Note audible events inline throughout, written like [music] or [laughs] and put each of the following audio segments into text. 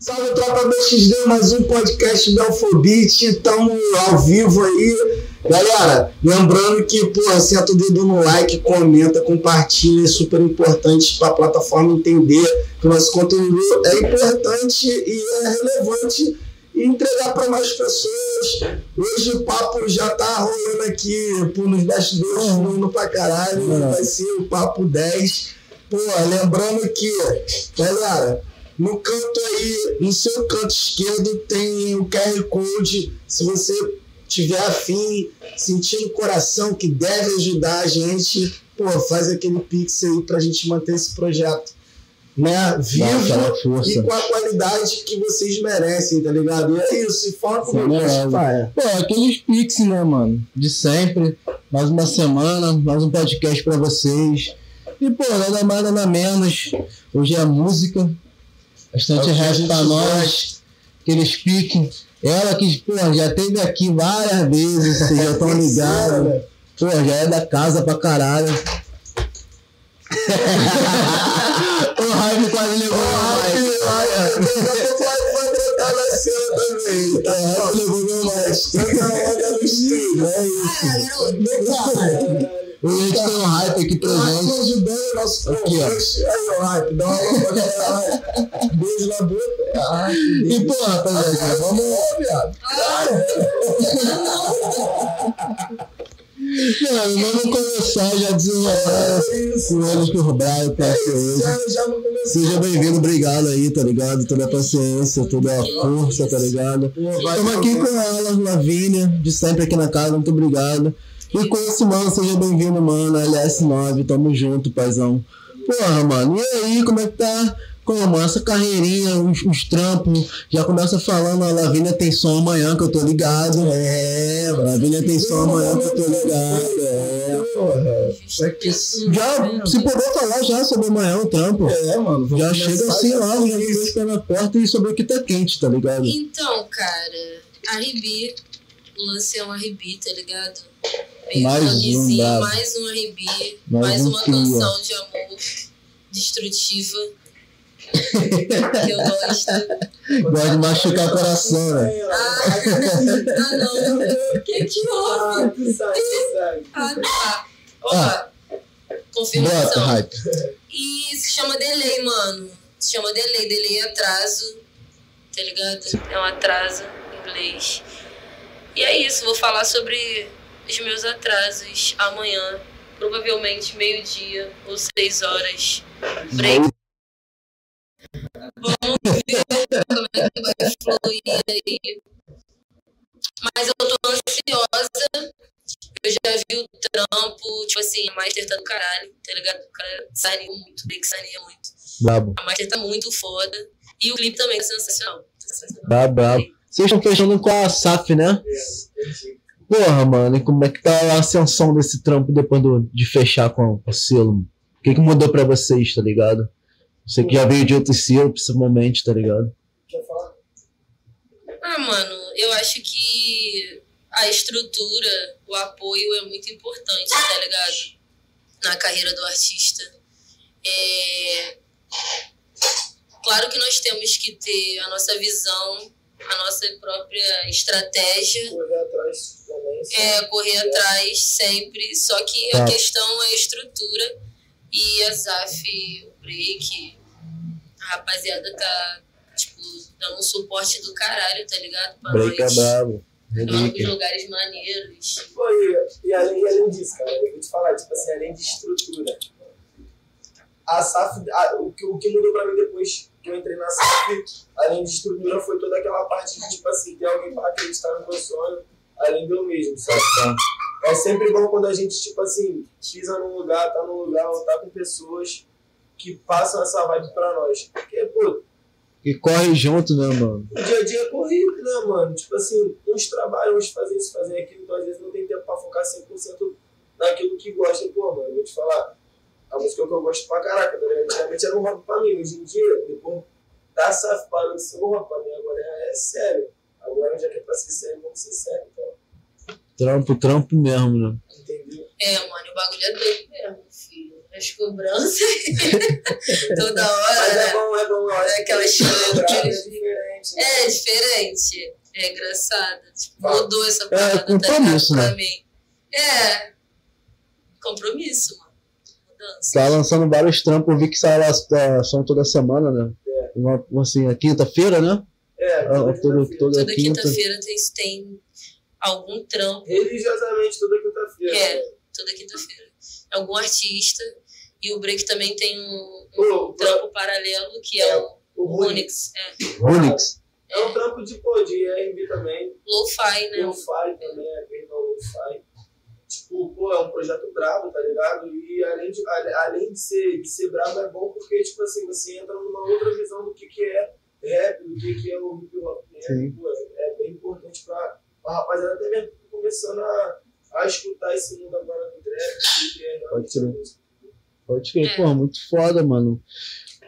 Salve tropa BXD, mais um podcast do Alfobit, estamos ao vivo aí. Galera, lembrando que, pô, senta o dedo no like, comenta, compartilha, é super importante para a plataforma entender que o nosso conteúdo é importante e é relevante e entregar para mais pessoas. Hoje o papo já tá rolando aqui, pô, nos bastidores, fluindo pra caralho, vai ser o papo 10. Pô, lembrando que, galera, no canto aí, no seu canto esquerdo, tem o QR Code. Se você tiver afim, sentindo o coração que deve ajudar a gente, pô, faz aquele pix aí pra gente manter esse projeto né, vivo e com a qualidade que vocês merecem, tá ligado? E é isso, e fala com o é. Pô, aqueles pix, né, mano? De sempre. Mais uma semana, mais um podcast pra vocês. E, pô, nada mais, nada menos. Hoje é música, Bastante resto pra nós. Aqueles piques. Ela que, pô, já teve aqui várias vezes, vocês já estão ligados. Pô, já é da casa pra caralho. [laughs] [laughs] o Raio quase levou o Raio. Também. Tá, levou meu mais. É isso. Hoje a gente tem um hype aqui pra gente. Tá ajudando nosso aqui, ó. Aí, o hype, dá uma Beijo na boca. e, pô, rapaziada, vamos. viado. Mano, vamos começar já desenrolar com eles que o Brian tá aqui hoje. Seja bem-vindo, obrigado aí, tá ligado? Toda a paciência, toda a força, tá ligado? Estamos aqui com ela, Lavínia, de sempre aqui na casa, muito obrigado. E com esse mano, seja bem-vindo, mano. LS9, tamo junto, paizão. Porra, mano, e aí, como é que tá? Como? Essa carreirinha, uns, uns trampos, já começa falando, a Lavínia tem som amanhã que eu tô ligado. É, a Lavínia tem som amanhã que eu tô ligado. É, porra. É que já, se puder falar já sobre amanhã o trampo. É, mano. Já chega assim lá, já fica na porta e sobre o que tá quente, tá ligado? Então, cara, a Ribi, o lance é um RB, tá ligado? mais um, mais um R&B, mais, mais um uma canção de amor destrutiva que eu gosto. Gosto de machucar o coração, né? Ah, ah não. O que que houve? Ah, tá. Ó, ah. confirmação. Bota, hype. E se chama delay, mano. Se chama delay. Delay é atraso, tá ligado? É um atraso em inglês. E é isso, vou falar sobre os meus atrasos amanhã, provavelmente meio-dia ou seis horas. Break. Vamos ver como é que vai fluir aí. Mas eu tô ansiosa. Eu já vi o trampo, tipo assim, a Master tá do caralho, tá ligado? O cara saneou muito, bem que saneia muito. Brabo. A Master tá muito foda. E o clipe também é sensacional. sensacional. Brabo, brabo. Vocês estão fechando com a SAF, né? Porra, mano, e como é que tá a ascensão desse trampo depois do, de fechar com, o selo? O que, que mudou pra vocês, tá ligado? Você que já veio de outro selo, principalmente, tá ligado? Ah, mano, eu acho que a estrutura, o apoio é muito importante, tá ligado? Na carreira do artista. É... Claro que nós temos que ter a nossa visão, a nossa própria estratégia. Correr atrás é, correr atrás sempre. Só que tá. a questão é a estrutura. E a ZAF, o break, a rapaziada tá, tipo, dando um suporte do caralho, tá ligado? Pra break nós. é brabo. Vamos lugares maneiros. Pô, e, e, além, e além disso, cara, eu vou te falar, tipo assim, além de estrutura, a SAF, a, o, que, o que mudou pra mim depois que eu entrei na SAF, além de estrutura, foi toda aquela parte de, tipo assim, ter alguém pra acreditar no meu sonho, além do mesmo, sabe? É sempre bom quando a gente, tipo assim, pisa num lugar, tá num lugar, ou tá com pessoas que passam essa vibe pra nós. Porque, pô. E corre junto, né, mano? O dia a dia é corrido, né, mano? Tipo assim, uns trabalham, uns fazem isso, fazem aquilo, então às vezes não tem tempo pra focar 100% naquilo que gosta. Pô, mano, eu vou te falar, a música que eu gosto pra caraca, tá ligado? Antigamente era um hobby pra mim, hoje em dia, depois da SAF parando de ser um hobby pra mim, agora é, é sério. Agora já que é pra ser sério, vamos ser sério, então. Trampo, trampo mesmo, né? Entendeu? É, mano, o bagulho é doido mesmo. As cobranças [laughs] toda hora. Mas é né? bom, é bom. É aquela história. diferente. É engraçado. Tipo, mudou essa É, parada compromisso, tá né? mim. É. Compromisso, mano. Mudança. Tá lançando vários trampos, eu vi que sai lá tá, som toda semana, né? Uma, assim, a quinta-feira, né? É, Ah, toda toda Toda quinta. quinta-feira tem, tem algum trampo. Religiosamente, toda quinta-feira. É, toda quinta-feira. Algum artista. E o Break também tem um, um Pô, trampo paralelo que é, É, o, O o Rune. Unix. É. Unix. É um trampo de, pô, de R&B também. Lo-fi, né? Lo-Fi também, é perdão, Lo-Fi. Tipo, pô, é um projeto brabo, tá ligado? E além de, além de, ser, de ser brabo, é bom porque, tipo assim, você entra numa outra visão do que, que é rap, do que, que é o hip hop. né? Sim. Pô, é, é bem importante pra, pra rapaziada até mesmo tá começando a, a escutar esse mundo agora do trap, do que é Pode ser. Pode crer, É. pô, muito foda, mano.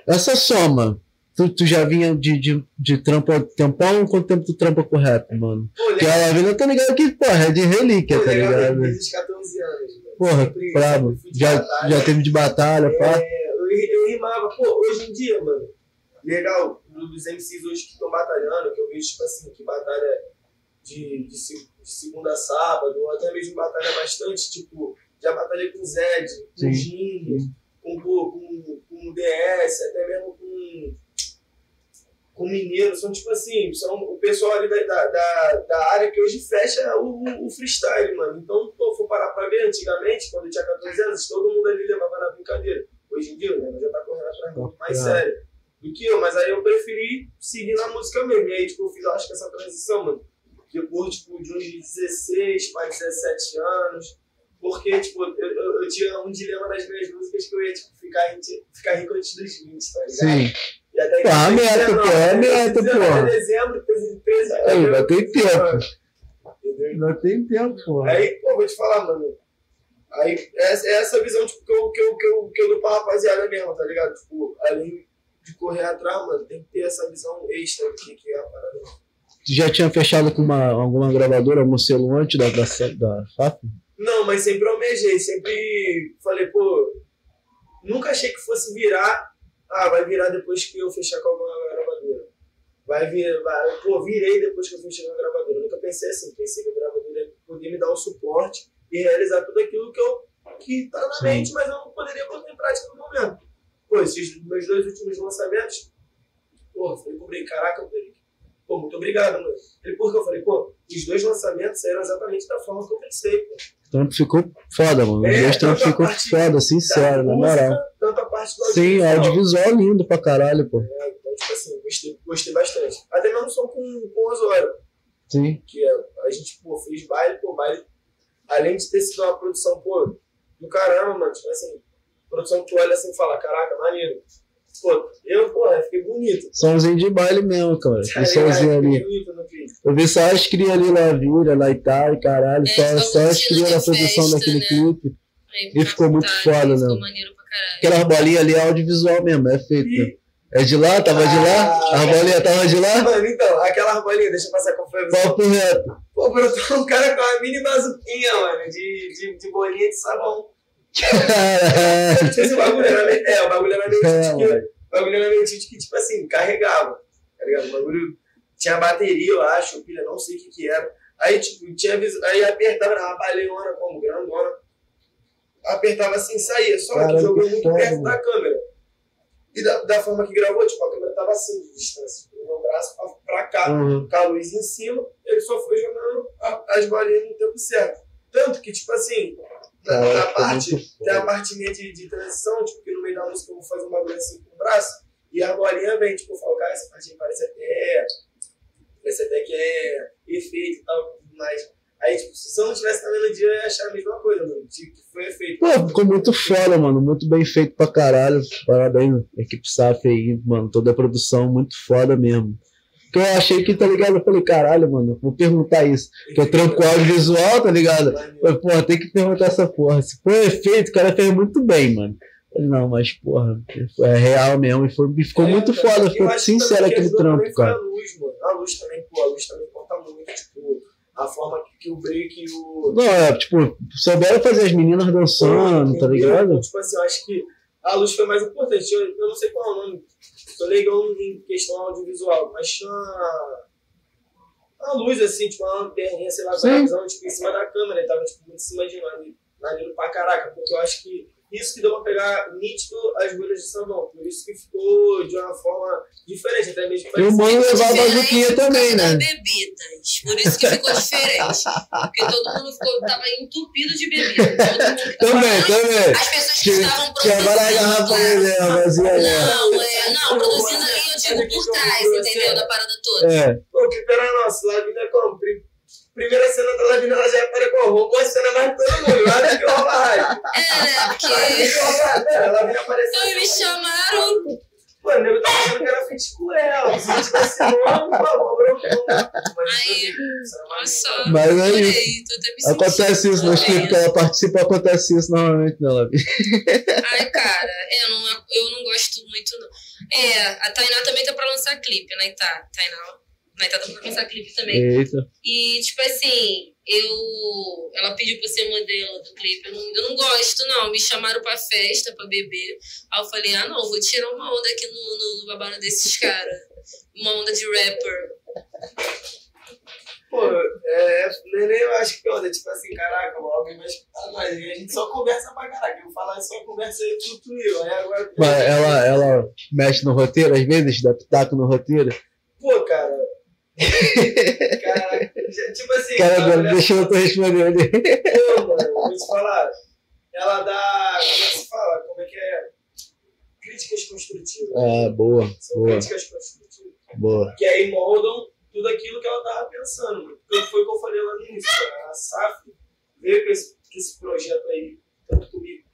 Essa soma, tu, tu já vinha de, de, de trampo há tempão? Quanto tempo tu trampa com rap, mano? Pô, Porque a vida tá ligado que, porra, é de relíquia, pô, tá legal ligado? desde os 14 anos. né? Porra, Sempre- brabo. Já, batalha. já teve de batalha, pá. É, eu, eu rimava, pô, hoje em dia, mano, legal, dos MCs hoje que estão batalhando, que eu vejo, tipo assim, que batalha de, de, de segunda a sábado, ou até mesmo batalha bastante, tipo, já batalhei com o Zed, com Gini, com, com, com o DS, até mesmo com com mineiro, são tipo assim, são o pessoal ali da, da, da, área que hoje fecha o, o- freestyle, mano. Então, pô, for parar pra ver, antigamente, quando eu tinha 14 anos, todo mundo ali levava na brincadeira. Hoje em dia, né, já tá correndo atrás muito mais É. sério do que eu, mas aí eu preferi seguir na música mesmo. E aí, tipo, eu fiz, acho que essa transição, mano, depois, tipo, de uns 16 para 17 anos, porque, tipo, eu, eu, eu tinha um dilema nas minhas músicas que eu ia, tipo, ficar, ficar rico antes dos 20, tá ligado? Sim. E até Pô, a meta, pô, é a meta, pô. dezembro, 13 Aí, ainda tem tempo. Entendeu? Ainda tem tempo, pô. Aí, pô, vou te falar, mano. Aí, essa, é essa visão, tipo, que eu, que, eu, que, eu, que eu dou pra rapaziada mesmo, tá ligado? Tipo, além de correr atrás, mano, tem que ter essa visão extra do que, que é a parada. Tu já tinha fechado com uma, alguma gravadora, algum selo antes da, da, da FAP? Não, mas sempre almejei, sempre falei, pô, nunca achei que fosse virar. Ah, vai virar depois que eu fechar com alguma gravadora. Vai vir, vai, pô, virei depois que eu fechei com a gravadora. Nunca pensei assim, pensei que a gravadora ia poder me dar o suporte e realizar tudo aquilo que eu que tá na Sim. mente, mas eu não poderia botar em prática no momento. Pô, esses meus dois últimos lançamentos, pô, falei pro Break, caraca, Break, pô, muito obrigado, mano. Ele, por que eu falei, pô, os dois lançamentos saíram exatamente da forma que eu pensei, pô. O trampo ficou foda, mano. Os É, dois trampos a ficou foda, sincero, na moral. Tanto a parte do Sim, audiovisual lindo pra caralho, pô. É, então, tipo assim, gostei, gostei bastante. Até mesmo som com, com o Osório, Sim. que é, a gente, pô, fez baile, pô, baile. Além de ter sido uma produção, pô, do caramba, mano. Tipo assim, produção que tu olha assim e fala, caraca, maneiro. Pô, eu, porra, fiquei bonito. Somzinho de baile mesmo, cara. Tá somzinho ali. Bonito. Eu vi só as crias ali na vira, lá e tal, e caralho. É, Só, só as crias na produção festa, daquele né? clipe. Aí, E ficou muito captar, foda, né? Aquelas bolinhas ali é audiovisual mesmo, é feito. E, É de lá? Tava de lá? Ah, As bolinhas tava de lá? mano, então, aquela bolinha, deixa eu passar com a visão. Papo reto. Pô, brotou um cara com uma mini bazuquinha, mano, de, de, de bolinha de sabão. Caralho. [laughs] Esse bagulho era meio, é, o bagulho era meio É, bagulho era títico que, tipo assim, carregava, tá ligado? O bagulho tinha bateria, eu acho, pilha, não sei o que que era. Aí, tipo, tinha aí apertava, era uma baleona como, grandona. Apertava assim e saía, só Caralho, que jogou que muito perto da câmera. E da, da forma que gravou, tipo, a câmera tava assim, de distância. O meu braço pra, pra cá, Uhum. com a luz em cima, ele só foi jogando a- as bolinhas no tempo certo. Tanto que, tipo assim, na, Caralho, na ficou parte, tem a parte minha de, de transição, tipo, que no meio da música eu vou fazer um bagulho assim com o braço, e a bolinha vem, tipo, eu falo, cara, essa parte parece até. Parece até que é efeito e tal, mais. Aí, tipo, se eu não tivesse na melodia, eu ia achar a mesma coisa, mano. Tipo, que foi efeito. Pô, ficou muito foda, mano. Muito bem feito pra caralho. Parabéns, equipe SAF aí, mano. Toda a produção, muito foda mesmo. Que eu achei que, tá ligado? Eu falei, caralho, mano, vou perguntar isso. Que eu trampo com audiovisual, tá ligado? Falei, porra, tem que perguntar essa porra. Se foi efeito, o cara fez muito bem, mano. Falei, não, mas, porra, é real mesmo. E, foi, e ficou É, muito cara, foda, ficou sincero aquele trampo, cara. A luz, mano. A luz também, pô, a luz também conta muito, tipo, a forma que, o break e o. Não, é, tipo, souberam fazer as meninas dançando, tá Entendeu? ligado? Então, tipo assim, eu acho que a luz foi mais importante. Eu, eu não sei qual é o nome, tô legal em questão audiovisual, mas tinha uma, uma luz assim, tipo uma lanterninha, sei lá, com a visão, tipo, em cima da câmera, ele tava tipo, muito em cima de nós, maneiro pra caraca, porque eu acho que isso que deu pra pegar nítido as bolhas de sabão. Por isso que ficou de uma forma diferente, até mesmo E o mano levava a bazuquinha também, né? bebidas. Por isso que ficou diferente. Porque todo mundo ficou, tava entupido de bebida. [laughs] Também, também. As pessoas que, estavam produzindo. Que agora a garrafa né? vazia, Não, é, não, produzindo ali, eu digo por trás, entendeu? Da parada toda. É. Pô, que pera nossa, lá vida compre primeira cena da Lavina, ela já é para com roubou a cena mais todo mundo. Lá que a rádio. É? Porque. A Lavina apareceu. Então, me chamaram. Mano, eu tava achando que era feito com ela. Se tivesse nome, por favor, Aí, nossa, mas isso. Acontece isso nos clipes que ela participa, acontece isso normalmente, né, Lavina? Ai, cara, eu não, eu não gosto muito, não. É, a Tainá também tá pra lançar clipe, né? Tá, Tainá mas tá dando pra pensar clipe também. Eita. E, tipo assim, eu. Ela pediu pra ser modelo do clipe. Eu não, eu não gosto, não. Me chamaram pra festa, pra beber. Aí eu falei, ah, não, vou tirar uma onda aqui no, no, no babado desses caras. Uma onda de rapper. Pô, é, nem eu acho que onda, tipo assim, caraca, alguém vai escutar nós. A gente só conversa pra caraca. Eu falar só conversa aí tudo eu. Aí agora. Mas ela, ela mexe no roteiro, às vezes, dá pitaco no roteiro. Pô, cara, Cara, tipo assim. Cara, cara deixa eu responder ali. Pô, mano, vou te falar. Ela dá. Como é que se fala? Como é que é? Críticas construtivas. Ah, boa. São boa. críticas construtivas. Boa. Que aí moldam tudo aquilo que ela tava pensando. Porque foi o que eu falei lá no início. A SAF veio com esse, com esse projeto aí, tanto comigo,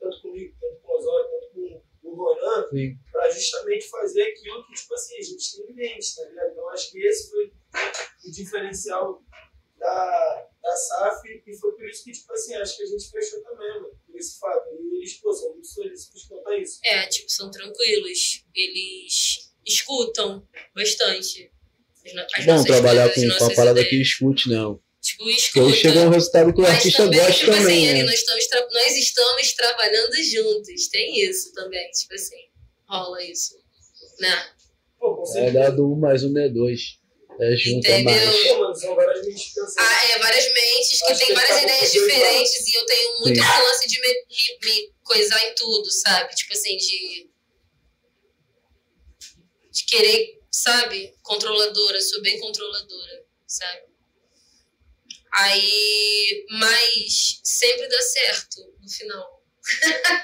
tanto comigo, tanto com o Osório, tanto com o Ronan, para justamente fazer aquilo que, tipo assim, a gente tem em mente, tá ligado? Então acho que esse foi o diferencial da, da SAF e foi por isso que, tipo assim, acho que a gente fechou também, mano, por esse fato. E eles, pô, são muito solícitos quanto a isso. É, tipo, são tranquilos. Eles escutam bastante. As Bom trabalhar com, com a parada que escute, não. Tipo, escuta. Porque chega um resultado que o artista também, gosta tipo também. Assim, né? ali, nós, estamos nós estamos trabalhando juntos. Tem isso também. Tipo assim, rola isso. Né? Pô, é dado um mais um é dois. É junto, é Entendeu? é mais. Pô, mano, são várias mentes pensando. Ah, é, várias mentes que têm várias tá ideias diferentes e eu tenho muito esse lance de me, me, me coisar em tudo, sabe? Tipo assim, de. de querer, sabe? Controladora, sou bem controladora, sabe? Aí, mas sempre dá certo no final.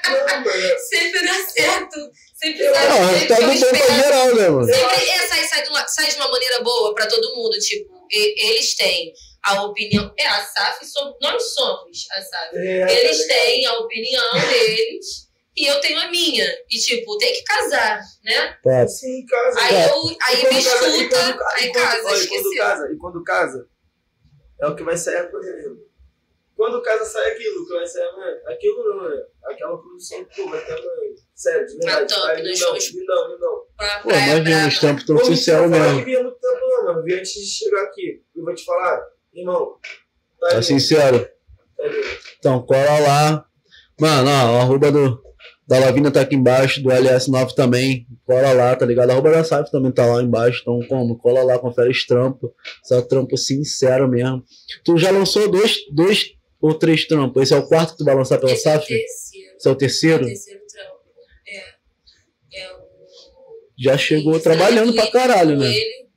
Não, [laughs] sempre dá certo. Sempre sai. Resultado bom pra geral, né, mano? Sempre é, sai, sai, de, sai de uma maneira boa pra todo mundo. Tipo, e, eles têm a opinião. É, a SAF, somos, nós somos a SAF. É, eles têm a opinião deles. E eu tenho a minha. E, tipo, tem que casar, né? Tá. Sim, casa. Aí, eu, aí me casa, escuta, quando, aí e casa, olha, esqueceu. quando casa, e quando casa, é o que vai sair amanhã. Quando casa sai aquilo, o que vai sair amanhã. Aquilo não, é. Aquela produção que vai ter amanhã. Sério, de verdade. top, não, shows. não, não. Pra Pô, imagina, os tempos tão Pô, social não mesmo. que vinha muito tempo, não, mano. Vi antes de chegar aqui. Eu vou te falar, irmão. Tá Tá sincero. tá. Então, cola lá. Mano, ó, o arroba do, da Lavina tá aqui embaixo, do LS9 também. Cola lá, tá ligado? A arroba da SAF também tá lá embaixo. Então, como? Cola lá, confere os trampos. Só trampo sincero mesmo. Tu já lançou dois, dois ou três trampos? Esse é o quarto que tu vai lançar pela Esse é terceiro. Esse é o É o terceiro? terceiro trampo. É. É o. Já chegou Esse trabalhando pra caralho, né? ele-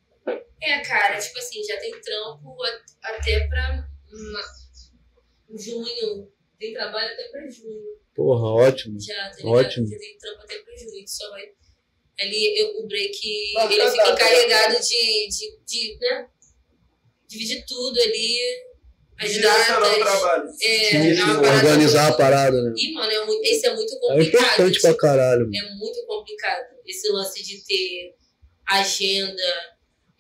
É, cara, tipo assim, já tem trampo até pra ma- junho. Tem trabalho até pra junho. Porra, ótimo. Já, tá? Ótimo. Já tem trampo até pra junho. Só vai. Ali eu, o break, Vai ele ficar fica dado, encarregado de, de, de, né? Dividir tudo ali. As Direcionar o datas. trabalho. É, é uma parada Organizar a muito- parada, né? Ih, mano, é muito, esse é muito É complicado. importante pra tipo, caralho. mano. é muito complicado esse lance de ter agenda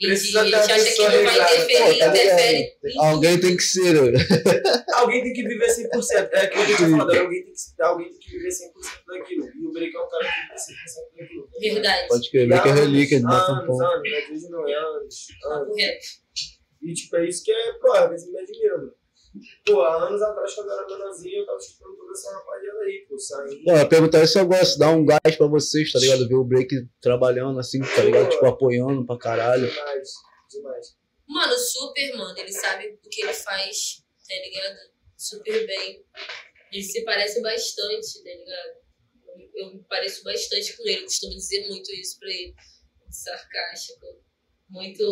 Precisa a ter gente acha que não vai interferir, Pô, tá interfere. em Alguém tem que ser. né? [laughs] Alguém tem que viver 100%. É aquilo que eu tinha falado. Alguém tem que, alguém tem que viver 100% daquilo. E o Break é um cara que vive 100% daquilo. Verdade. Pode querer, que é relíquia de anos, Matampão. anos, às vezes não é anos, anos. Correto. E tipo, é isso que é, pô, às vezes me admira, mano. Pô, há anos atrás, quando eu era menorzinho, eu tava escutando toda essa rapaziada aí, pô, saindo. Não, eu perguntar se eu gosto, dar um gás pra vocês, tá ligado? Ver o break trabalhando assim, tá ligado? Tipo, apoiando pra caralho. Demais, demais. Mano, super, mano. Ele sabe o que ele faz, tá ligado? Super bem. Ele se parece bastante, tá ligado? Eu, eu me pareço bastante com ele. Eu costumo dizer muito isso pra ele. Sarcástico. Muito.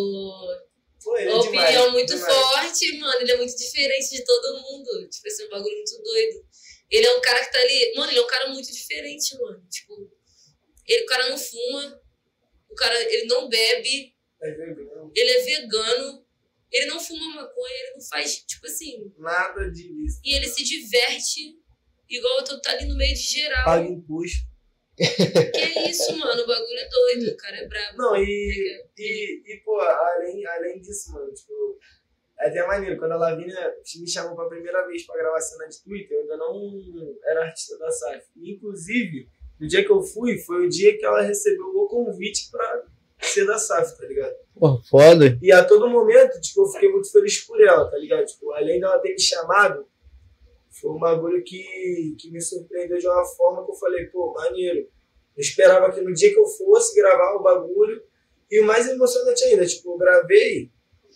Pô, ele é Uma opinião demais, muito demais. forte, mano. Ele é muito diferente de todo mundo. Tipo, esse é um bagulho muito doido. Ele é um cara que tá ali. Mano, ele é um cara muito diferente, mano. Tipo, ele, o cara não fuma. O cara, ele não bebe. É vegano. Ele é vegano. Ele não fuma maconha. Ele não faz, tipo assim. Nada disso. E ele se diverte. Igual eu tô tá ali no meio de geral. Paga imposto. Que isso, mano? O bagulho é doido. O cara é brabo. Não, e, e, e pô, além, além disso, mano, tipo, é até maneiro. Quando a Lavínia me chamou pra primeira vez pra gravar cena de Twitter, eu ainda não era artista da SAF. E, inclusive, no dia que eu fui, foi o dia que ela recebeu o convite pra ser da SAF, tá ligado? Pô, foda. E a todo momento, tipo, eu fiquei muito feliz por ela, tá ligado? Tipo, além dela ter me chamado, foi um bagulho que, que me surpreendeu de uma forma que eu falei, pô, maneiro. Eu esperava que no dia que eu fosse gravar o bagulho, e o mais emocionante ainda, tipo, eu gravei,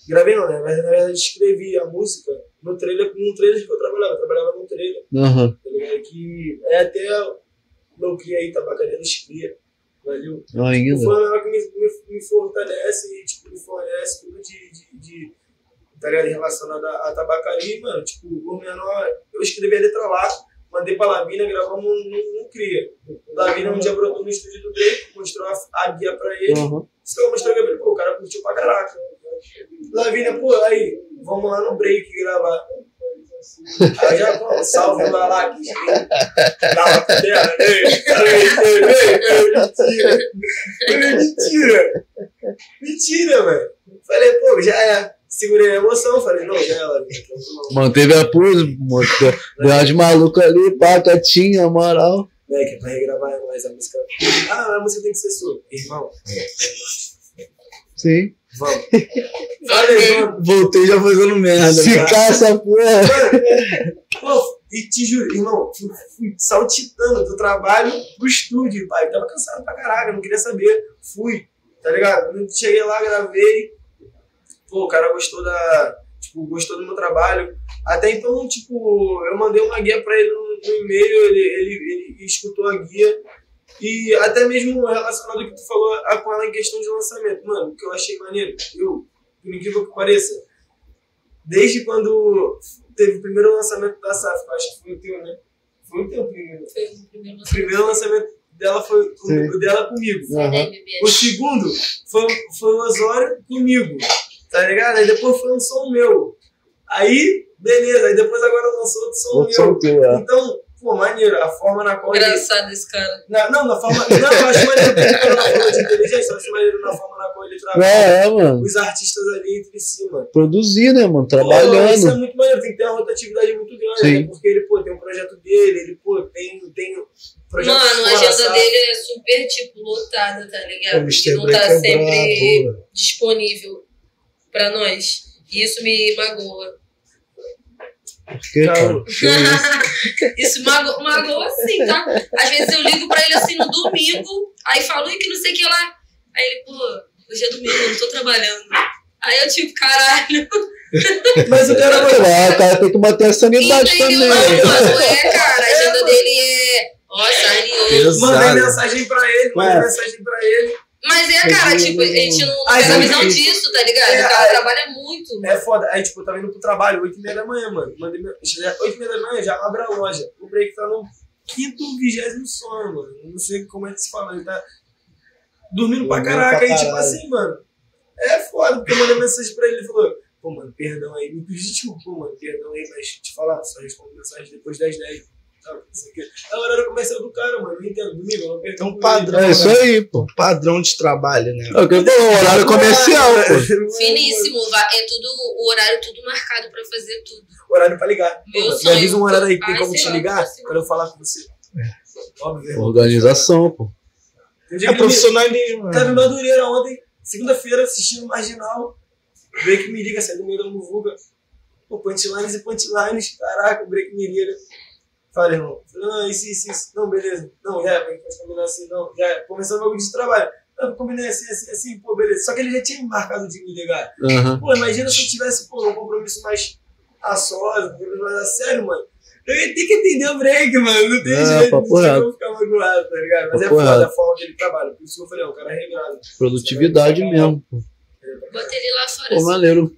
gravei não, né? Mas na verdade escrevi a música no trailer, num trailer que eu trabalhava, eu trabalhava num trailer, Aham. tá? Que é até meu cria aí, Tabacaria dos Cria, valeu? Ainda. Foi um negócio que me, me, me fortalece e tipo, me fornece tudo de, de, de tá ligado? relacionado à, tabacaria, mano. Tipo, o menor, eu escrevi a letra lá, mandei pra Lavínia, gravamos num cria. Lavínia um dia brotou no estúdio do Drake, mostrou a, a guia pra ele. Isso que eu mostrei pra ele, pô, o cara curtiu pra caraca. Lavínia, pô, aí, vamos lá no break gravar. Aí já, pô, salve que Dá uma terra, ei, ei, ei, mentira. Mentira, velho. Falei, pô, já é. Segurei a emoção, falei, não, já é, Lavínia. tranquilo. Manteve a pose, mostrou. Deu uma de maluco ali, pá, quietinha, moral. Né, que é pra regravar mais a música. Ah, a música tem que ser sua. Irmão, Sim. vamos. Falei, vamos. Voltei já fazendo merda. Se cara. caça, porra. [laughs] Pô, e te juro, irmão, fui, fui saltitando do trabalho pro estúdio, pai. Tava cansado pra caraca, não queria saber. Fui, tá ligado? Cheguei lá, gravei. Pô, o cara gostou da. Tipo, gostou do meu trabalho. Até então, tipo, eu mandei uma guia pra ele no, no e-mail, ele, ele, ele escutou a guia. E até mesmo relacionado ao que tu falou a- com ela em questão de lançamento. Mano, o que eu achei maneiro, eu, por incrível que pareça, desde quando teve o primeiro lançamento da SAF, acho que foi o teu, né? Foi o teu primeiro. Foi o primeiro O primeiro lançamento dela foi o, dela comigo. Bebê? O segundo foi, foi o Osório comigo, tá ligado? Aí depois foi um som meu. Aí, beleza. Aí depois agora lançou outro som Outro meu. som teu, é. Então, pô, maneiro. A forma na qual ele... Engraçado esse cara. Na, não, na forma... Não, eu acho maneiro na forma de inteligência. Eu acho maneiro na forma na qual ele trabalha É, é, mano. os artistas ali entre si, mano. Produzir, né, mano? Pô, isso é Trabalhando. muito maneiro, tem que ter uma rotatividade muito grande, Sim. né? Porque ele, pô, tem um projeto dele, ele, pô, tem, tem projeto Mano, a agenda sabe? dele é super, tipo, lotada, tá ligado? Porque não tá é sempre brabo. disponível pra nós. E isso me magoa. Que, cara? [laughs] Isso magoa, magoa sim, tá? Às vezes eu ligo pra ele assim no domingo, aí falo, e que não sei o que lá. Aí ele, pô, hoje é domingo, eu não tô trabalhando. Aí eu, tipo, caralho. [laughs] Mas o cara, [laughs] mano, Ah, o cara tem que manter a sanidade Entendeu? também. Não, é, cara. A agenda dele é. Nossa, arnioso. Pesado. mandei mensagem pra ele, mandei mensagem pra ele. Mas é, cara, tipo, a gente não, não tem a não, visão disso, tá ligado? É, o cara ai. trabalha muito. É foda. Aí, tipo, eu tava indo pro trabalho, 8 e meia da manhã, mano. Mandei meu... já- 8 e meia da manhã, já abre a loja. O break tá no quinto, vigésimo sono, mano. Eu Não sei como é que se fala. Ele tá dormindo pra caraca. pra Aí, tipo assim, mano. É foda, porque eu mandei mensagem pra ele. Ele falou, pô, mano, perdão aí. Me pediu desculpa, mano, perdão aí, mas te falar, só respondo mensagem depois das 10. Tá, não sei o quê. É o horário comercial do cara, mano. Não entendo. Domingo, não perco É um padrão. É isso aí, pô. Padrão de trabalho, né? É o que eu falo, horário comercial, pô. Finíssimo. É tudo, o horário tudo marcado pra fazer tudo. Horário pra ligar. Meu me avisa um horário aí que tem como te ligar pra eu falar com você. Óbvio. irmão. Organização, pô. É profissionalismo. Tava em? Madureira ontem, segunda-feira, assistindo Marginal. Break me liga, sai do meio da muvuga. Pô, punchlines e punchlines. Caraca, o Break me liga. Fala, irmão. Falei, não, isso, isso, isso. Não, beleza. Não, já, é, pode combinar assim, não. Já, é. começando o bagulho de trabalho. Eu combinei assim, assim, assim, pô, beleza. Só que ele já tinha marcado de me ligar. Uhum. Pô, imagina se eu tivesse, pô, um compromisso mais a sós, um compromisso mais a sério, mano. Eu ia ter que entender o break, mano. Não tem é, jeito. Não vou ficar magoado, tá ligado? Mas papo é foda a forma que ele trabalha. Por isso que eu falei, é um cara regrado. Produtividade mesmo, pô. Botei ele lá fora. Pô, assim. maneiro.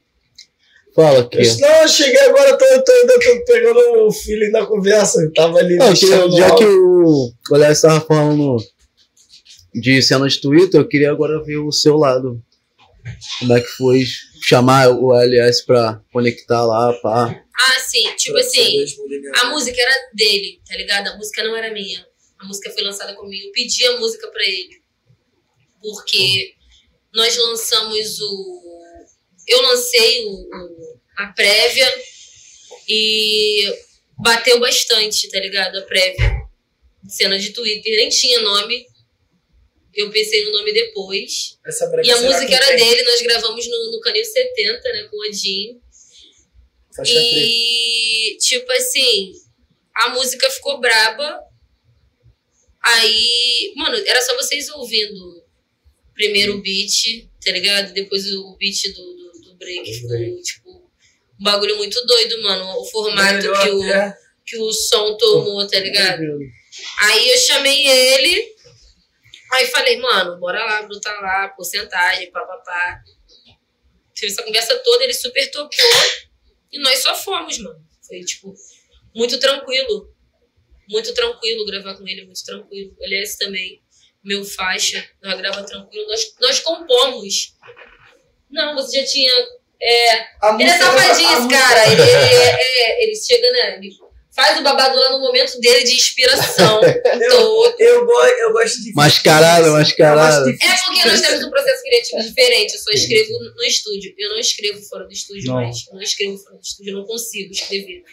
Fala aqui. Não, eu cheguei agora, tô, tô, ainda tô pegando o feeling da conversa. tava ali. Não, que, já que o galera estava falando de cena de Twitter, eu queria agora ver o seu lado. Como é que foi chamar o LS pra conectar lá, pá. Ah, sim. Tipo assim, a música era dele, tá ligado? A música não era minha. A música foi lançada comigo. Eu pedi a música pra ele. Porque nós lançamos o. Eu lancei o, o, a prévia e bateu bastante, tá ligado? A prévia. Cena de Twitter. Nem tinha nome. Eu pensei no nome depois. e a música era tem? dele, nós gravamos no, no Canil 70, né, com o Odin. E, tipo assim, a música ficou braba. Aí, mano, era só vocês ouvindo primeiro o beat, tá ligado? Depois o beat do break ficou, tipo, um bagulho muito doido, mano. O formato que o, que o som tomou, tá ligado? Aí eu chamei ele, aí falei, mano, bora lá, brutar lá, porcentagem, papapá. Teve essa conversa toda, ele super topou. E nós só fomos, mano. Foi, tipo, muito tranquilo. Muito tranquilo gravar com ele, muito tranquilo. Aliás, também, meu faixa, nós grava tranquilo. Nós, nós compomos. Não, você já tinha. É, ele é safadinho, cara. Ele, ele, é, é, ele chega, né? Ele faz o babado lá no momento dele de inspiração. [laughs] eu, eu, eu gosto de. Mascarado, mascarado. É porque nós temos um processo criativo diferente. Eu só escrevo no estúdio. Eu não escrevo fora do estúdio não. mais. Eu não escrevo fora do estúdio. Eu não consigo escrever.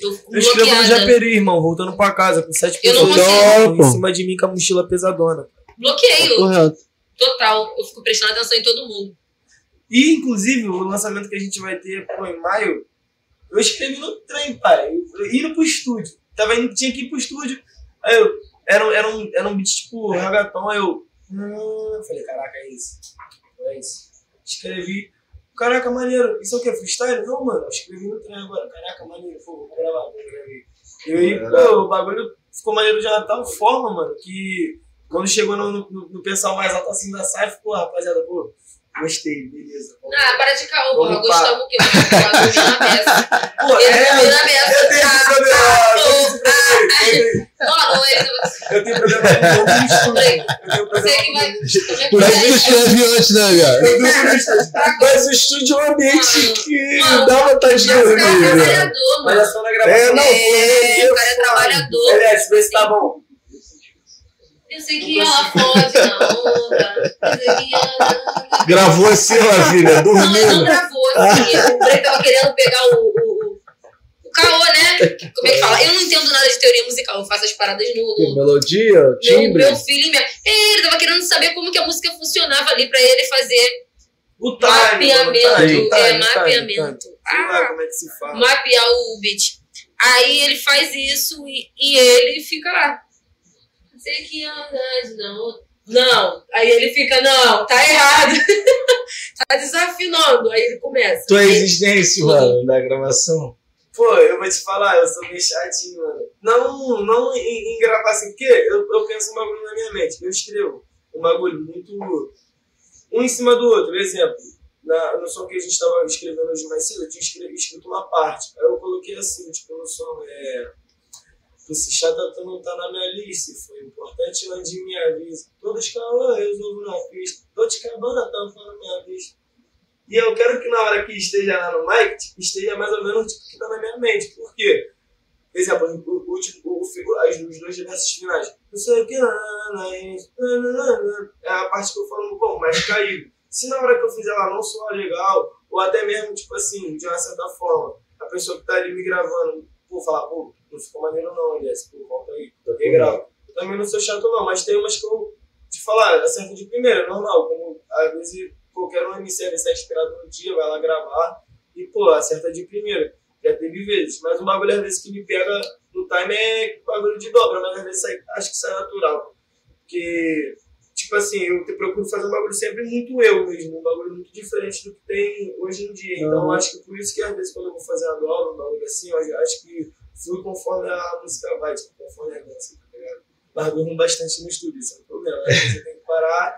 Eu, eu escrevo no Japeri, irmão, voltando pra casa com sete pessoas em cima de mim com a mochila pesadona. Bloqueio. Correto. Total. Eu fico prestando atenção em todo mundo. E, inclusive, o lançamento que a gente vai ter pô, em maio eu escrevi no trem, pai. Indo pro estúdio. Tava indo, tinha que ir pro estúdio. Aí eu. Era, era, um, era um beat tipo ragatão. Aí eu. Hum, falei, caraca, é isso. É isso. Escrevi. Caraca, maneiro. Isso é o que? Freestyle? Não, mano. Eu escrevi no trem agora. Caraca, maneiro. Pô, vou gravar, vou. E aí, pô, o bagulho ficou maneiro de tal forma, mano, que quando chegou no, no, no pessoal mais alto assim da SAF, pô, rapaziada, pô, Gostei, beleza. Não, ah, para de caô, porra. Gostamos o quê? Vamos dormir na mesa. [laughs] Pô, é, dormir na mesa. Eu tenho esse problema. Não, Eu tenho problema com o estúdio. Eu tenho problema com Por isso que escreve antes, né, cara? Eu. Mas o estúdio é um ambiente que dá vontade de dormir. O cara é trabalhador, mano. Mas é só na gravação. É, não, o cara é trabalhador. Aliás, vê se tá bom. Eu sei que ela pode na onda. Gravou assim, filha, dormindo. Não, não gravou assim. o Breno tava querendo pegar o, o, o caô, né? Como é que fala? Eu não entendo nada de teoria musical. Eu faço as paradas no. no melodia, timbre. Meu filho mesmo. Ele tava querendo saber como que a música funcionava ali pra ele fazer. O time, mapeamento. O time, é, time, mapeamento. Time, ah, como é que se fala? Mapear o beat. Aí ele faz isso e, e ele fica lá sei que andar não. Não. Aí ele fica, não, tá errado. [laughs] tá desafinando. Aí ele começa. Tua existência, mano, da gravação. Pô, eu vou te falar, eu sou meio chatinho, mano. Não, não em, em gravar assim, porque eu, eu penso um bagulho na minha mente. Eu escrevo um bagulho muito. Um em cima do outro. Por exemplo, na, no som que a gente tava escrevendo hoje mais cedo, eu tinha escrito uma parte. Aí eu coloquei assim, tipo, no som, é esse chata não tá na minha lista. Foi importante onde me avisa. Todos caô, resolvo na pista. Tô te cabana, tampa na minha vista. E eu quero que na hora que esteja lá no mic, tipo, esteja mais ou menos tipo, que tá na minha mente. Por quê? Por exemplo, o, último, os dois diversos finais. Não sei o que, é a parte que eu falo pouco mais caído. Se na hora que eu fizer ela não soar legal, ou até mesmo, tipo assim, de uma certa forma, a pessoa que tá ali me gravando, por falar, pô, não ficou maneiro não, Elias, pô, volta aí, e grava. Eu também não sou chato não, mas tem umas que eu, te falar, acerto de primeira, normal, como às vezes qualquer um MC vai estar inspirado no dia, vai lá gravar, e pô, acerta de primeira. Já teve vezes, mas um bagulho às vezes que me pega no time é bagulho de dobra, mas às vezes sai, acho que sai natural. Porque, tipo assim, eu procuro fazer um bagulho sempre muito eu mesmo, um bagulho muito diferente do que tem hoje em dia. Então, uhum. acho que por isso que às vezes quando eu vou fazer a aula, um bagulho assim, eu acho que fui conforme a música vai, tipo, conforme a dança, tá ligado? Mas durmo bastante no estúdio, isso é um problema. Aí você tem que parar.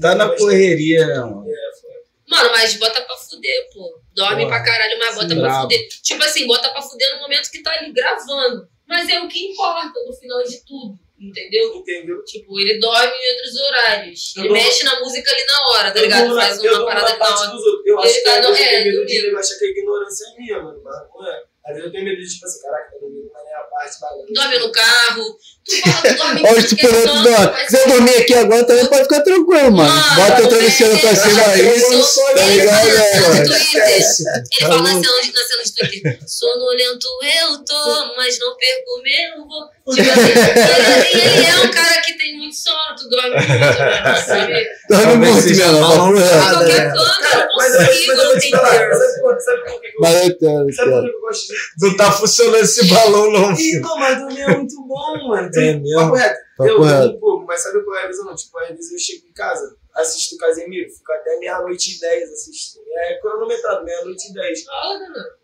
Tá na correria, né, mano? É, foi. Mano, mas bota pra fuder, pô. Dorme pra caralho, mas bota pra fuder. Tipo assim, bota pra fuder no momento que tá ali gravando. Mas é o que importa no final de tudo. Entendeu? Entendeu? Tipo, ele dorme em outros horários. Eu ele mexe na música ali na hora, tá ligado? Faz uma parada ali na hora. Eu acho que tá, é, ele acha que a ignorância é minha, mano. Mas não é. Às vezes eu tenho medo de, tipo assim, caraca, tá dormindo na minha parte, bagulho. Dorme no carro. Tu fala, tu dorme Hoje, tipo, Se você dormir aqui agora, também pode ficar tranquilo, mano. Bota o travesseiro pra cima aí. Tá ligado, mano? Ele fala na cena de Twitter. Sonolento eu tô, mas não perco meu voo. Assim, ele, ele é um cara que tem muito sono, tu dorme muito, né? Sabe? Dorme muito, meu, não reto. Qualquer canto, eu não consigo, não tem Sabe por que eu gosto de... Não tá funcionando esse balão, não. Ih, não, mas dormir é muito bom, mano. É mesmo? Correto. Eu durmo um pouco, mas sabe qual é a visão? Não? Tipo, às vezes eu chego em casa, assisto o Casemiro, fico até meia-noite e dez assistindo. É cronometrado, meia-noite e dez. Ah, não, não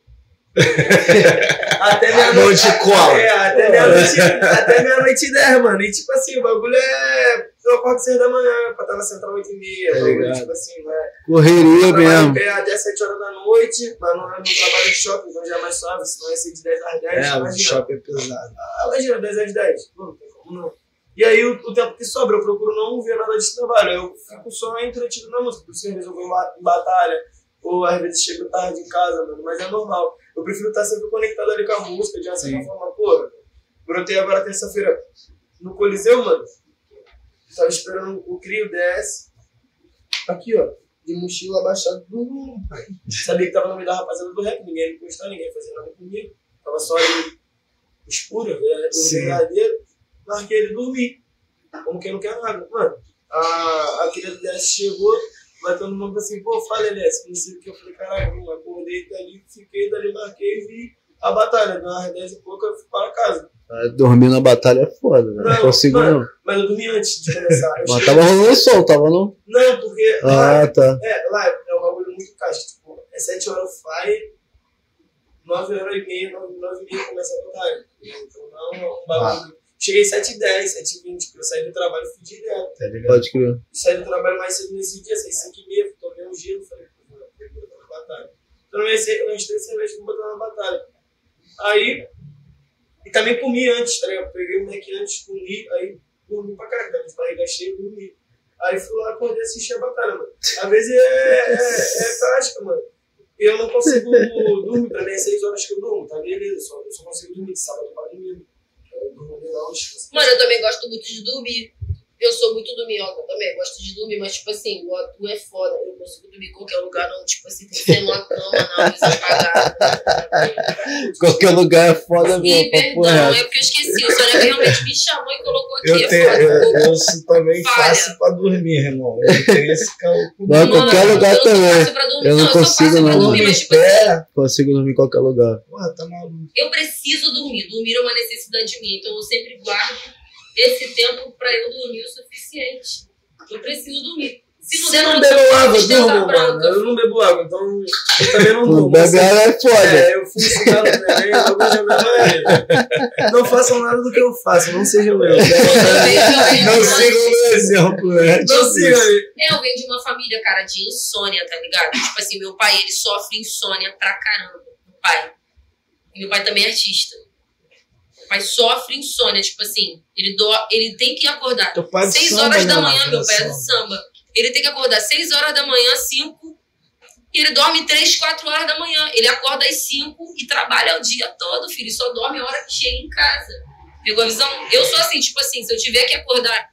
até meia-noite. É, até meia-noite até meia-noite e dez, mano. E tipo assim, o bagulho é. Eu acordo seis da manhã pra estar na central oito e meia. É bagulho, tipo assim, né? Correria mesmo. É até sete horas da noite, mas não, não trabalho em shopping, então já é mais suave, senão ia ser de 10 às 10. É, o shopping é pesado. Ah, imagina, 10 às 10. Não, tem como não. E aí o, o, tempo que sobra, eu procuro não ver nada de trabalho. Eu fico só entretido na música. Por isso que às vezes eu vou em batalha, ou às vezes chego tarde em casa, mano, mas é normal eu prefiro estar sempre conectado ali com a música, de uma certa forma, pô, brotei agora terça-feira no Coliseu, mano. Tava esperando o Crio DS. Aqui, ó, de mochila abaixada do. [laughs] Sabia que tava no meio da rapaziada do rap, ninguém me ninguém fazia nada comigo. Tava só ali escuro, né? O verdadeiro. Marquei ele dormir. Como quem não quer nada. Mano, a, a querida DS chegou bateu no nome assim, pô, fala, Elias, não sei o que. Eu falei, caralho, eu acordei dali, fiquei dali, marquei e vi a batalha. Umas 10 e pouco, eu fui para casa. Ah, dormir na batalha é foda, né? Não, não consigo mano, não. Mas eu dormi antes de começar. [laughs] mas tava rolando sol, tava não? Não, porque. Ah, lá, tá. É, lá é um bagulho muito caixa. Tipo, é 7 horas o fire, 9 horas e meia, 9, 9 e meia começa a batalha. Então não é um bagulho. Ah. Cheguei 7h10, 7h20, porque eu saí do trabalho e fui direto. Tá ligado? Pode crer. Saí do trabalho mais cedo nesse dia, saí 5h30, tomei um gelo, falei, pô, vou botar na batalha. Então eu uns três cervejas pra botar na batalha. Aí, e também comi antes, tá ligado? Peguei o Mac antes, comi, aí dormi pra caralho, tava de barriga cheia, dormi. Aí fui lá, acordei e assisti a batalha, mano. Às vezes é, é, é prática, mano. Eu não consigo dormir, pra mim é 6 horas que eu durmo, tá beleza, só, eu só consigo dormir de sábado pra domingo. Mano, eu também gosto muito de dormir. Eu sou muito dorminhoca também, gosto de dormir, mas tipo assim, o atu é foda. Eu consigo dormir em qualquer lugar, não. Tipo assim, tem que ser numa cama, na [laughs] luz apagada. qualquer lugar é foda mesmo. Sim, perdão, é porque eu esqueci. O Sônia realmente me chamou e colocou aqui. Eu, é tenho, eu, eu, também Falha. faço pra dormir, irmão. Eu tenho esse cálculo. Não, qualquer lugar eu também. Eu não, não consigo, eu não. Dormir, mas, tipo, assim, consigo dormir em qualquer lugar. Porra, tá maluco. Eu preciso dormir. Dormir é uma necessidade minha. Então eu sempre guardo esse tempo para eu dormir o suficiente. Eu preciso dormir. Se não, der, não bebo água, durmo, mano. Eu não bebo água, então eu também não [laughs] durmo. Beber água é foda. É, eu fui cigarro também, eu Não façam nada do que eu faço, não sejam eu. Não sigam o meu exemplo, né? Não sigam é, Eu venho de uma família, cara, de insônia, tá ligado? Tipo assim, meu pai, ele sofre insônia pra caramba. Meu pai. E meu pai também é artista pai sofre insônia, tipo assim, ele, do, ele tem que acordar 6 horas da manhã, meu pai é do samba. Ele tem que acordar 6 horas da manhã, 5, e ele dorme 3, 4 horas da manhã. Ele acorda às 5 e trabalha o dia todo, filho. Só dorme a hora que chega em casa. Pegou a visão? Eu sou assim, tipo assim, se eu tiver que acordar,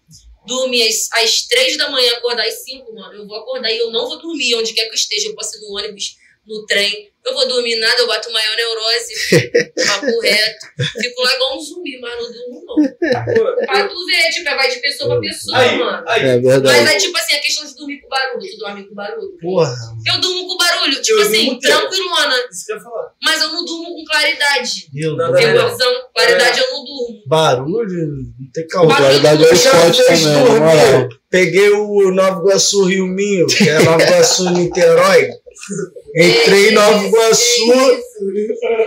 dormir às, às 3 da manhã, acordar às 5, mano, eu vou acordar e eu não vou dormir onde quer que eu esteja. Eu posso ir no ônibus, no trem, eu vou dormir nada, eu bato maior neurose, [laughs] papo reto. Fico lá igual um zumbi, mas não durmo não. pra tu ver, tipo, vai de pessoa pra pessoa, aí, mano. Aí. É verdade. Mas é tipo assim, a questão de dormir com barulho. Tu dorme com barulho? Porra. Eu durmo com barulho, tipo eu assim, tranquilona. Isso que eu ia falar. Mas eu não durmo com claridade. Meu Deus. Tem uma visão? Claridade é. eu não durmo. Barulho? Não tem calma. Claridade é esporte também, peguei o Nova Iguaçu Rio Minho, que é Nova Iguaçu Niterói. [laughs] Entrei em Nova Iguaçu,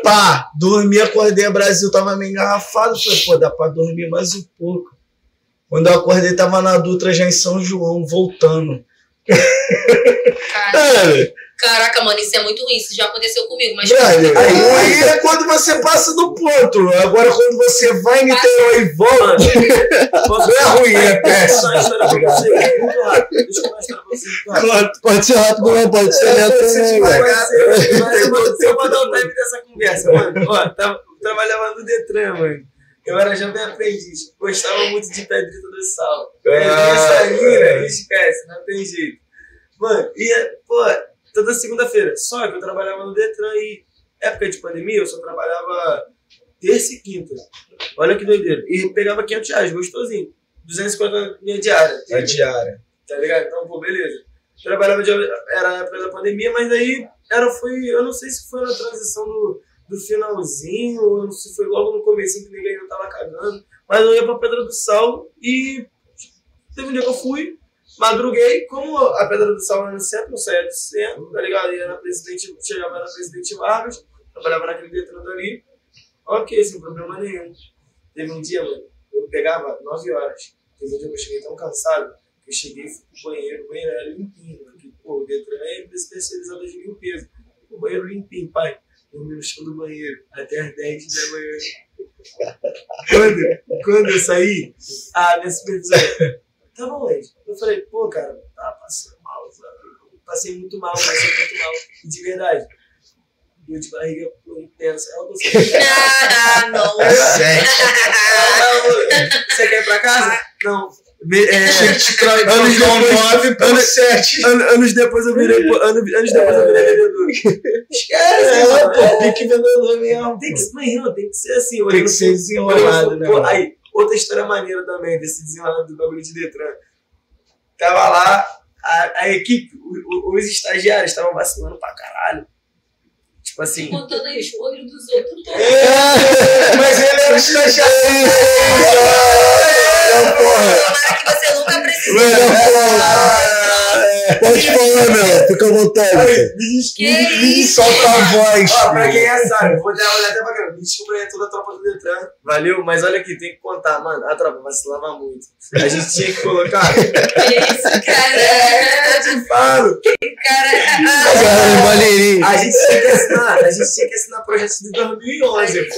pá, dormi, acordei, Brasil tava meio engarrafado. Falei, pô, dá pra dormir mais um pouco. Quando eu acordei, tava na Dutra já em São João, voltando. Cara, Caraca, mano, isso é muito ruim. Isso já aconteceu comigo, mas. Velho, aí, aí é quando você passa do ponto. Agora, quando você vai em Niterói e volta, não é ruim, é péssimo. Pode ser rápido, não pode ser lento também, velho. Se eu mandar o time dessa conversa, mano, ó, trabalhava no Detran, mano. Eu era jovem aprendiz, gostava muito de pedrita do sal. Ah, essa mina, esquece, não tem jeito. Mano, e, pô, toda segunda-feira. Só que eu trabalhava no Detran e, época de pandemia, eu só trabalhava terça e quinta. Olha que doideira. E pegava 500 reais, gostosinho. 250 minha diária. A diária. Tá ligado? Então, pô, beleza. Trabalhava de, era a época da pandemia, mas aí era, foi, eu não sei se foi na transição do, do finalzinho, ou não sei se foi logo no começo que ninguém ainda tava cagando. Mas eu ia pra Pedra do Sal e teve um dia que eu fui, Madruguei, como a Pedra do Sal era no centro, não saía do centro, tá ligado? Na Presidente, chegava na Presidente Vargas, trabalhava naquele detrando ali. Ok, sem problema nenhum. Teve um dia, mano, eu pegava 9 horas. Teve um dia que eu cheguei tão cansado que eu cheguei e fui pro banheiro, o banheiro era limpinho, porque, pô, o Detran é especializado de limpeza. O banheiro limpinho, pai. Dormi no chão do banheiro até as 10 da manhã. Quando, quando eu saí, a minha supervisora tá bom, Ed. Eu falei, pô, cara, tá passando mal, sabe? Passei muito mal, passei muito mal. E de verdade, dor de barriga intensa. Ela conseguiu. Ah, [laughs] não. Sete. Você quer ir pra casa? Não. É, anos, depois, anos, anos, anos depois eu virei anos, anos depois eu virei vendedor. Esquece, é, mano. Pô, tem que vendedor mesmo. Tem que, não, tem que ser assim. Tem que ser desenrolado, né? Pô, aí, Outra história maneira também desse desenrolado do bagulho de Detran. Tava lá, a, a equipe, os, os estagiários estavam vacilando pra caralho. Tipo assim. Contando aí os podres dos outros. É, mas ele era o estagiário. É, porra. que você nunca precisou. Pode falar, meu. Fica à vontade. Me solta a voz. Ó, pra quem é sabe, vou dar uma olhada até pra cá. Me desculpa aí toda a tropa do Detran. Valeu, mas olha aqui, tem que contar, mano. A tropa vacilava muito. A gente tinha que colocar. Que [laughs] isso, cara? É, eu te falo. Cara, Cara, maneirinho. A gente tinha que assinar, a gente tinha que assinar projeto de 2011, pô.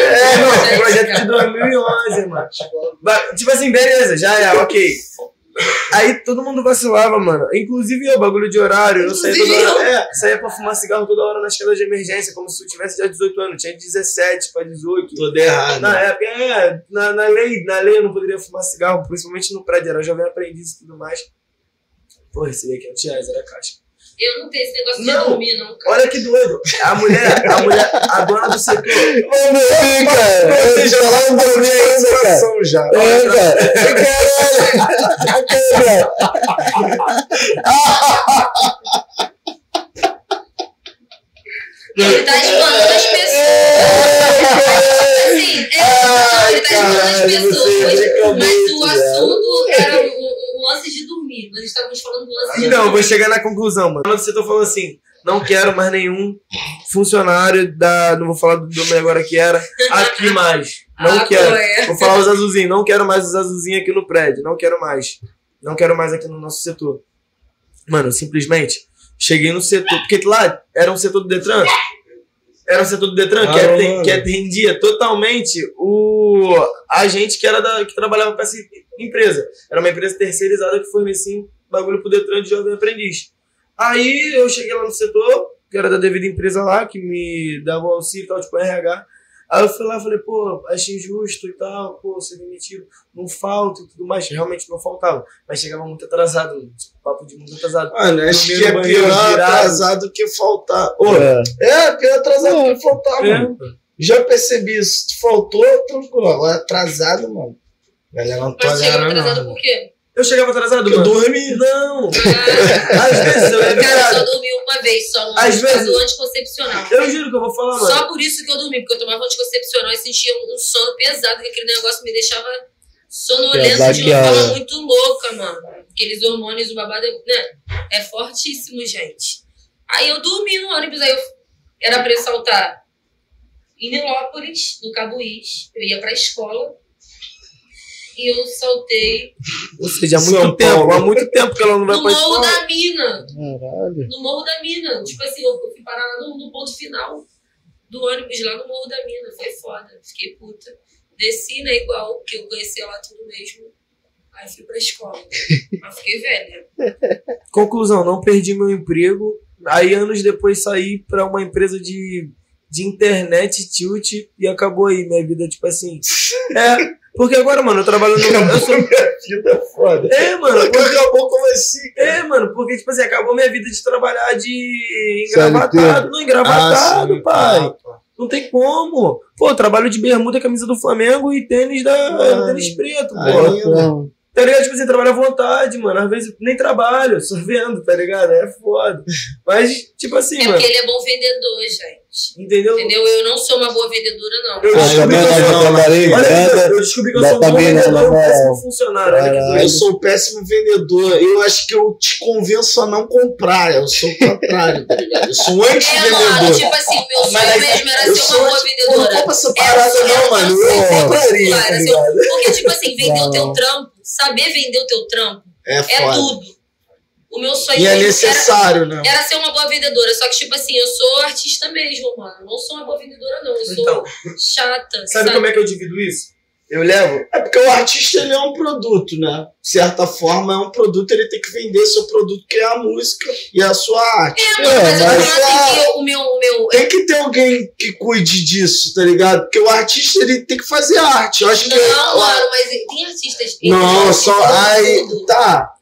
É, não, projeto de 2011, mano. Tipo assim, beleza, já é, ok. Aí todo mundo vacilava, mano. Inclusive eu, bagulho de horário. Eu saía toda hora. É, saía pra fumar cigarro toda hora nas escadas de emergência, como se eu tivesse já 18 anos. Tinha 17 pra 18. Tudo errado. Na época, é, na, na, lei, na lei eu não poderia fumar cigarro, principalmente no prédio, era jovem aprendiz e tudo mais. Pô, recebi 500 reais, era caixa. Eu não tenho esse negócio Não. de dormir, não, cara. Olha que doido. A mulher, a mulher, a dona do setor. Vamos ver, cara. Você já tá não dormi ainda, cara. já. É, cara. Caralho. Ele tá espantando as pessoas. Assim, é, ele tá espantando as pessoas. brinca Mas o assunto era lance de dormir. Nós estávamos falando do lance de Então, eu vou chegar na conclusão, mano. A dona do setor falou assim: não quero mais nenhum funcionário da. Não vou falar do nome agora que era. Aqui mais. Não Ah, quero. é. Vou falar os azulzinhos. Não quero mais os azulzinhos aqui no prédio. Não quero mais. Não quero mais aqui no nosso setor. Mano, simplesmente cheguei no setor. Porque lá era um setor do Detran. Era um setor do Detran que, Ah, é- mano. que rendia totalmente o a gente que era da, que trabalhava para essa empresa. Era uma empresa terceirizada que fornecia bagulho pro Detran de jovem aprendiz. Aí eu cheguei lá no setor, que era da devida empresa lá, que me dava o auxílio e tal, tipo RH. Aí eu fui lá e falei, pô, achei injusto e tal, pô, ser demitido, não falta e tudo mais. Realmente não faltava, mas chegava muito atrasado, tipo, papo de muito atrasado. Mano, acho que é pior virado. atrasado que faltar. Ô, É. é, pior atrasado que faltar, É. mano. Já percebi isso. Faltou, tranquilo. Agora atrasado, mano. Galera não Mas chegou tolera, atrasado não. por quê? Eu chegava atrasado, Eu mano. dormi. Não! Ah, [laughs] Às vezes eu ia cara, eu só dormi uma vez, só no Às caso vezes- anticoncepcional. Eu juro que eu vou falar, mano. Só por isso que eu dormi, porque eu tomava anticoncepcional e sentia um sono pesado, que aquele negócio me deixava sonolento de uma forma muito louca, mano. Aqueles hormônios, o babado, né? É fortíssimo, gente. Aí eu dormi no ônibus, aí eu era pra eu saltar em Nilópolis, no Cabuís. Eu ia pra escola. E eu saltei. Ou seja, há muito São tempo, Paulo. há muito tempo que ela não vai no pra Morro escola. da Mina. Caralho. No Morro da Mina. Tipo assim, eu fui parar lá no, no ponto final do ônibus, lá no Morro da Mina. Foi foda. Fiquei puta. Desci, né, igual que eu conhecia lá tudo mesmo. Aí fui pra escola. [laughs] Mas fiquei velha. Conclusão, não perdi meu emprego. Aí anos depois saí pra uma empresa de, de internet tilt e acabou aí minha vida, tipo assim. [laughs] É, porque agora, mano, eu trabalho no. Eu sou... vida é foda. É, mano. Porque acabou como assim? É, mano, porque, tipo assim, acabou minha vida de trabalhar de CLT. engravatado. Não, engravatado, sim, pai. tá. Não tem como. Pô, trabalho de bermuda, camisa do Flamengo e tênis da Mano, tênis preto, pô. Tá ligado? Tipo assim, trabalho à vontade, mano. Às vezes nem trabalho, só vendo, tá ligado? É foda. Mas, tipo assim, É mano. porque ele é bom vendedor, gente. Entendeu? Entendeu? Eu não sou uma boa vendedora, não. Eu descobri que eu não, sou. trabalhei, Olha, nada. eu descobri que eu Dá sou um bom vendedor, um péssimo funcionário. Caralho. Eu sou um péssimo vendedor. Eu acho que eu te convenço a não comprar. Eu sou o contrário, tá ligado? Eu sou um É, mano, anti-vendedor. tipo assim, o meu sonho Mas mesmo era ser uma boa eu não vendedora. compro essa Era parada, ser- não, mano. eu compraria, tá? Porque, tipo assim, vender o teu trampo, saber vender o teu trampo, É é tudo. O meu sonho E é necessário, né? era, era ser uma boa vendedora. Só que, tipo assim, eu sou artista mesmo, mano. Eu não sou uma boa vendedora, não. Eu sou Então, chata. Sabe como é que eu divido isso? Eu levo. É porque o artista ele é um produto, né? De certa forma, é um produto, ele tem que vender seu produto, que é a música e a sua arte. É, mano, mas eu tô mas falando assim é- que o meu, o meu, Tem que ter alguém que cuide disso, tá ligado? Porque o artista ele tem que fazer arte. Eu acho que. Não, mano, mas tem artistas. Não, só. Aí, tá.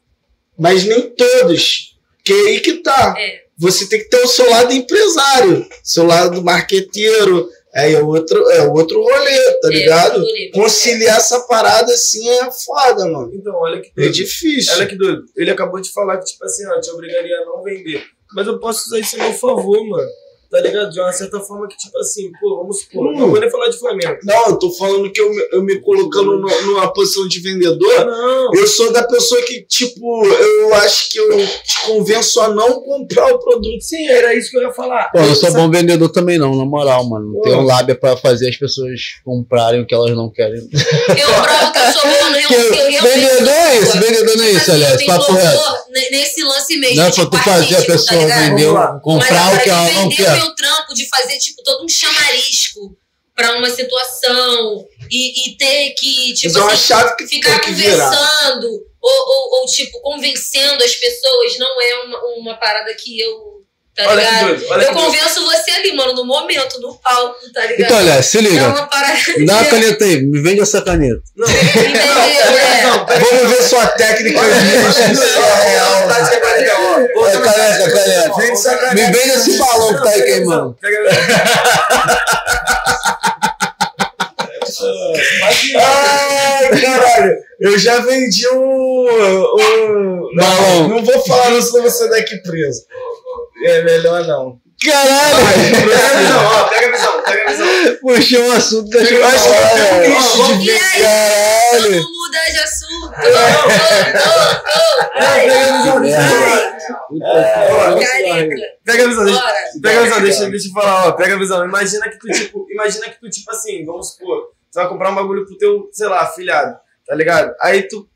Mas nem todos. Que é aí que tá. É. Você tem que ter o seu lado empresário, seu lado marqueteiro. Aí é outro, é outro rolê, tá É, ligado? Conciliar essa parada assim é foda, mano. Então, olha que É doido. difícil. Olha que doido. Ele acabou de falar que, tipo assim, ó, te obrigaria a não vender. Mas eu posso usar isso a meu favor, mano. Tá ligado? De uma certa forma que, tipo assim, pô, vamos supor. Hum. Não vou nem falar de Flamengo. Não, eu tô falando que eu, me- eu me colocando no- numa posição de vendedor. Não. Eu sou da pessoa que, tipo, eu acho que eu te convenço a não comprar o produto. Sim, era isso que eu ia falar. Pô, eu não sou bom vendedor também não, na moral, mano. Não tenho lábia pra fazer as pessoas comprarem o que elas não querem. Eu provo que eu sou bom, né? Que Eu, eu, realmente vendedor é isso, vendedor não é isso, eu aliás, papo reto. Nesse lance mesmo. Não é pra tu fazer a pessoa tá ligado? vender, comprar o que ela não vender quer. o meu trampo, de fazer, tipo, todo um chamarisco pra uma situação e, e ter que, tipo é assim, que ficar conversando ou, ou, ou, tipo, convencendo as pessoas não é uma, uma parada que eu. Tá Olha ligado? doido, olha eu doido. convenço você ali, mano, no momento, no palco, tá ligado? Então, olha, se é liga. uma parada. Dá uma caneta aí, me vende essa caneta. Não, Entendeu? É. não, pera- Vamos ver sua técnica de real. É, caneta, caneta. Me caneta. vende esse balão que tá aí queimando. Pega a Ai, caralho. Eu já vendi um. um Balão. Não, não vou falar, não, senão você daqui preso. É melhor não. Caralho! Pega a [laughs] visão, ó, pega a visão, pega a visão. Puxou um assunto da Eu acho que eu tenho nicho de E aí, Caralho! vamos mudar de assunto. Ai, Pega a visão, merda. Careca. Pega a visão, deixa, Bora. pega a visão, deixa, deixa eu falar, ó, pega a visão. Imagina que tu, tipo, imagina que tu, tipo assim, vamos supor, tu vai comprar um bagulho pro teu, sei lá, afilhado, tá ligado? Aí tu,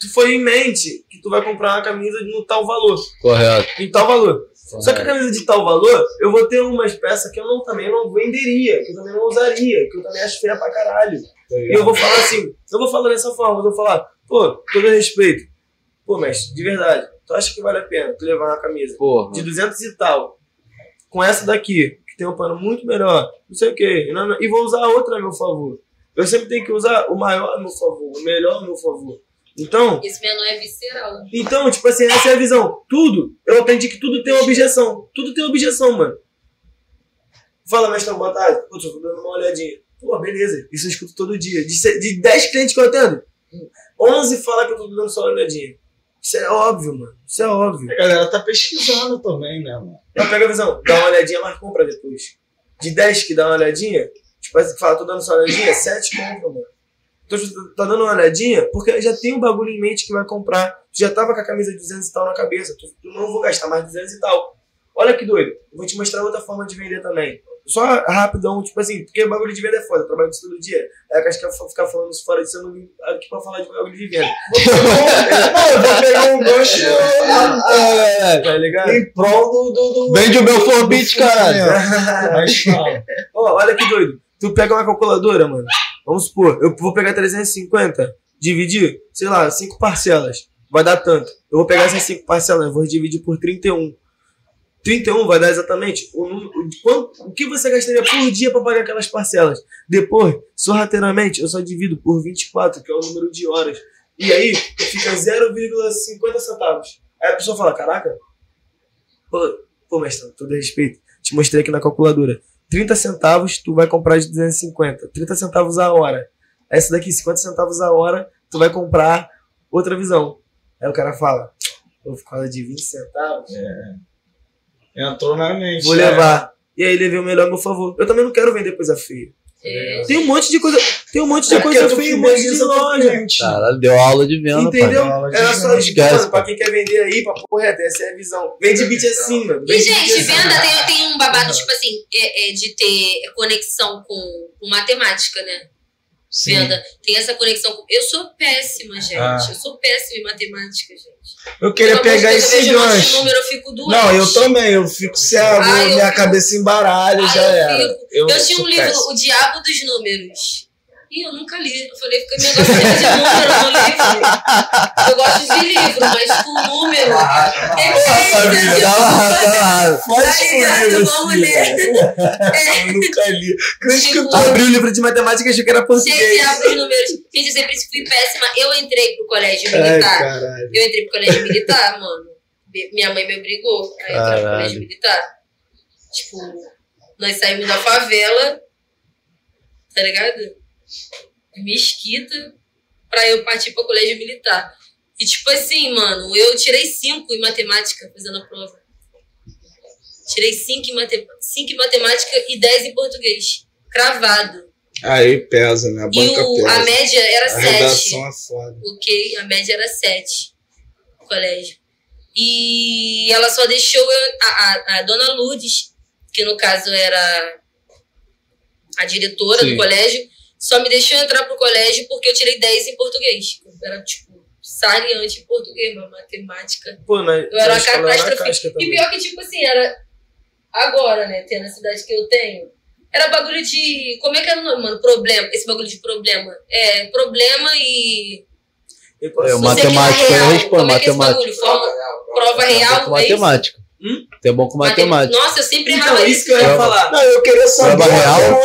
tu foi em mente que tu vai comprar uma camisa no tal valor, Correto. em tal valor. Só que a camisa de tal valor, eu vou ter umas peças que eu não, também não venderia, que eu também não usaria, que eu também acho feia pra caralho. E eu vou falar assim, eu vou falar dessa forma, eu vou falar, pô, todo respeito, pô, mestre, de verdade, tu acha que vale a pena tu levar uma camisa Porra. de 200 e tal, com essa daqui, que tem um pano muito melhor, não sei o quê, e vou usar a outra a meu favor. Eu sempre tenho que usar o maior a meu favor, o melhor a meu favor. Então, Esse menor é visceral. então, tipo assim, essa é a visão. Tudo, eu aprendi que tudo tem uma objeção. Tudo tem objeção, mano. Fala, mestre, boa tarde. Pô, tô dando uma olhadinha. Pô, beleza. Isso eu escuto todo dia. De, de 10 clientes que eu atendo, 11 falam que eu tô dando só uma olhadinha. Isso é óbvio, mano. Isso é óbvio. A galera tá pesquisando também, né, mano? Então pega a visão, dá uma olhadinha, mas compra depois. De 10 que dá uma olhadinha, tipo, que fala, tô dando só uma olhadinha, 7 compra, mano. Então, tu tá dando uma olhadinha, porque já tem um bagulho em mente que vai comprar. Tu já tava com a camisa de 200 e tal na cabeça. Tu, tu não vou gastar mais 200 e tal. Olha que doido. Eu vou te mostrar outra forma de vender também. Só rapidão, tipo assim, porque o bagulho de venda é foda, eu trabalho isso todo dia. É que acho que eu ficar falando isso fora disso, eu não vim aqui pra falar de bagulho de venda. [laughs] [laughs] não, eu vou pegar um gancho é, tá ligado? em prol do. do, do Vende o meu forbit, caralho. Ó, olha que doido. Tu pega uma calculadora, mano. Vamos supor, eu vou pegar 350, dividir, sei lá, 5 parcelas. Vai dar tanto. Eu vou pegar essas 5 parcelas, eu vou dividir por 31. 31 vai dar exatamente o, o, quanto, o que você gastaria por dia para pagar aquelas parcelas. Depois, sorrateiramente, eu só divido por 24, que é o número de horas. E aí, fica 0,50 centavos. Aí a pessoa fala, caraca, pô, pô mestre, todo respeito, te mostrei aqui na calculadora. 30 centavos, tu vai comprar de 250. 30 centavos a hora. Essa daqui, 50 centavos a hora, tu vai comprar outra visão. Aí o cara fala, pô, por causa de 20 centavos... É. Entrou na mente. Vou é. levar. E aí levei o melhor a meu favor. Eu também não quero vender coisa feia. É. Tem um monte de coisa. Tem um monte de é coisa feia, um monte de loja. Caralho, deu aula de venda. Entendeu? Era só de pra quem quer vender aí, pra porra, essa é a visão. Vende beat assim, mano. E, gente, assim. venda tem, tem um babado, tipo assim, é, é de ter conexão com, com matemática, né? Sim. Venda. Tem essa conexão. Com... Eu sou péssima, gente. Ah. Eu sou péssima em matemática, gente. Eu queria pegar esse gancho. Número, eu fico doente. Não, eu também, eu fico cego, Ai, minha fico... cabeça embaralha, já eu era. Eu, eu tinha um livro, péssimo. O Diabo dos Números. E eu nunca li. Eu falei, fica meio gostando de número no livro. Eu gosto de livro, mas com número. é que Tá lá, tá lá. Pode escolher. Vamos ler. Eu nunca li. Crente que tu abriu o livro de matemática e achou que era português. Gente, abre os números. Gente, eu sempre fui péssima. Eu entrei pro colégio militar. Ai, eu entrei pro colégio militar, mano. Minha mãe me obrigou a entrar pro colégio militar. Tipo, nós saímos da favela, tá ligado? Mesquita pra eu partir pro colégio militar. E tipo assim, mano, eu tirei cinco em matemática fazendo a prova. Tirei cinco em, mate... cinco em matemática e dez em português. Cravado. Aí pesa, né? A banca e o, pesa. a média era a sete. redação é foda. Ok, a média era sete no colégio. E ela só deixou eu, a, a, a dona Lourdes, que no caso era a diretora Sim. do colégio, só me deixou entrar pro colégio porque eu tirei 10 em português. Eu era, tipo, saliante em português, mas matemática. Pô, mas eu era uma catástrofe. E pior que, tipo assim, era agora, né, tendo a cidade que eu tenho. Era bagulho de. Como é que era o nome, mano? Problema. Esse bagulho de problema. É, problema e. É, matemática, eu respondo, Como é que é esse bagulho? Forma, prova real, é matemática. Hum? Tem bom com matemática. Nossa, eu sempre então, errava isso que eu ia falar. Não, eu queria saber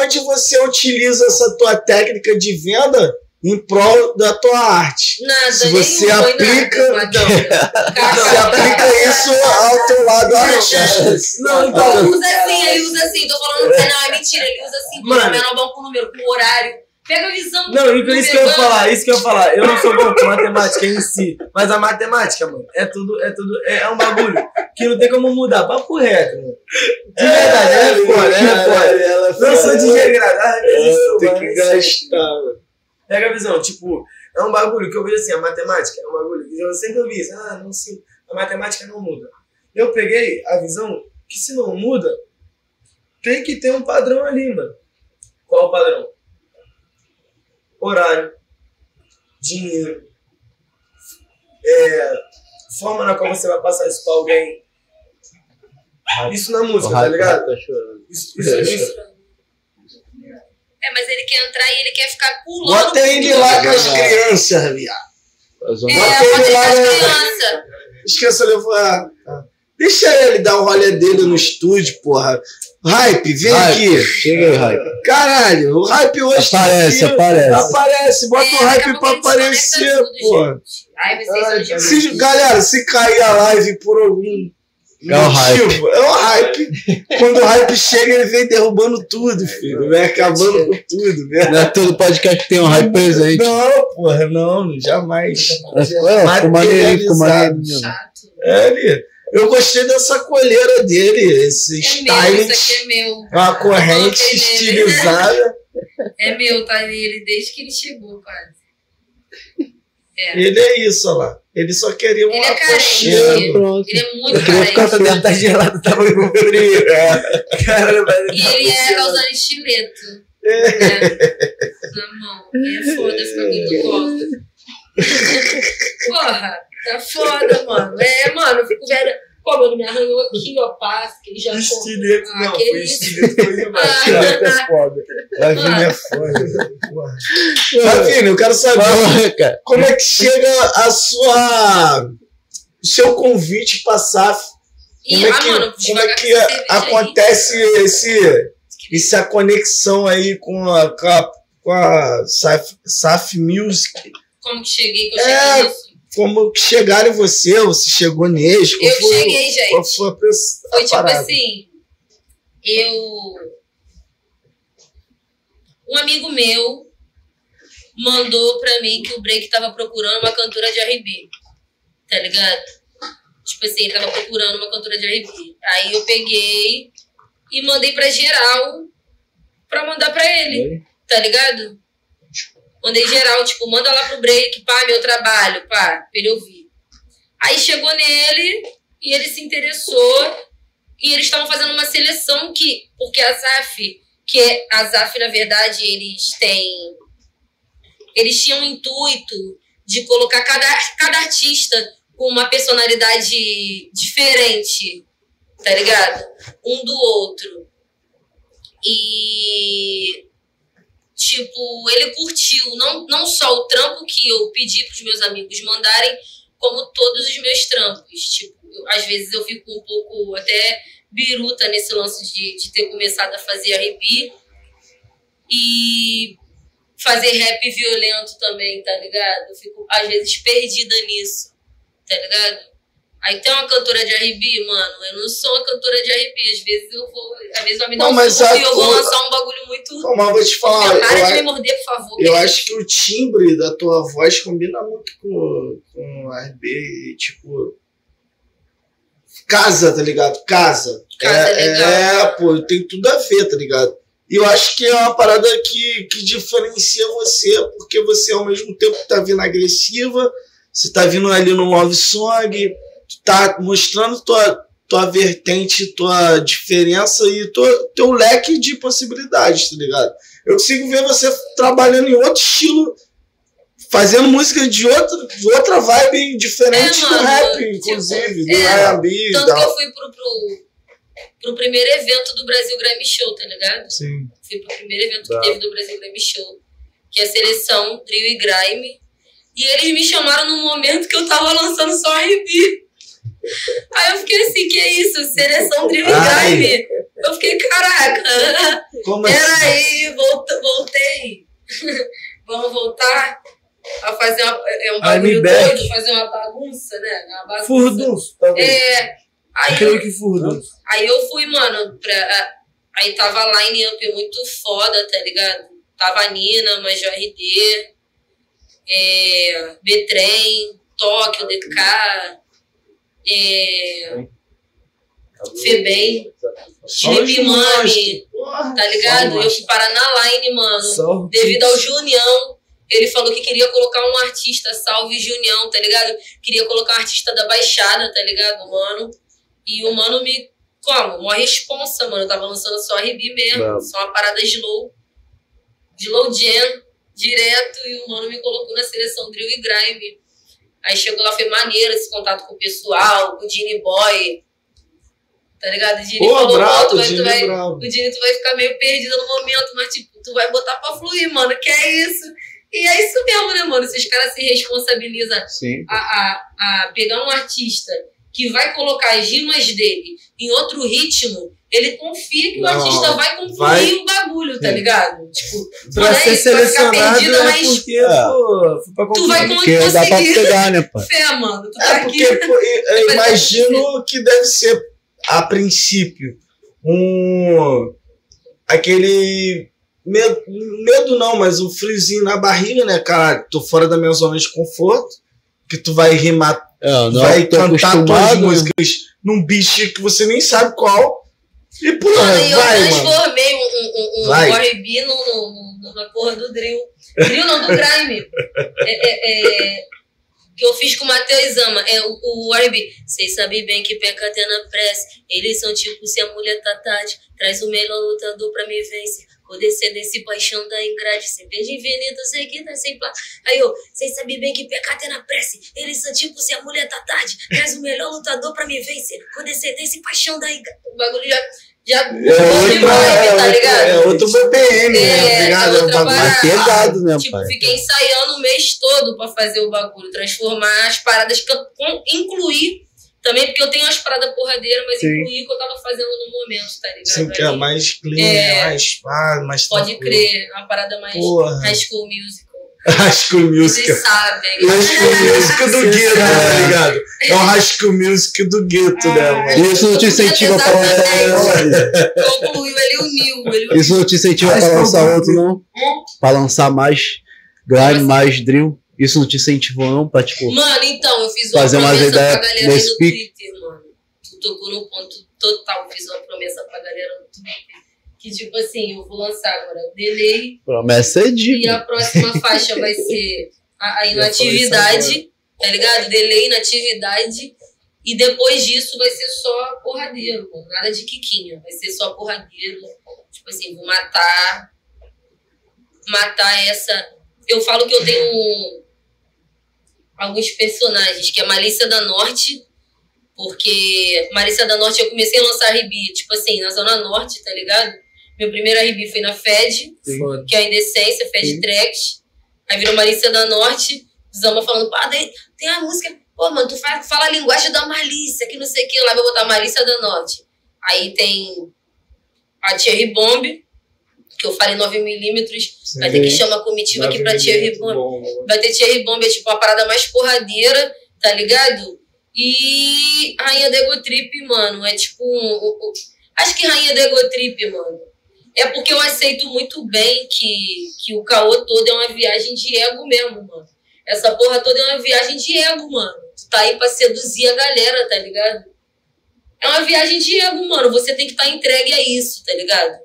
onde você utiliza essa tua técnica de venda em prol da tua arte. Nada, Se você aplica, nada, [laughs] você aplica isso ao teu lado artístico. Não, então, ele usa assim, ele usa assim. Tô falando, não, é mentira, ele usa assim, Mano. menor bom com número, com horário Pega a visão Não, e isso que eu ia falar, isso que eu ia falar. Eu não sou bom com matemática em si. Mas a matemática, mano, é tudo, é tudo, é, é um bagulho que não tem como mudar. Papo reto, mano. De verdade, é, é foda, é foda. Não sou desregradado. Tem que gastar, mano. Pega a visão, tipo, é um bagulho que eu vejo assim, a matemática é um bagulho que eu sempre ouvi isso. Ah, não sim, a matemática não muda. Eu peguei a visão que se não muda, tem que ter um padrão ali, mano. Qual o padrão? Horário, dinheiro, é, forma na qual você vai passar isso pra alguém. Isso na música, tá ligado? Tá isso, isso, isso. [laughs] É, mas ele quer entrar e ele quer ficar pulando. Bota ele lá com as crianças, viado. É, bota ele lá com as crianças. Esqueça levar. Deixa ele dar o rolê dele no estúdio, porra. Hype, vem hype. aqui. Chega aí, hype. Caralho, o hype hoje. Aparece, aqui, aparece. Aparece, bota é, o hype pra aparecer, pô. se, galera, se cair a live por algum é o hype. É o hype. Quando o hype chega, ele vem derrubando tudo, filho. Vem acabando com tudo. Velho. Não é todo podcast que tem um hype presente. Não, porra, não, jamais. É, ficou maneirinho, ficou maneirinho. É, ali. Eu gostei dessa colheira dele, esse é style. Meu, isso aqui é meu. Uma corrente estilizada. [laughs] É meu, tá nele desde que ele chegou, quase. É. Ele é isso, olha lá. Ele só queria uma ele é coxinha. Ele é muito eu carente. Ficar dentro da gelada, tava no frio. [laughs] É. Caramba, e ele é causando estileto. É. Né? Na mão. E é foda ficar muito colo. [laughs] Porra, tá foda, mano. É, mano, eu fico velho. Pô, mano, me arranhou aqui, ó, paz, que ele já Estileto, ah, não, foi estileto, foi [laughs] demais. Estileto é foda. Lavínia é foda. Lavínia, eu quero saber cara. como é que chega a sua. o seu convite pra SAF. Como é que, ah, mano, como é que acontece esse, essa conexão aí com a, com a, com a SAF, SAF Music? Como que cheguei, que eu cheguei é, nisso? Como que chegaram em você, ou se chegou neles. Eu foi, cheguei, gente. Qual foi Foi tipo assim, eu... Um amigo meu mandou pra mim que o Break tava procurando uma cantora de R&B, tá ligado? Tipo assim, ele tava procurando uma cantora de R&B. Aí eu peguei e mandei pra geral pra mandar pra ele, tá ligado? Mandei geral, tipo, manda lá pro break, pá, meu trabalho, pá, pra ele ouvir. Aí chegou nele e ele se interessou e eles estavam fazendo uma seleção que, porque a ZAF, que é, a ZAF, na verdade, eles têm. Eles tinham um intuito de colocar cada, cada artista com uma personalidade diferente, tá ligado? Um do outro. E Tipo, ele curtiu não, não só o trampo que eu pedi pros meus amigos mandarem, como todos os meus trampos. Tipo, eu, às vezes eu fico um pouco até biruta nesse lance de, de ter começado a fazer R&B e fazer rap violento também, tá ligado? Eu fico, às vezes, perdida nisso, tá ligado? Aí tem uma cantora de R&B, mano, eu não sou uma cantora de R&B, às vezes eu vou, às vezes vai me dar não, um a, e eu vou lançar um bagulho muito... Não, mas vou te falar... Para de me morder, por favor. Eu acho que o timbre da tua voz combina muito com, com R&B tipo... Casa, tá ligado? Casa. Casa é, é, legal. é, pô, tem tudo a ver, tá ligado? E eu acho que é uma parada que, que diferencia você, porque você ao mesmo tempo tá vindo agressiva, você tá vindo ali no love song tá mostrando tua, tua vertente, tua diferença e tua, teu leque de possibilidades, tá ligado? Eu consigo ver você trabalhando em outro estilo, fazendo música de, outro, de outra vibe diferente é, mano, do rap, tipo, inclusive, do é, R&B. Tanto que eu fui pro, pro, pro, primeiro evento do Brasil Grammy Show, tá ligado? Sim. Fui pro primeiro evento tá. que teve do Brasil Grammy Show, que é a seleção Drill e Grime. E eles me chamaram num momento que eu tava lançando só R&B. Aí eu fiquei assim, que é isso? Seleção Dream Drive. Eu fiquei, caraca. [laughs] Como Peraí, assim? voltei. [laughs] Vamos voltar a fazer uma, é um bagulho doido, fazer uma bagunça, né? Uma bagunça. Furdunço, talvez. É. Aí Creio que furdunço. Aí eu fui, mano, pra. Aí tava line-up muito foda, tá ligado? Tava Nina, Major RD, é, B-Trem, Tóquio, DK, é, Febem, Felipe Mami, tá ligado? Eu fui parar na line, mano. Devido ao Junião. Ele falou que queria colocar um artista, salve Junião, tá ligado? Queria colocar um artista da Baixada, tá ligado, mano? E o mano me. Como? Uma responsa, mano. Eu tava lançando só RB mesmo. Não. Só uma parada slow. Slow Jam, direto. E o mano me colocou na seleção Drill e Grime. Aí chegou lá, foi maneiro esse contato com o pessoal, com o Dini Boy. Tá ligado? O Dini Pô, falou, bravo, tu vai, Dini tu vai, bravo. o Dini tu vai ficar meio perdido no momento, mas tipo, tu vai botar pra fluir, mano, que é isso. E é isso mesmo, né, mano? Se os caras se responsabilizam a, a, a pegar um artista que vai colocar as rimas dele em outro ritmo, ele confia que o artista vai concluir vai... o bagulho, tá ligado? Tipo, pra é ser selecionado perdida, é mas porque, é. pô, pra tu vai porque conseguir. Dá pra pegar, né, pô? Fé, mano. Tu é, tá porque aqui. Pô, [laughs] eu imagino que deve ser, a princípio, um... aquele... Medo, medo não, mas um friozinho na barriga, né, cara? Tô fora da minha zona de conforto, que tu vai rimar, é, não, vai cantar tuas músicas num beat que você nem sabe qual E porra, mano, eu vai, transformei mano. um, um, um R&B na porra do drill. Drill não, do grime. é, é, é, que eu fiz com o Matheus Ama, é o, o R&B. Vocês sabem bem que peca até na pressa. Eles são tipo se a mulher tá tarde. Traz o melhor lutador pra me vencer. Vou descer desse paixão da ingrade. Cerveja infinita, sei que tá sem plá. Aí eu, vocês sabem bem que peca até na pressa. Eles são tipo se a mulher tá tarde. Traz o melhor lutador pra me vencer. Vou descer desse paixão da ingrade. O bagulho já já é outro, vibe, tá ligado? É, outro BPM, é, né? Tá ligado? É mais pegado, né, tipo, pai? fiquei ensaiando o mês todo pra fazer o bagulho, transformar as paradas que eu incluí também, porque eu tenho umas paradas porradeiras, mas Sim. incluí o que eu tava fazendo no momento, tá ligado? Sim, que é mais clean, é, mais, ah, mais Pode tranquilo. crer, uma parada mais Porra. high school music. High School Music. Vocês sabem. High School Music do gueto, tá ligado? É o High School Music do gueto, né, ah, mano? Isso não te incentiva pra lançar. Concluiu, ele uniu. Ele Isso não te incentiva pra lançar outro, não? Hum? Pra lançar mais grime, mais drill? Isso não te incentivou, não? Pra, tipo. Mano, então, eu fiz uma fazer promessa uma pra galera no Twitter, mano. Tu tocou no ponto total. Fiz uma promessa pra galera no Twitter que tipo assim, eu vou lançar agora Delay. Promessa é de. E a próxima faixa vai ser a, a inatividade, tá ligado? Delay, inatividade. E depois disso vai ser só porradeiro, mano. Nada de quiquinha. Vai ser só porradeiro. Tipo assim, vou matar. Matar essa. Eu falo que eu tenho alguns personagens, que é Malícia da Norte. Porque Malícia da Norte eu comecei a lançar RB, tipo assim, na Zona Norte, tá ligado? Meu primeiro RB foi na FED, Sim. que é a Indecência, FED Tracks. Aí virou Malícia da Norte, Zamba falando, pá, daí tem a música, pô, mano, tu fala, fala a linguagem da malícia, que não sei o que, lá vai botar Malícia da Norte. Aí tem a Thierry Bomb, que eu falei 9mm, vai ter que chamar a comitiva aqui pra Thierry Bomb. Vai ter Thierry Bomb, é tipo a parada mais porradeira, tá ligado? E Rainha da Ego Trip, mano, é tipo um, um, Acho que Rainha da Ego Trip, mano, é porque eu aceito muito bem que, que o caô todo é uma viagem de ego mesmo, mano. Essa porra toda é uma viagem de ego, mano. Tu tá aí pra seduzir a galera, tá ligado? É uma viagem de ego, mano. Você tem que estar tá entregue a isso, tá ligado?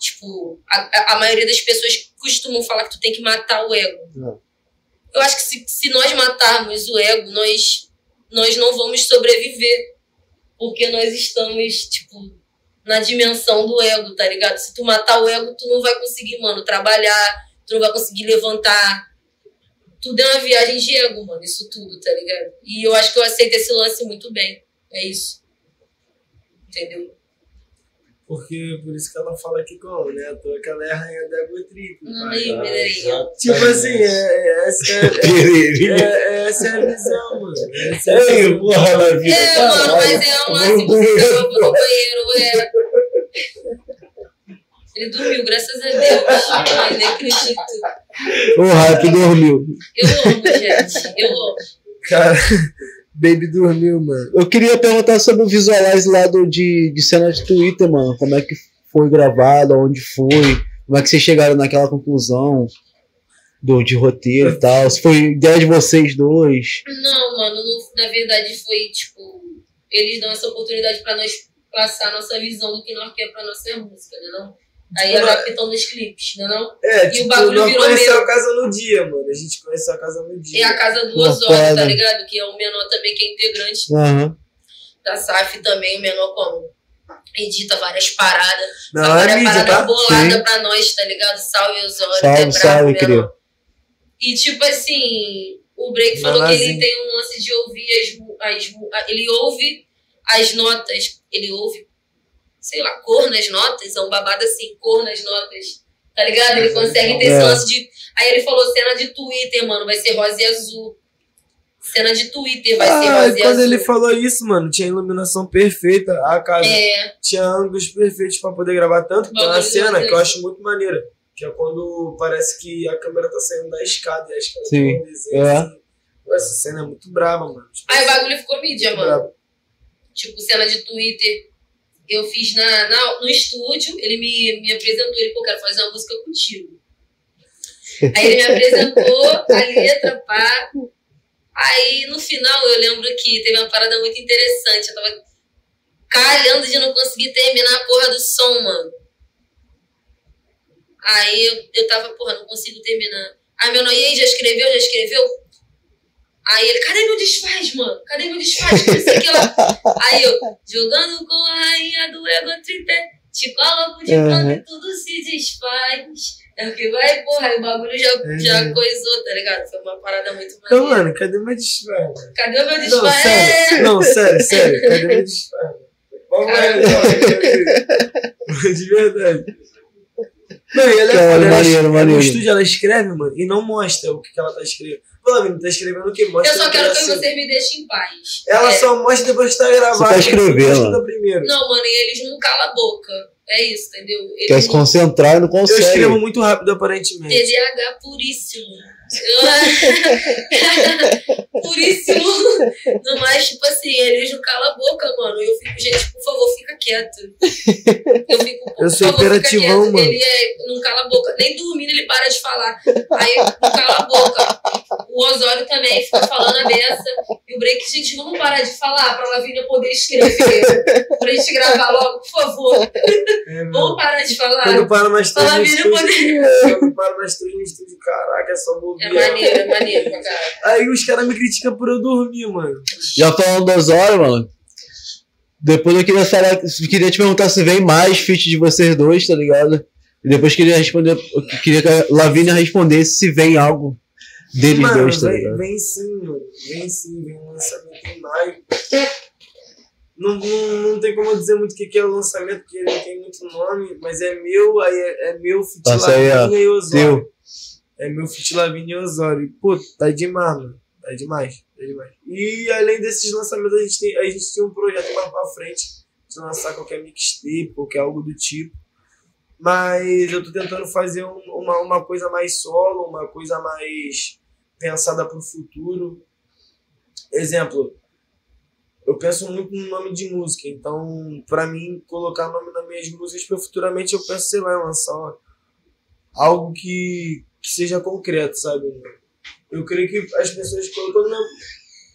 Tipo, a, a maioria das pessoas costumam falar que tu tem que matar o ego. Não. Eu acho que se, se nós matarmos o ego, nós, nós não vamos sobreviver. Porque nós estamos, tipo, na dimensão do ego, tá ligado? Se tu matar o ego, tu não vai conseguir, mano, trabalhar, tu não vai conseguir levantar. Tudo é uma viagem de ego, mano, isso tudo, tá ligado? E eu acho que eu aceito esse lance muito bem. É isso. Entendeu? Porque por isso que ela fala que como, né? Tô que ela é a rainha da Ego Trip. Ai, Mineirinha. Tipo assim, é, é, essa, [laughs] é, é, essa é a visão, mano. Essa é a visão. porra, na vida. É, mano, mas é um lance que você no banheiro, é. Ele dormiu, graças a Deus. Ai, nem acredito. O Hype dormiu. Eu amo, gente. Eu amo. Cara. Baby dormiu, mano. Eu queria perguntar sobre o Visualize lá do, de, de cena de Twitter, mano. Como é que foi gravado, onde foi, como é que vocês chegaram naquela conclusão do, de roteiro e tal. Se foi ideia de vocês dois. Não, mano, no, na verdade foi tipo. Eles dão essa oportunidade pra nós passar a nossa visão do que nós queremos pra nossa música, né? Não? Aí tipo, adaptam nos clipes, não é não? É, e tipo, o bagulho virou conheceu meu. a casa no dia, mano. A gente conheceu a casa no dia. E a casa do Osório, tá ligado? Que é o menor também, que é integrante uhum. da SAF também, o menor como edita várias paradas. Não, é várias mídia, paradas tá? bolada Sim. pra nós, tá ligado? Salve Osório, salve, é salve, querido. E tipo assim, o Break falou que ele tem um lance de ouvir as, as. Ele ouve as notas, ele ouve sei lá, cor nas notas, é um babado assim, cor nas notas. Tá ligado? Ele consegue ter esse é. lance de. Aí ele falou cena de Twitter, mano, vai ser rosa e azul. Cena de Twitter vai ah, ser rosa e azul. quando ele falou isso, mano, tinha iluminação perfeita, a casa. É. Tinha ângulos perfeitos pra poder gravar tanto que tem uma cena que eu acho muito maneira. Que é quando parece que a câmera tá saindo da escada e a escada Sim. um desenho é. assim. Essa cena é muito brava, mano. Tipo, Aí o bagulho ficou mídia, mano. Bravo. Tipo, cena de Twitter eu fiz na, na, no estúdio, ele me, me apresentou, ele, pô, quero fazer uma música contigo. Aí ele me apresentou [laughs] a letra, pá. Aí no final eu lembro que teve uma parada muito interessante. Eu tava, calhando de não conseguir terminar a porra do som, mano. Aí eu, eu tava, porra, não consigo terminar. Aí meu noiê já escreveu, já escreveu? Aí ele, cadê meu desfaz, mano? Cadê meu desfaz? Aí eu, jogando com a rainha do ego tripé, te coloco de uhum. e tudo se desfaz. É o que vai, porra, o bagulho já, uhum. já coisou, tá ligado? Foi uma parada muito maneira. Então, mano, cadê meu desfaz? Cadê o meu desfaz? Não, sério, é. não, sério, sério, cadê meu desfaz? Vamos lá, de verdade. Não, e ela, Cara, ela, maneiro, ela, maneiro. no estúdio ela escreve, mano, e não mostra o que, que ela tá escrevendo. Fala, tá escrevendo o que? Mostra Eu só quero que você me deixe em paz. Ela é. só mostra depois que tá gravado. Você tá escrevendo. Não, mano, e eles não calam a boca. É isso, entendeu? Eles Quer se concentrar e não consegue. Eu escrevo muito rápido, aparentemente. TDAH puríssimo. [laughs] Puríssimo. Não, mas, tipo assim, eles não calam a boca, mano. Eu fico, gente, por favor, fica quieto. Eu fico, por eu sou favor, fica quieto. Mano. Ele é, não cala a boca. Nem dormindo ele para de falar. Aí não cala a boca. O Osório também fica falando a beça. E o Break, gente, vamos parar de falar pra Lavínia poder escrever. Pra gente gravar logo, por favor. É, vamos parar de falar. Quando para mais três no estúdio. Poder... Quando para mais três no estúdio, caraca, é só bom é maneiro, é maneiro [laughs] pra caralho. Aí os caras me criticam por eu dormir, mano. Já falando das horas, mano. Depois eu queria falar, queria te perguntar se vem mais feat de vocês dois, tá ligado? E depois queria responder, eu queria que a Lavínia respondesse se vem algo deles mano, dois, tá ligado? Vem, vem sim, mano. Vem sim, vem um lançamento em maio. Não, não, não tem como dizer muito o que é o lançamento, porque ele não tem muito nome, mas é meu, aí é, é meu, Fit Lavínia e Osório. É meu Fit Lavigne Osório. Pô, tá demais, mano. Tá demais, tá demais. E além desses lançamentos, a gente tem, a gente tem um projeto mais pra frente de lançar qualquer mixtape, qualquer algo do tipo. Mas eu tô tentando fazer um, uma, uma coisa mais solo, uma coisa mais pensada pro futuro. Exemplo, eu penso muito no nome de música, então para mim colocar nome nas minhas músicas, porque futuramente eu penso, sei lá, lançar algo que, que seja concreto, sabe? Eu creio que as pessoas, quando, quando,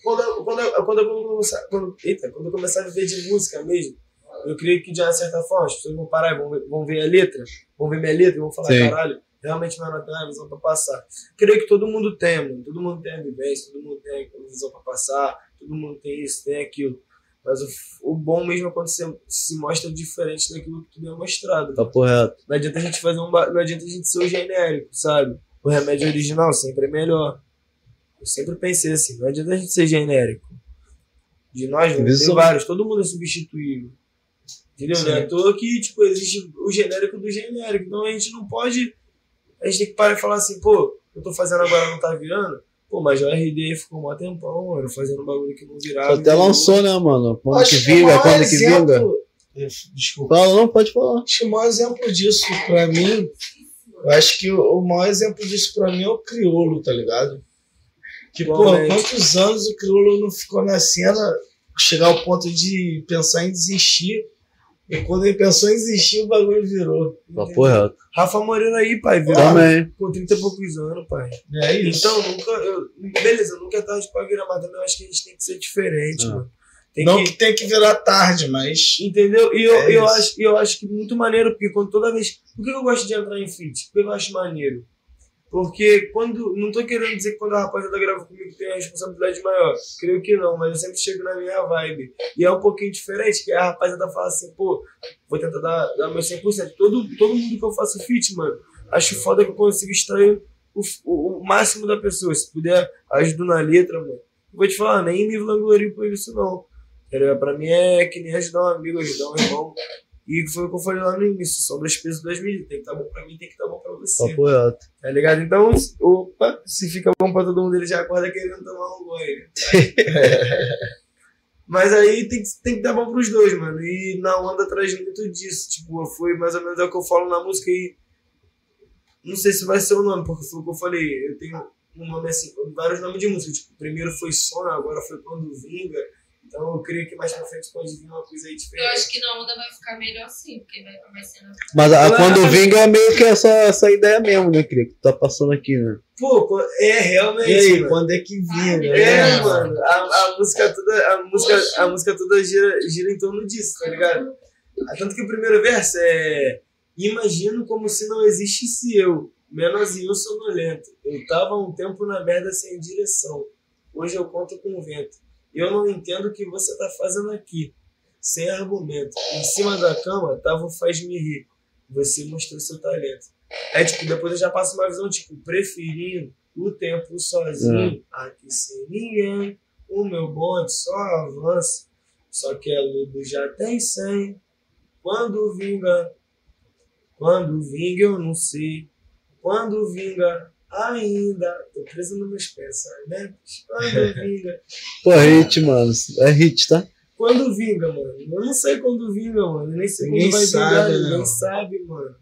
quando, quando, quando, eu começar, quando, eita, quando eu começar a viver de música mesmo, eu creio que de uma certa forma as pessoas vão parar, vão ver, vão ver a letra, vão ver minha letra e vão falar, Sim. caralho, realmente não tem uma visão para passar. Creio que todo mundo tem, mano. Todo mundo tem a vivência, todo mundo tem a visão para passar, todo mundo tem isso, tem aquilo. Mas o, o bom mesmo é quando você se mostra diferente daquilo que tu é mostrado. Tá correto. Não adianta a gente fazer um. Não adianta a gente ser o genérico, sabe? O remédio original sempre é melhor. Eu sempre pensei assim, não adianta a gente ser genérico. De nós, tem vários, todo mundo é substituível. Entendeu? Sim. Não é à toa que, tipo, existe o genérico do genérico. Então a gente não pode. A gente tem que parar e falar assim, pô, eu tô fazendo agora não tá virando. Pô, mas o RD ficou um tempão, mano, fazendo um bagulho que não virava. Até lançou, né, mano? Quando que vinga, quando que vinga. Desculpa. Fala, não, pode falar. Acho que o maior exemplo disso pra mim, eu acho que o maior exemplo disso pra mim é o Criolo, tá ligado? Que, pô, quantos anos o Criolo não ficou na cena, chegar ao ponto de pensar em desistir e quando ele pensou em desistir, o bagulho virou. Papo reto. Rafa Moreno aí, pai, virou. Também. Com 30 e poucos anos, pai. É isso. Então, nunca. Eu, beleza, nunca é tarde pra virar, mas também eu acho que a gente tem que ser diferente, ah. mano. Tem não que, que tem que virar tarde, mas. Entendeu? E eu, é eu, acho, eu acho que muito maneiro, porque quando toda vez. Por que eu gosto de entrar em fit? Porque eu acho maneiro. Porque quando. Não tô querendo dizer que quando a rapaziada grava comigo tem a responsabilidade maior. Creio que não, mas eu sempre chego na minha vibe. E é um pouquinho diferente, que a rapaziada fala assim, pô, vou tentar dar, dar meu 100%. Todo, todo mundo que eu faço fit, mano, acho foda que eu consigo extrair o, o, o máximo da pessoa. Se puder ajudar na letra, mano. vou te falar, nem me vanglorio por isso, não. Pra mim é que nem ajudar um amigo, ajudar um irmão. E foi o que eu falei lá no início, são dois pesos, duas medidas. Tem que estar tá bom pra mim, tem que estar tá bom pra você. Apoiado. Tá ligado? Então, opa, se fica bom pra todo mundo, ele já acorda querendo tomar um banho. [laughs] Mas aí tem que, tem que dar bom pros dois, mano. E na onda traz muito disso. Tipo, foi mais ou menos o que eu falo na música e. Não sei se vai ser o nome, porque foi o que eu falei. Eu tenho um nome assim, vários nomes de música. Tipo, primeiro foi Sona, agora foi Quando Vinga Então eu creio que mais pra frente pode vir uma coisa aí diferente. Eu acho que na onda vai ficar melhor sim, porque vai, vai ser na... Mas a, quando vinga é meio que essa, essa ideia mesmo, né, Cria? Que tá passando aqui, né? Pô, é realmente. E aí, mano. quando é que vinga? É, né? mano, a, a música toda, a música, a música toda gira, gira em torno disso, tá ligado? Tanto que o primeiro verso é Imagino como se não existisse eu, menos eu sonolento. Eu tava um tempo na merda sem direção. Hoje eu conto com o vento. Eu não entendo o que você tá fazendo aqui. Sem argumento. Em cima da cama tava o faz-me rir. Você mostrou seu talento. Aí, tipo, depois eu já passo uma visão, tipo, preferindo o tempo sozinho, aqui sem ninguém. O meu bonde só avança. Só que a lobo já tem 100. Quando vinga, quando vinga eu não sei. Quando vinga ainda. Tô preso nos meus pensamentos. Quando vinga. Pô, hit, mano. É hit, tá? Quando vinga, mano. Eu não sei quando vinga, mano. Nem sei Ninguém quando vai sabe, vingar. né, Ninguém sabe, mano.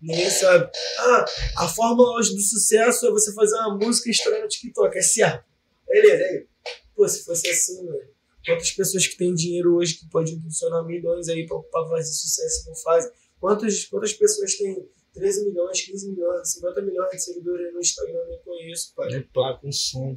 Ninguém sabe. Ah, a fórmula hoje do sucesso é você fazer uma música e estourar no TikTok. É certo. Beleza, aí. Pô, se fosse assim, mano. Quantas pessoas que têm dinheiro hoje que podem impulsionar milhões aí pra, pra fazer sucesso não fazem? Quantas, quantas pessoas têm 13 milhões, 15 milhões, 50 milhões de seguidores no Instagram? Eu nem conheço, pai É placa, um som.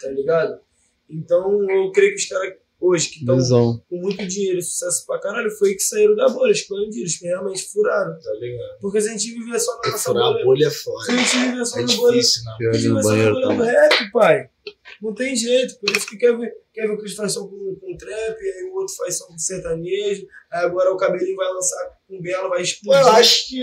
tá ligado? Então eu creio que os caras hoje que estão com muito dinheiro e sucesso pra caralho foi que saíram da bolha, expandiram, que realmente furaram. Tá ligado? Porque se a gente viver só na nossa Furar a bolha, bolha é se foda. a gente viver só É na bolha, difícil, não. se a gente viver só na bolha do rap, pai. Não tem jeito, por isso que quer ver, quer ver o que eles fazem som com, com trap, aí o outro faz som com sertanejo, aí agora o cabelinho vai lançar com belo, vai explodir. eu acho que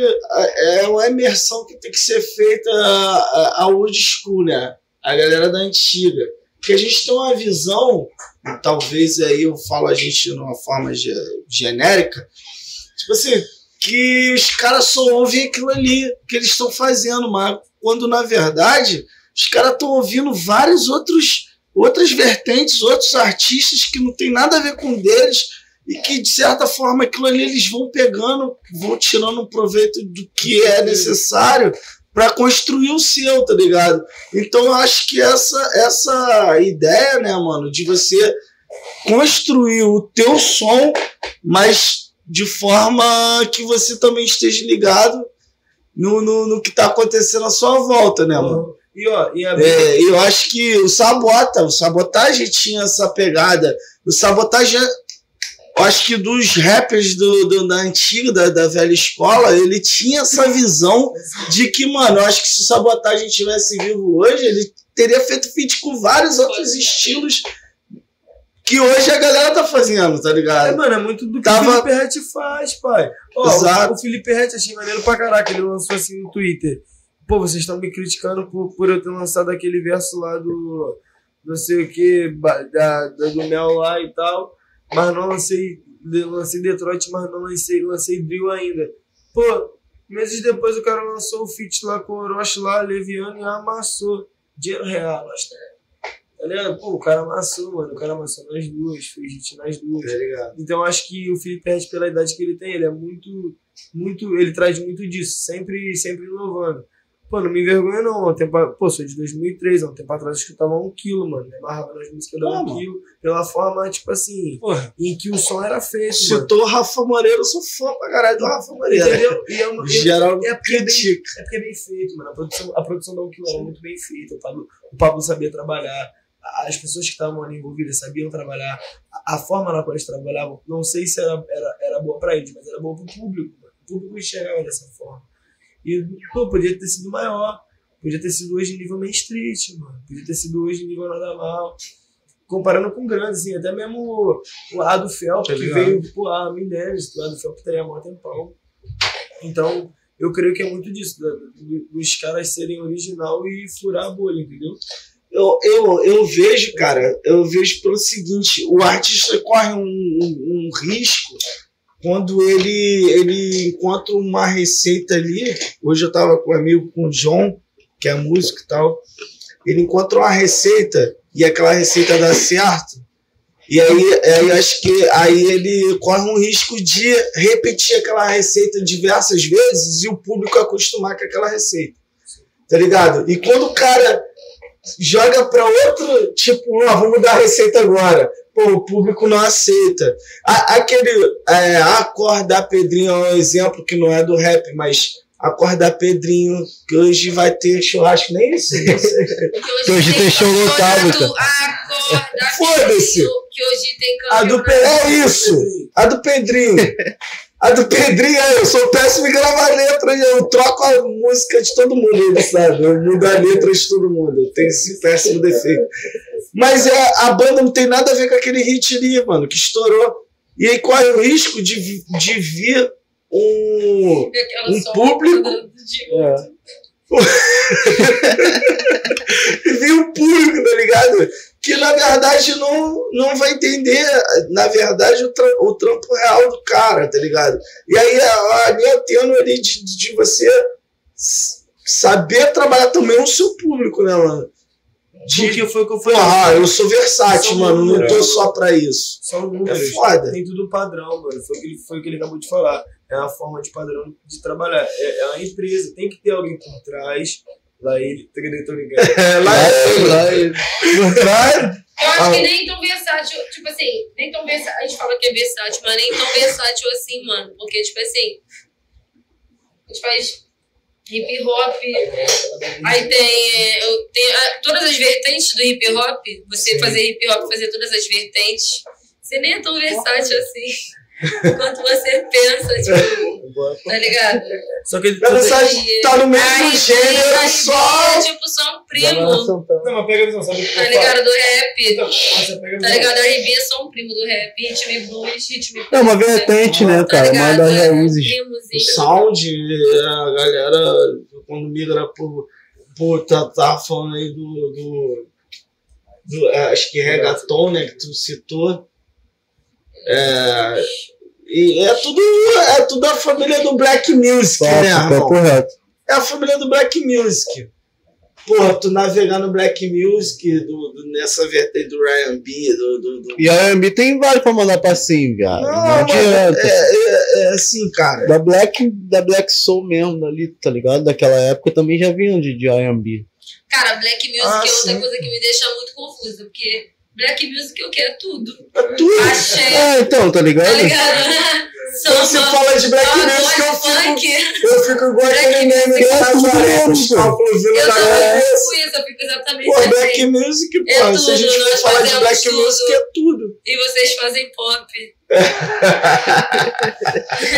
é uma imersão que tem que ser feita a, a old school, né? A galera da antiga. Porque a gente tem uma visão, talvez aí eu falo a gente de uma forma ge- genérica, tipo assim, que os caras só ouvem aquilo ali que eles estão fazendo, mas quando na verdade os caras estão ouvindo vários outros outras vertentes, outros artistas que não tem nada a ver com deles e que de certa forma aquilo ali eles vão pegando, vão tirando um proveito do que é necessário para construir o seu, tá ligado? Então eu acho que essa essa ideia, né, mano, de você construir o teu som, mas de forma que você também esteja ligado no, no, no que tá acontecendo à sua volta, né, mano? E ó, e a É, eu acho que o Sabota, o Sabotagem tinha essa pegada. O Sabotagem, acho que dos rappers do, do- da antiga, da, da velha escola, ele tinha essa visão de que, mano, acho que se o Sabotagem tivesse vivo hoje, ele teria feito feat com vários outros estilos que hoje a galera tá fazendo, tá É, ligado? mano, é muito do que Tava- o Felipe Rett faz, pai. Ó, o- Exato. O, Felipe Rett achei maneiro pra caraca. Ele lançou assim no Twitter. Pô, vocês estão me criticando por, por eu ter lançado aquele verso lá do. Não sei o que, da, da- do Mel lá e tal. Mas não lancei. Lancei Detroit, mas não lancei, lancei Drill ainda. Pô, meses depois o cara lançou o feat lá com o Orochi lá, Leviano, e amassou. Dinheiro real, acho. Tá ligado? Pô, o cara amassou, mano. O cara amassou nas duas, fez hit nas duas. Tá ligado? Então acho que o Felipe Rett, pela idade que ele tem, ele é muito, muito, ele traz muito disso, sempre, sempre inovando. Pô, não me envergonha não, um tempo, pô, sou de 2003, há um tempo atrás eu escutava um quilo, mano, me amarrava nas músicas da um quilo, pela forma, tipo assim, Porra, em que o som era feito, citou o Rafa Moreira, eu sou fã pra caralho do Rafa Moreira. Entendeu? E é, uma, Geral é porque é bem, é porque é bem feito, mano. A produção, a produção da Unkill era muito bem feita. O Pablo, o Pablo sabia trabalhar. As pessoas que estavam ali envolvidas sabiam trabalhar. A, a forma na qual eles trabalhavam, não sei se era, era, era boa pra eles, mas era boa pro público. Mano. O público enxergava dessa forma. E, pô, podia ter sido maior. Podia ter sido hoje em nível Main Street, mano. Podia ter sido hoje em nível Nada Mal. Comparando com grandes, assim, até mesmo o, o Ado Felp, Tá que veio, pô, a Minérios, o Ado Felp tá aí há mó tempão. Então, eu creio que é muito disso, da- do- dos caras serem original e furar a bolha, entendeu? Eu, eu, eu vejo, cara, eu vejo pelo seguinte, o artista corre um, um- um risco quando ele, ele encontra uma receita ali. Hoje eu tava com um amigo, com o John, que é músico e tal. Ele encontra uma receita e aquela receita dá certo. E aí, aí acho que aí ele corre um risco de repetir aquela receita diversas vezes e o público acostumar com aquela receita. Tá ligado? E quando o cara joga pra outro, tipo, ó, vamos mudar a receita agora. Pô, o público não aceita. A, aquele é, acordar Pedrinho é um exemplo que não é do rap, mas acordar Pedrinho, que hoje vai ter churrasco, nem isso. [laughs] que hoje tem show lotado. Foda-se. Que hoje tem A do Pedrinho. É isso. A do Pedrinho. [laughs] A do Pedrinho, eu sou péssimo em gravar letra, eu troco a música de todo mundo, ele sabe? Eu mudo a letra de todo mundo, eu tenho esse péssimo defeito. Mas é, a banda não tem nada a ver com aquele hit ali, mano, que estourou. E aí corre o risco de, de vir um, um público. É. [laughs] vir um público, tá ligado? Que na verdade não, não vai entender, na verdade, o, tra o trampo real do cara, tá ligado? E aí a, a linha tênue ali de, de você saber trabalhar também o seu público, né, mano? De, Porque foi o que eu falei. Ah, eu sou versátil, mano. Não tô só pra isso. Só números. É foda. Tem tudo padrão, mano. Foi o, que ele, foi o que ele acabou de falar. É a forma de padrão de trabalhar. É, é a empresa. Tem que ter alguém por trás Lá ele, tô ligado. [laughs] É, lá ele, lá ele. Por trás. Eu acho ah. que nem tão versátil, tipo assim, nem tão versátil. A gente fala que é versátil, mas nem tão versátil assim, mano. Porque, tipo assim, a gente faz hip hop, aí tem, eu, tem ah, todas as vertentes do hip hop. Você Sim. fazer hip hop, fazer todas as vertentes. Você nem é tão versátil assim. [laughs] Enquanto você pensa, tipo, tá ligado? Só que ele tá, tá no mesmo Ai, gênero, só. É, tipo, só um primo. Não, mas pega a visão, sabe? Tá ligado? Do rap. Então, tá ligado? A R&B é só um primo do rap. Ritmo e blues, ritmo e É uma vertente, né, tá cara? Uma das raízes. O sound, a galera, quando migra pro. Pô, tá, tá falando aí do. do, do acho que reggaeton, né, que tu citou. É, e é tudo, é tudo a família do Black Music, né, irmão? correto. É a família do Black Music. Porra, tu navegar no Black Music, do, do nessa vertente do Ryan B. Do, do, do... E a Ryan B tem vários pra mandar pra sim, viado. Não, não adianta. É, é, é, assim, cara. Da Black, da Black Soul mesmo, ali, tá ligado? Daquela época também já vinham de, de R&B. Cara, Black Music ah, é outra sim. coisa que me deixa muito confusa, porque Black Music eu quero tudo. É tudo. Achei. É, então, tá ligado? Tá ligado? [laughs] Quando você fala de Black Music, eu fico, eu fico igual aquele meme que tá os cálculos vindo da cabeça. Eu fico exatamente pô, assim. Black Music, pô, é se a gente for falar de Black tudo. Music, é tudo. E vocês fazem pop.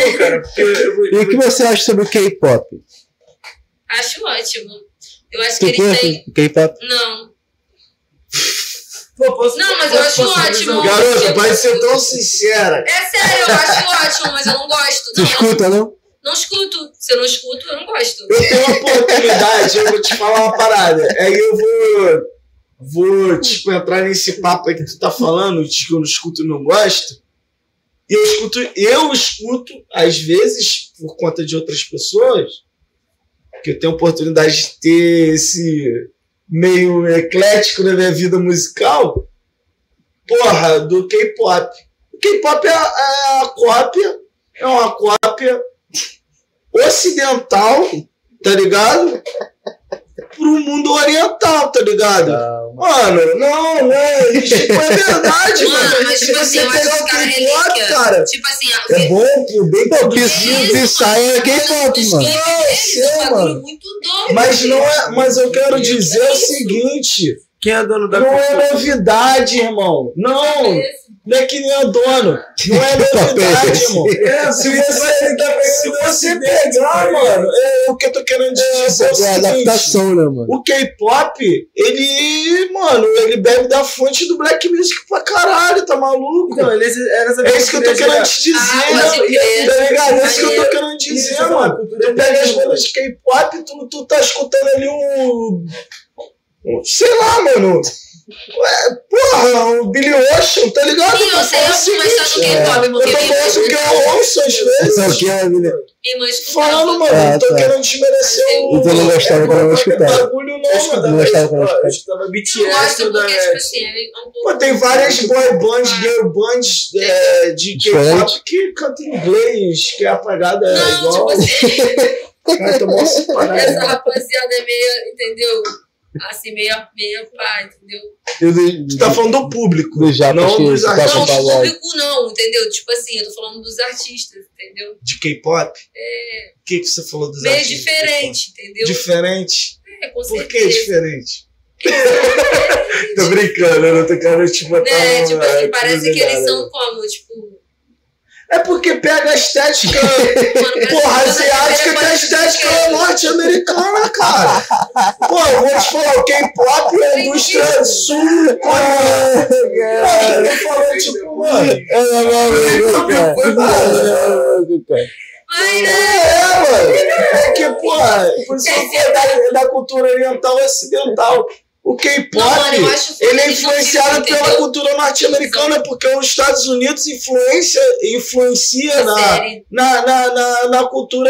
pô, cara, porque eu, e o que você acha sobre o K-pop? Acho ótimo. Eu acho tu que ele tem. K-pop? Não. Pô, posso, não, mas eu acho ótimo. Garota, tipo, vai ser tão sincera. É sério, eu acho [laughs] ótimo, mas eu não gosto. Você escuta, não? Não escuto. Se eu não escuto, eu não gosto. Eu tenho uma oportunidade, eu vou te falar uma parada. Aí eu vou, vou tipo, entrar nesse papo aí que tu tá falando, de que eu não escuto e não gosto. E eu escuto, eu escuto, às vezes, por conta de outras pessoas, que eu tenho oportunidade de ter esse meio eclético na minha vida musical, porra, do K-pop. O K-pop é, é a cópia, é uma cópia ocidental, tá ligado? Pro mundo oriental, tá ligado? Não, mano, não, né? Isso é [laughs] verdade, mano. mano. Mas, tipo assim, eu acho que relíquia, cara. Tipo assim, é bom, pô, bem isso aí é K-pop, mano. Não, sei, mano. Muito doido, mas não é, mas eu quero dizer o seguinte. Quem é dono da Não é novidade, irmão. Não. Não é que nem o dono. Não é [laughs] novidade, irmão. É, se você, se você pegar, mano, é o que eu tô querendo dizer. É, é, é adaptação, né, mano? O K-pop, ele, mano, ele bebe da fonte do black music pra caralho, tá maluco? Não, ele, era é isso que eu tô querendo te dizer. Ah, tá ligado? É isso que eu tô querendo dizer, mano. Tu pega as bandas de K-pop, tu, tu tá escutando ali um. Sei lá, mano Ué, porra, o Billy Ocean, tá ligado? Sim, eu sei, eu sei, mas tá no K-pop, porque eu tô falando que eu ouço às vezes. Não, que é, Billy? Falando, mano, ah, tô tá. querendo desmerecer o. Então não gostava quando eu escutava. bagulho não, mano. Não gostava quando eu escutava. BTS da tipo assim, é Pô, tem várias boy bands, girl bands é, de K-pop que cantam em inglês, que a apagada é igual. Tipo assim, [laughs] Essa rapaziada é meio, entendeu? Assim, meio, meio pá, entendeu? Tu tá falando do público, do já, não dos tá artistas. Não, do público não, entendeu? Tipo assim, eu tô falando dos artistas, entendeu? De K-pop? É. O que, que você falou dos Meio artistas? diferente, entendeu? Diferente? É, com Por que certeza. diferente? [laughs] tô brincando, eu não tô querendo te botar Né? Tipo assim, parece que eles são como? Tipo. É porque pega a estética. Porra, que asiática tem a estética é- norte-americana, cara. Pô, eu vou te falar, o K-pop é a indústria sul-coreana. Mano, eu falei, tipo, mano. Né? É, mano. É que, porra, por isso que falo da, da cultura oriental e ocidental. O K-pop, ele é influenciado pela cultura norte-americana, porque os Estados Unidos influencia, influencia na, na, na, na cultura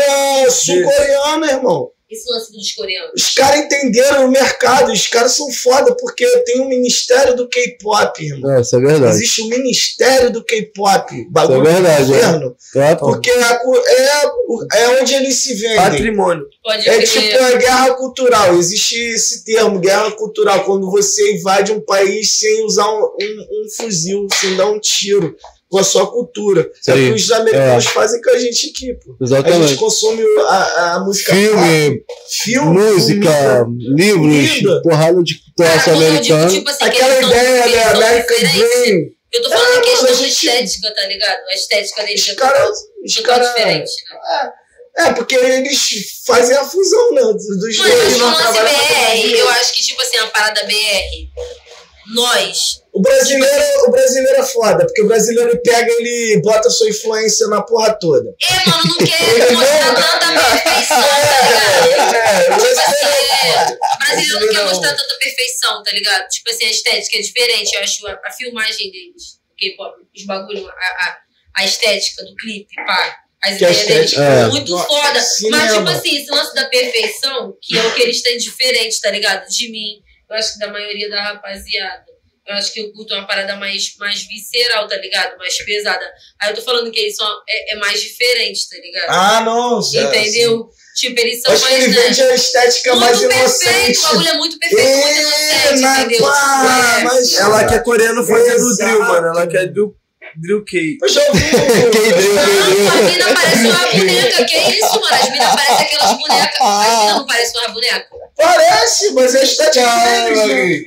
sul-coreana, irmão. Esse lance dos coreanos. Os caras entenderam o mercado, os caras são foda, porque tem um ministério do K-pop, irmão. É, isso é verdade. Existe um ministério do K-pop, bagulho Isso é verdade, do governo, É, porque é, é, é onde eles se vendem. Patrimônio. Pode É tipo a guerra cultural. Existe esse termo, guerra cultural, quando você invade um país sem usar um, um- um fuzil, sem dar um tiro com a sua cultura. É o Sim, que os americanos fazem com a gente aqui, pô. A gente Exatamente. consome a, a música Filme, pop, filme, música, livros, Comida. porrada de Cara, eu digo, americano. tipo assim, que aquela ideia da American. Dream. Eu tô falando É, em questão mas a da gente- estética, tá ligado? A estética deles Os é caras. total- Os total caras. diferente, né? É, porque eles fazem a fusão, né? Dos eu dois. acho que o lance trabalham pra BR, eu acho que, tipo assim, a parada BR, nós, O brasileiro, o brasileiro é foda, porque o brasileiro pega ele bota sua influência na porra toda. é, mano, não quer mostrar tanta perfeição, tá ligado? É, o Tipo brasileiro assim, é é, brasileiro não quer mostrar tanta perfeição, tá ligado? Tipo assim, a estética é diferente, eu acho, a, a filmagem deles, K-pop, os bagulho, a, a, a estética do clipe, pá. As Que a ideias deles, é. muito foda. cinema. Mas, tipo assim, esse lance da perfeição, que é o que eles têm diferente, tá ligado? De mim, eu acho que da maioria da rapaziada. Eu acho que eu curto uma parada mais, mais visceral, tá ligado? Mais pesada. Aí eu tô falando que eles são é, é mais diferente, tá ligado? Ah, não, já. Entendeu? Tipo, eles são Acho que mais, ele né? vende a estética mais Muito perfeito, inocente. o bagulho é muito perfeito, muito É, inocente, entendeu? pá, É. mas- Ela quer coreano fazendo Exato. drill, mano. Ela quer drill, drill K. Eu já ouvi. Não, a mina parece uma boneca. Que isso, mano? As minas parecem aquelas bonecas. As minas não parecem uma boneca. Parece, mas é a estética Ah, né?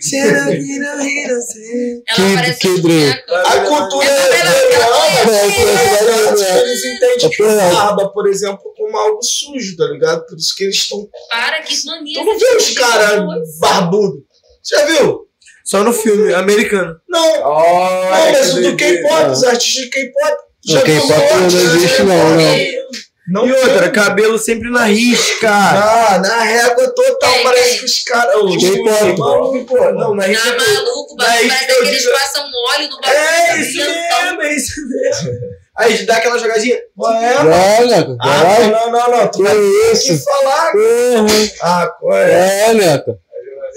Ela parece que uma drill? boneca. A cultura Essa coreana, ela- eles entendem que barba, por exemplo, como algo sujo, tá ligado? Por isso que eles estão. Para, que mania. Tu não vê os caras barbudos? Já viu? Só no filme americano. Não. Não, mas o do K-pop, os artistas de K-pop. Já O K-pop não existe, né? não, não. Não E outra, cabelo sempre na risca. Ah, na régua total, parece que os caras. Os K-pop. Não, na Tá risca. maluco, o bagulho Mas eu que eles digo- passam óleo no bagulho. É tá isso mesmo, é isso mesmo. [laughs] Aí dá aquela jogadinha. Qual é? Olha, Ah, não, não, não. Tu Que vai ter isso? que falar. Porra. Ah, qual é? É, Neca.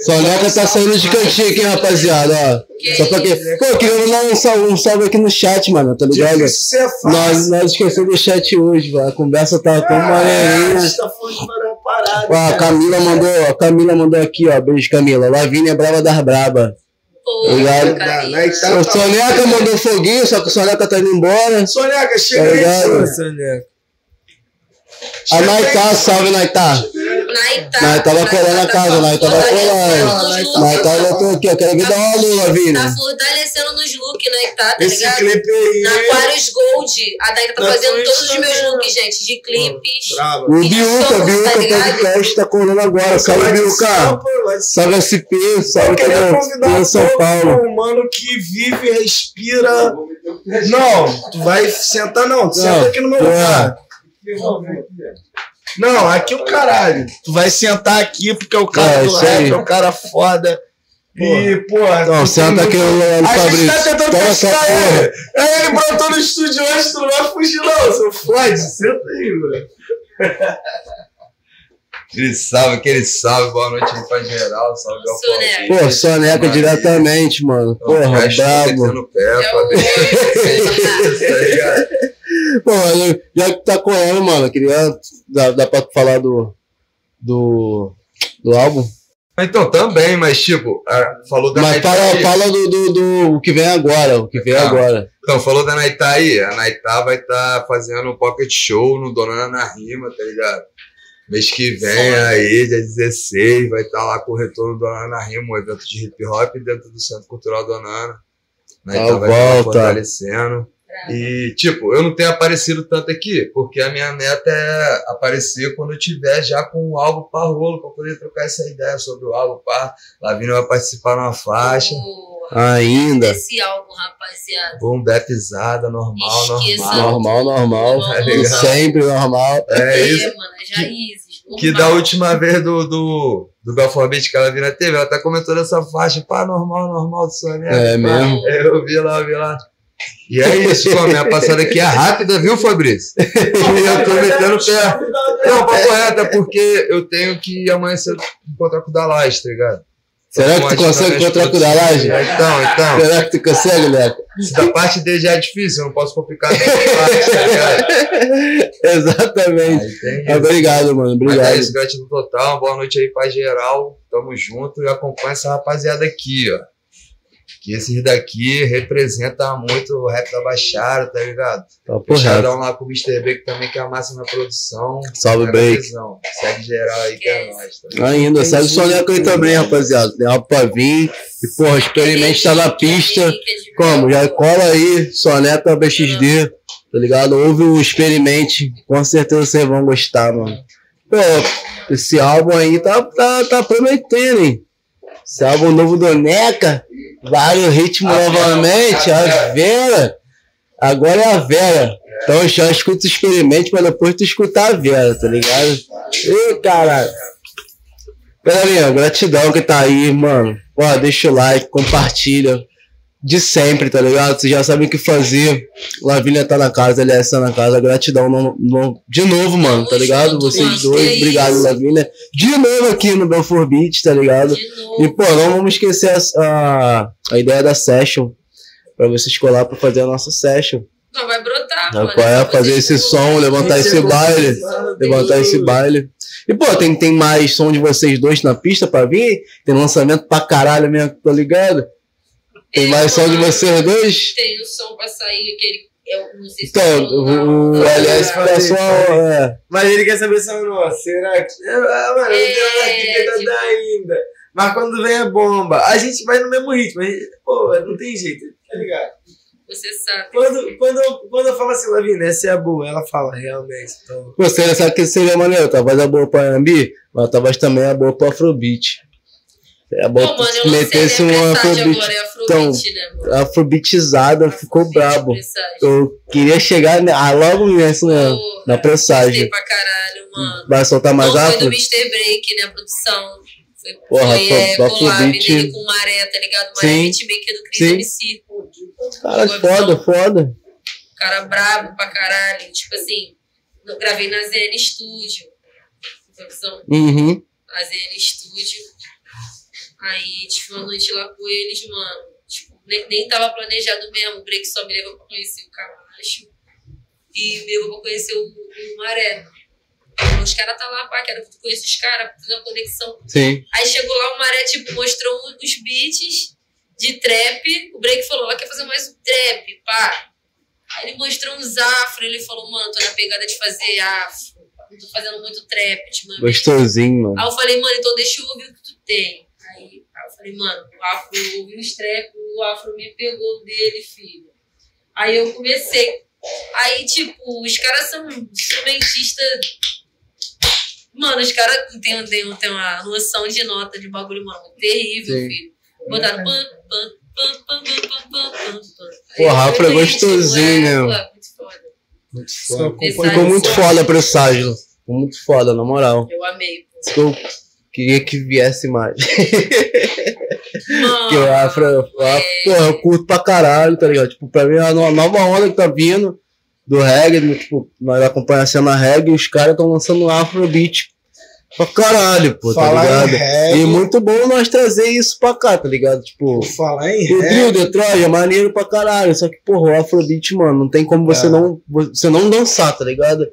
Soneca tá saindo de cantinho aqui, rapaziada, ó. Que Só pra quê? Pô, queria mandar um salve, um salve aqui no chat, mano, tá ligado? Difícil ser fácil. Nós, nós esquecemos do chat hoje, mano. A conversa tá tão a maneirinha. gente tá falando paradas. Ó, a cara. Camila mandou, a Camila mandou aqui, ó. Beijo, Camila. Lavínia é brava das braba. Pô, Obrigado. cara, Não, aí tá- O Soneca mandou foguinho, só que o Soneca tá indo embora. Soneca, chega Tá aí. Soneca. A Naitá, salve Naitá. Naitá. Naitá vai colar na casa, Naitá vai colar. Naitá já tô aqui, ó. Quero ver dar uma alô, Tá Lavínia. fortalecendo nos looks, Naitá, tá Esse ligado? clipe aí. Na Aquarius Gold, a Daí tá Na fazendo todos os meus looks, gente, de clipes. Brava. O Biuca, shows, Biuca tá? Podcast tá colando agora. Salve, Biuca. Salve SP, Eu salve um em São Paulo. um mano que vive e respira. Não, tu vai sentar não, tu senta aqui no meu lugar. Não, aqui o caralho. Tu vai sentar aqui porque é o cara É, do rap, é o cara foda. E, porra. Não, senta aqui no no A gente tá Fabrício. tentando pescar ele. Aí ele brotou no estúdio hoje, tu não vai fugir não, seu fode. Senta aí, mano. Aquele [laughs] salve, aquele salve, boa noite aí pra geral, salve ao Soneca. Pô, Soneca diretamente, mano. Porra, brabo. no pé, É [laughs] o... tá eu- já que tá correndo, mano, eu queria. Dá, dá pra falar do. Do. Do álbum? Então, também, mas tipo, falou da Mas fala, fala do, do, do, que vem agora, o que vem ah, agora. Então, falou da Naitá aí. A Naitá vai estar tá fazendo um pocket show no Dona na Rima, tá ligado? Mês que vem aí, dia 16, vai estar tá lá com o retorno do Dona Rima, um evento de hip hop dentro do Centro Cultural Dona Ana. Naitá vai estar fortalecendo. E, tipo, eu não tenho aparecido tanto aqui, porque a minha meta é aparecer quando eu tiver já com o álbum para rolo, para poder trocar essa ideia sobre o álbum para Lavínia vai participar numa faixa. Ainda. Esse álbum, rapaziada. Boom, bapizada, normal, Esqueça normal. Normal, normal. É sempre normal. É, é isso. mano, é Jaízes. Que da última vez do, do, do Galfobit que ela vira teve, ela até comentou nessa faixa, pá, normal, normal do Sonia. É mesmo? Eu vi lá, eu vi lá. E é isso, pô, minha passada aqui é rápida, viu, Fabrício? e eu tô metendo o pé. Não, papo reto, é porque eu tenho que amanhecer encontrar com o Dallas, tá ligado? Será que tu consegue encontrar com o Dallas? Então, então. Será que tu consegue, Leco? Se da parte dele já é difícil, eu não posso complicar a parte, tá ligado? [laughs] Exatamente. Aí, Obrigado, mano. Obrigado. Mas é isso, gratidão total. Boa noite aí pra geral. Tamo junto e acompanha essa rapaziada aqui, ó que esses daqui representa muito o rap da Baixada, tá ligado? Tá Fechadão lá com o Mr. B, que também que é a massa na produção. Salve, Break. Segue geral aí que é nóis. Tá Ainda, segue o Soneco aí também, rapaziada. Tem algo pra vir. E, porra, experimente tá na pista. Como? Já cola aí, Soneca BXD, tá ligado? Ouve o experimente. Com certeza vocês vão gostar, mano. Pô, esse álbum aí tá, tá, tá prometendo, hein? Esse álbum novo do Neca vários ritmos novamente, a Vera. Agora é a Vera. Então já escuta o experimente pra depois tu escutar a Vera, tá ligado? Ih, caralho. Galerinha, gratidão que tá aí, mano. Ó, deixa o like, compartilha de sempre, tá ligado? Vocês já sabem o que fazer. Lavínia tá na casa, LS tá na casa. Gratidão no, no, de novo, mano, tá ligado? Vocês dois, obrigado, Lavínia. De novo aqui no Belfort Beat, tá ligado? E, pô, não vamos esquecer a, a, a ideia da session. Pra vocês colar pra fazer a nossa session. Não, vai brotar, mano. É? Fazer esse som, levantar esse baile. Levantar esse baile. E, pô, tem, tem mais som de vocês dois na pista pra vir? Tem lançamento pra caralho mesmo, tá ligado? Tem mais som de vocês dois? Tem o som pra sair, aquele. Eu não sei se então, o, o LS passou. É. Mas ele quer saber se é nosso. Será que. Ah, mano, é, não tem nada aqui que tipo... ainda. Mas quando vem a bomba, a gente vai no mesmo ritmo. Gente, pô, não tem jeito, tá ligado? Você sabe. Quando, quando, quando eu falo assim, Lavina, essa é a boa, ela fala realmente. Então... Você sabe que seria maneiro, talvez a boa pra Ambi, mas talvez também a boa pra Afrobeat. É bom Pô, mano, eu metesse um afrobeat. Agora, é então, né, afrobeatizada ficou brabo. Eu queria chegar ah, logo nessa, né, na pressagem. pra caralho, mano. Vai soltar mais Bom, afro? Foi do Mr. Break, né, a produção. Foi, Porra, foi é, collab dele com Maré, tá ligado? Maré beatmaker do Cris MC. Cara, foda, foda. Cara brabo pra caralho. Tipo assim, eu gravei na ZN Studio. Uhum. Na ZN Studio Aí, tipo, uma noite lá com eles, mano. Tipo, nem, nem tava planejado mesmo. O break só me levou pra conhecer o Camacho. E me levou pra conhecer o, o Maré. Então, os caras tá lá, pá, quero que tu conheça os caras, fazer uma conexão. Sim. Aí chegou lá, o Maré, tipo, mostrou os beats de trap. O break falou, ó, quer fazer mais um trap, pá. Aí ele mostrou uns afro, ele falou, mano, tô na pegada de fazer afro. Tô fazendo muito trap, tipo. Gostosinho, mano. Aí eu falei, mano, então deixa eu ouvir o que tu tem. Falei, mano, o afro, eu ouvi os trap, o afro me pegou dele, filho. Aí eu comecei. Aí, tipo, os caras são instrumentistas. Mano, os caras têm, têm, têm uma noção de nota de bagulho, mano, terrível, Sim. filho. Botaram pam, pam, pam, pam, pam, pam, pam, pam. Porra, afro é gostosinho, né? Muito foda. Muito foda. Ficou muito foda a pressagem. Ficou muito foda, na moral. Eu amei. Ficou Queria que viesse mais. Porque o Afro, é. porra, eu curto pra caralho, tá ligado? Tipo, pra mim é uma nova onda que tá vindo do reggae, tipo, nós acompanhamos a cena reggae e os caras estão lançando Afrobeat pra caralho, pô, tá ligado? E muito bom nós trazer isso pra cá, tá ligado? Tipo, falar em o Drill, Detroit é maneiro pra caralho, só que, porra, o Afrobeat, mano, não tem como você, é. não, você não dançar, tá ligado?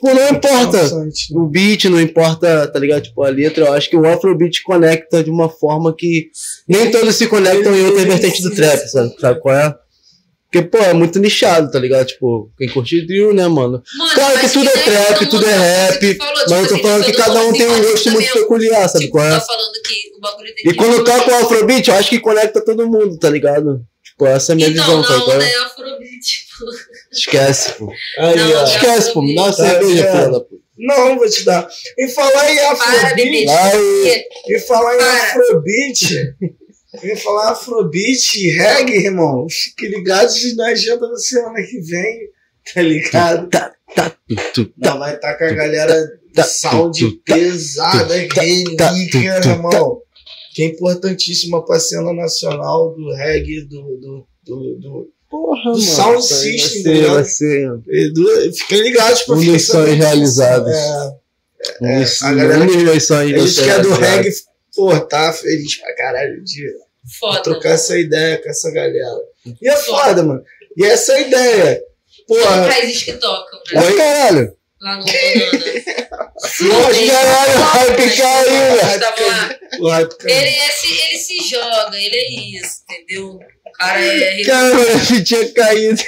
Tipo, não importa o beat, não importa, tá ligado? Tipo, a letra, eu acho que o Afrobeat conecta de uma forma que nem todos se conectam em outra vertente do trap, sabe? Sabe qual é? Porque, pô, é muito nichado, tá ligado? Tipo, quem curte drill, né, mano? mano claro que tudo é trap, tudo é rap, falou, mas tipo, eu tô assim, falando que cada um tem um gosto muito peculiar, sabe tipo, qual é? Tá falando que o bagulho tem e quando toca o Afrobeat, eu acho que conecta todo mundo, tá ligado? Tipo, essa é a minha então, visão, tá não, tá ligado? Não, é Afrobeat, pô. Esquece, pô. Aí, não, ó. Esquece, pô. Me dá uma cerveja, pô. Não, vou te dar. E falar em Afrobeat. E falar em Afrobeat. E falar Afrobeat e reggae, irmão. Fique ligado na agenda da semana que vem. Tá ligado? Tá, tá, tá, vai estar tá com a galera de sound pesada, relíquia, irmão. Que é importantíssima pra cena nacional do reggae, do, do, do, do Porra, do mano, sound system. Vai ser, vai ser. Fiquem ligados pra Um dos sonhos realizados. É, é, a galera que, a gente que é do reggae, pô, tá feliz pra caralho de, foda. trocar essa ideia com essa galera. E é foda, foda mano. E essa ideia. Porra. Tem países que tocam, né? Oi, caralho. Lá no. Nossa, caralho, o hype caiu, velho. Ele, ele se joga, ele é isso, entendeu? Cara é. Cara, que tinha caído.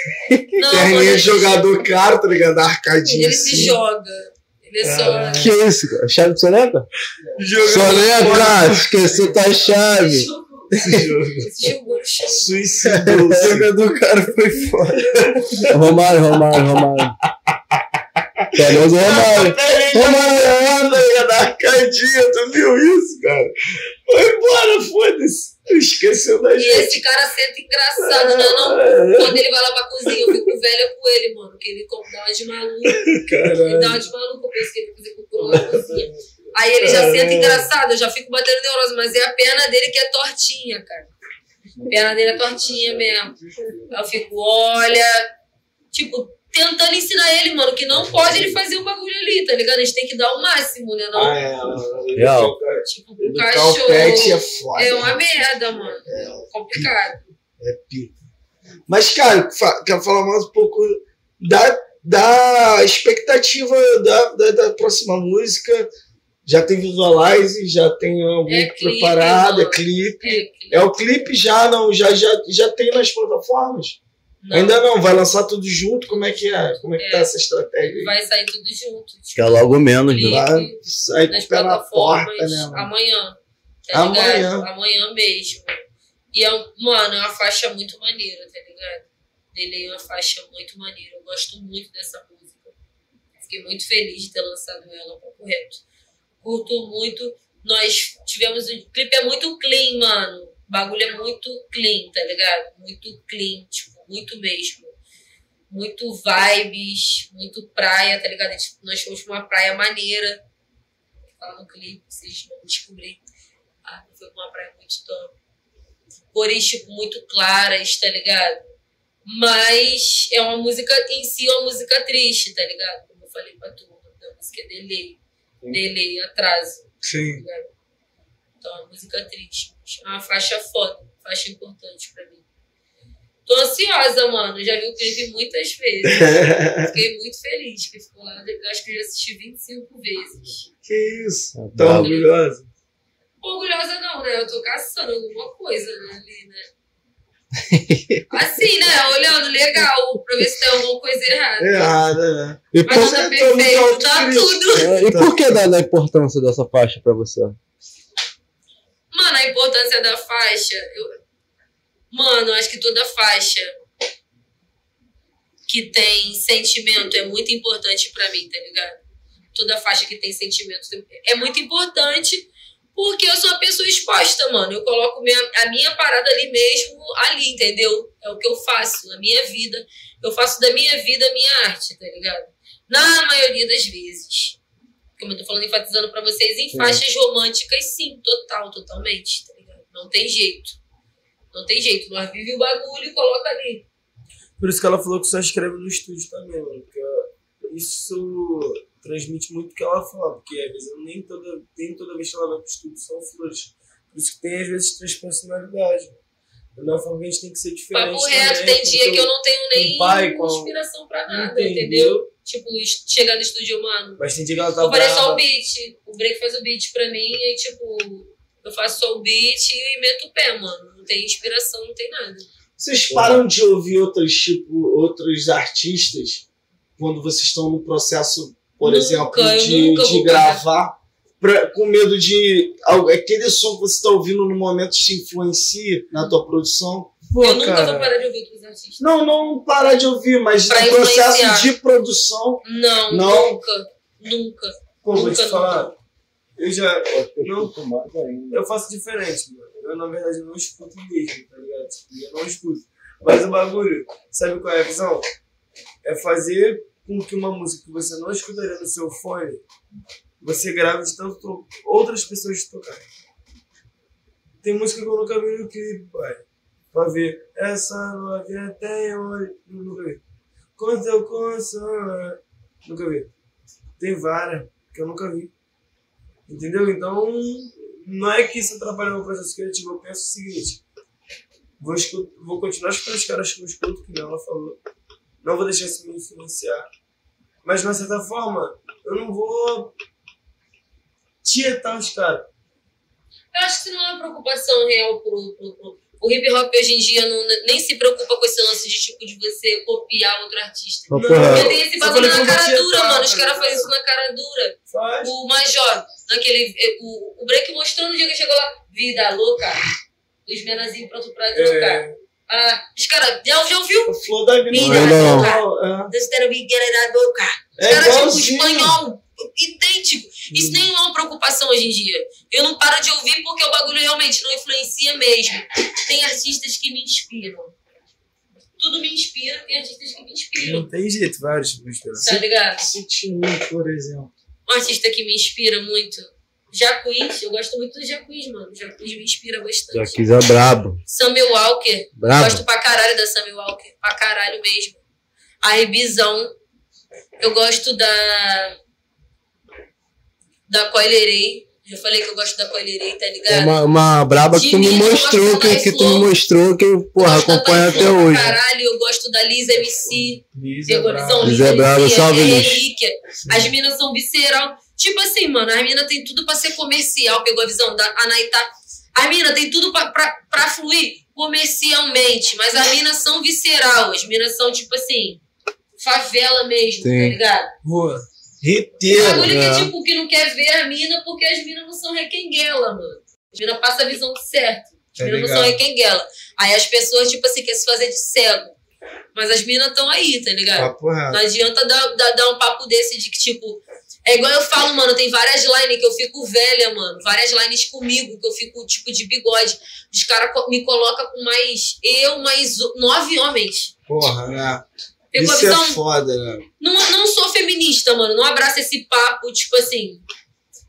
Não, Perninha jogador caro, tá ligado? Arcadinha. Ele assim. se joga. Ele é só. Ah, que é isso, cara? Chave de soneca? Soneca! Esqueceu tua chave. Suicidou. O jogador cara foi foda. Romário, Romário, Romário. Famoso Romário. Romário anda da arcadinha, tu viu isso, cara? Foi embora, foda-se. Esqueceu da gente. E esse cara senta engraçado, né? Não, é. quando ele vai lá pra cozinha, eu fico velha com ele, mano. Que ele dá uma de maluco. Caralho. Ele dá uma de maluco, eu penso que ele vai fazer cocô na cozinha. Aí ele já senta engraçado, eu já fico batendo neurose, mas é a perna dele que é tortinha, cara. A perna dele é tortinha mesmo. Aí eu fico, olha. Tipo, tentando ensinar ele, mano, que não pode ele fazer o bagulho ali, tá ligado? A gente tem que dar o máximo, né? Não? Ah, é. Real. Tipo, o cachorro. é, foda, é uma merda, mano. É complicado. É pico. Mas, cara, quero falar mais um pouco da, da expectativa da, da, da próxima música. Já tem visualize, já tem algum é preparado, clipe, é clipe. É, clipe. é o clipe já, não, já, já, já tem nas plataformas? Não. Ainda não, vai lançar tudo junto? Como é que é? Como é que tá é. tá essa estratégia aí? Vai sair tudo junto. Tipo, que é logo menos, né? Vai sair com na porta, né? Mano? Amanhã. Tá amanhã. Ligado? Amanhã mesmo. E é, mano, é uma faixa muito maneira, tá ligado? Ele é uma faixa muito maneira. Eu gosto muito dessa música. Fiquei muito feliz de ter lançado ela, pra correto. Curto muito. Nós tivemos. O clipe é muito clean, mano. O bagulho é muito clean, tá ligado? Muito clean, tipo muito mesmo. Muito vibes, muito praia, tá ligado? Tipo, nós fomos pra uma praia maneira. Fala no clipe, vocês vão descobrir. Ah, foi uma praia muito top. Cores, tipo, muito claras, tá ligado? Mas é uma música em si, é uma música triste, tá ligado? Como eu falei pra tu, a música é delay. Delay, atraso. Sim. Tá então é uma música triste. É uma faixa foda, faixa importante pra mim. Tô ansiosa, mano. Já vi o clipe muitas vezes. [laughs] Fiquei muito feliz que ficou lá. Eu acho que eu já assisti 25 vezes. Que isso? Tá orgulhosa? Orgulhosa não, né? Eu tô caçando alguma coisa né, ali, né? [laughs] Assim, né? Olhando legal, pra ver se tem alguma coisa errada. Errada, né? E Mas tá perfeito, tá tudo. É, e por que dar a importância dessa faixa pra você? Mano, a importância da faixa, eu, Mano, acho que toda faixa que tem sentimento é muito importante para mim, tá ligado? Toda faixa que tem sentimento é muito importante porque eu sou uma pessoa exposta, mano. Eu coloco minha, a minha parada ali mesmo, ali, entendeu? É o que eu faço na minha vida. Eu faço da minha vida a minha arte, tá ligado? Na maioria das vezes. Como eu tô falando, enfatizando para vocês, em sim. faixas românticas, sim, total, totalmente, tá ligado? Não tem jeito. Não tem jeito, nós vive o bagulho e coloca ali. Por isso que ela falou que só escreve no estúdio também, mano. Porque isso transmite muito o que ela fala, porque às vezes nem toda, nem toda vez que ela vai pro estúdio são flores. Por isso que tem às vezes três personalidades. Da forma que a gente tem que ser diferente. Papo reto, tem dia que eu não tenho nem pai, inspiração pra nada, entendeu? entendeu? Tipo, chegar no estúdio, mano. Mas tem dia que ela tá Vou fazer só brava. o beat. O break faz o beat pra mim e, tipo, eu faço só o beat e meto o pé, mano. Não tem inspiração, não tem nada. Vocês param de ouvir outros, tipo, outros artistas quando vocês estão no processo, por Nunca, exemplo, eu de, de gravar, pra- com medo de aquele som que você está ouvindo no momento te influencie na tua produção? Pô, eu nunca cara. vou parar de ouvir outros artistas. Não, não parar de ouvir, mas Pra no processo de produção. Não, Não? nunca. Nunca. Pô, vou Nunca, te falar. Eu já. Não. Não, eu faço diferente, mano. Eu, na verdade, não escuto mesmo, tá ligado? Tipo, Eu não escuto. Mas o bagulho, sabe qual é a visão? É fazer com que uma música que você não escutaria no seu fone, você grave de tanto to- outras pessoas tocarem. Tem música que eu nunca vi no clipe, pai. Pra ver. Essa novinha tem olho. Nunca vi. Quanto eu consome. Nunca vi. Tem várias que eu nunca vi. Entendeu? Então, não é que isso atrapalha meu processo criativo. Eu penso o seguinte: vou, vou continuar escutando os caras que eu escuto, que ela falou. Não vou deixar isso me influenciar. Mas, de uma certa forma, eu não vou tietar os caras. Eu acho que isso não é uma preocupação real pro, pro, pro- O hip hop hoje em dia não, nem se preocupa com esse lance de tipo de você copiar outro artista. Não. reto. Porque tem esse bagulho na cara dura, tá, mano. Os caras ligado? fazem isso na cara dura. Faz. O Major, naquele. O, o Break mostrou no dia que chegou lá. Vida louca. Os menorzinhos pronto pra trocar. É, Ah, os caras, já, já ouviu? o flow da não. É. We get it out boca. Os É caras, tipo, espanhol, idêntico. Isso nem é uma preocupação hoje em dia. Eu não paro de ouvir porque o bagulho realmente não influencia mesmo. Tem artistas que me inspiram. Tudo me inspira, tem artistas que me inspiram. Não tem jeito, vários me inspiram. Tá ligado? Um, por exemplo. Um artista que me inspira muito. Jacquees, eu gosto muito do Jacquees, mano. Jacquees me inspira bastante. Já quis é brabo. Samuel Walker, Brabo. gosto pra caralho da Samuel Walker. Pra caralho mesmo. A Rebizão, eu gosto da. Da Coilerei. Já falei que eu gosto da Coilerei, tá ligado? É uma, uma braba que tu me eu mostrou, que, que tu me mostrou, que, Eu porra, acompanha até hoje. Caralho, eu gosto da Lisa MC. Lisa Pegou a Brava. visão? Lisa é brava, MC, salve, é Liz. As minas são visceral. Tipo assim, mano, as minas tem tudo pra ser comercial. Pegou a visão da Anaitá. As minas tem tudo pra, pra, pra fluir comercialmente. Mas as minas são visceral. As minas são, tipo assim, favela mesmo, Sim. tá ligado? Rua. Riteiro. bagulho é. que, tipo, que não quer ver a mina porque as minas não são requenguela, mano. As minas passam a visão certa. As Tá minas não são requenguela. Aí as pessoas, tipo assim, querem se fazer de cego. Mas as minas estão aí, tá ligado? Não adianta dar, dar, dar um papo desse de que, tipo. É igual eu falo, mano, tem várias lines que eu fico velha, mano. Várias lines comigo, que eu fico, tipo, de bigode. Os caras me colocam com mais. Eu, mais nove homens. Porra, né? A Isso é visão? foda, né? Não, não sou feminista, mano. Não abraço esse papo, tipo assim.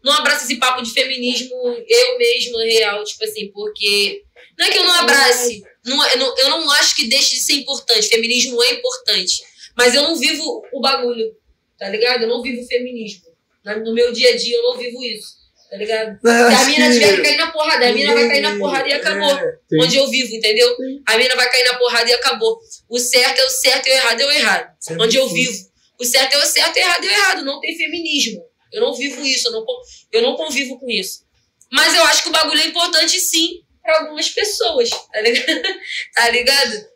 Não abraço esse papo de feminismo eu mesma, real, tipo assim, porque. Não é que eu não abrace. Não, é- não- eu não acho que deixe de ser importante. Feminismo é importante. Mas eu não vivo o bagulho, tá ligado? Eu não vivo feminismo. Na- No meu dia a dia eu não vivo isso, tá ligado? [laughs] Se a mina tiver que cair na porrada, a mina vai cair na porrada e acabou. É. Sim. Onde eu vivo, entendeu? A mina vai cair na porrada e acabou. O certo é o certo e o errado é o errado Sempre onde eu vivo. O certo é o certo e o errado é o errado. Não tem feminismo. Eu não vivo isso, eu não, eu não convivo com isso. Mas eu acho que o bagulho é importante sim pra algumas pessoas, tá ligado? [laughs] tá ligado?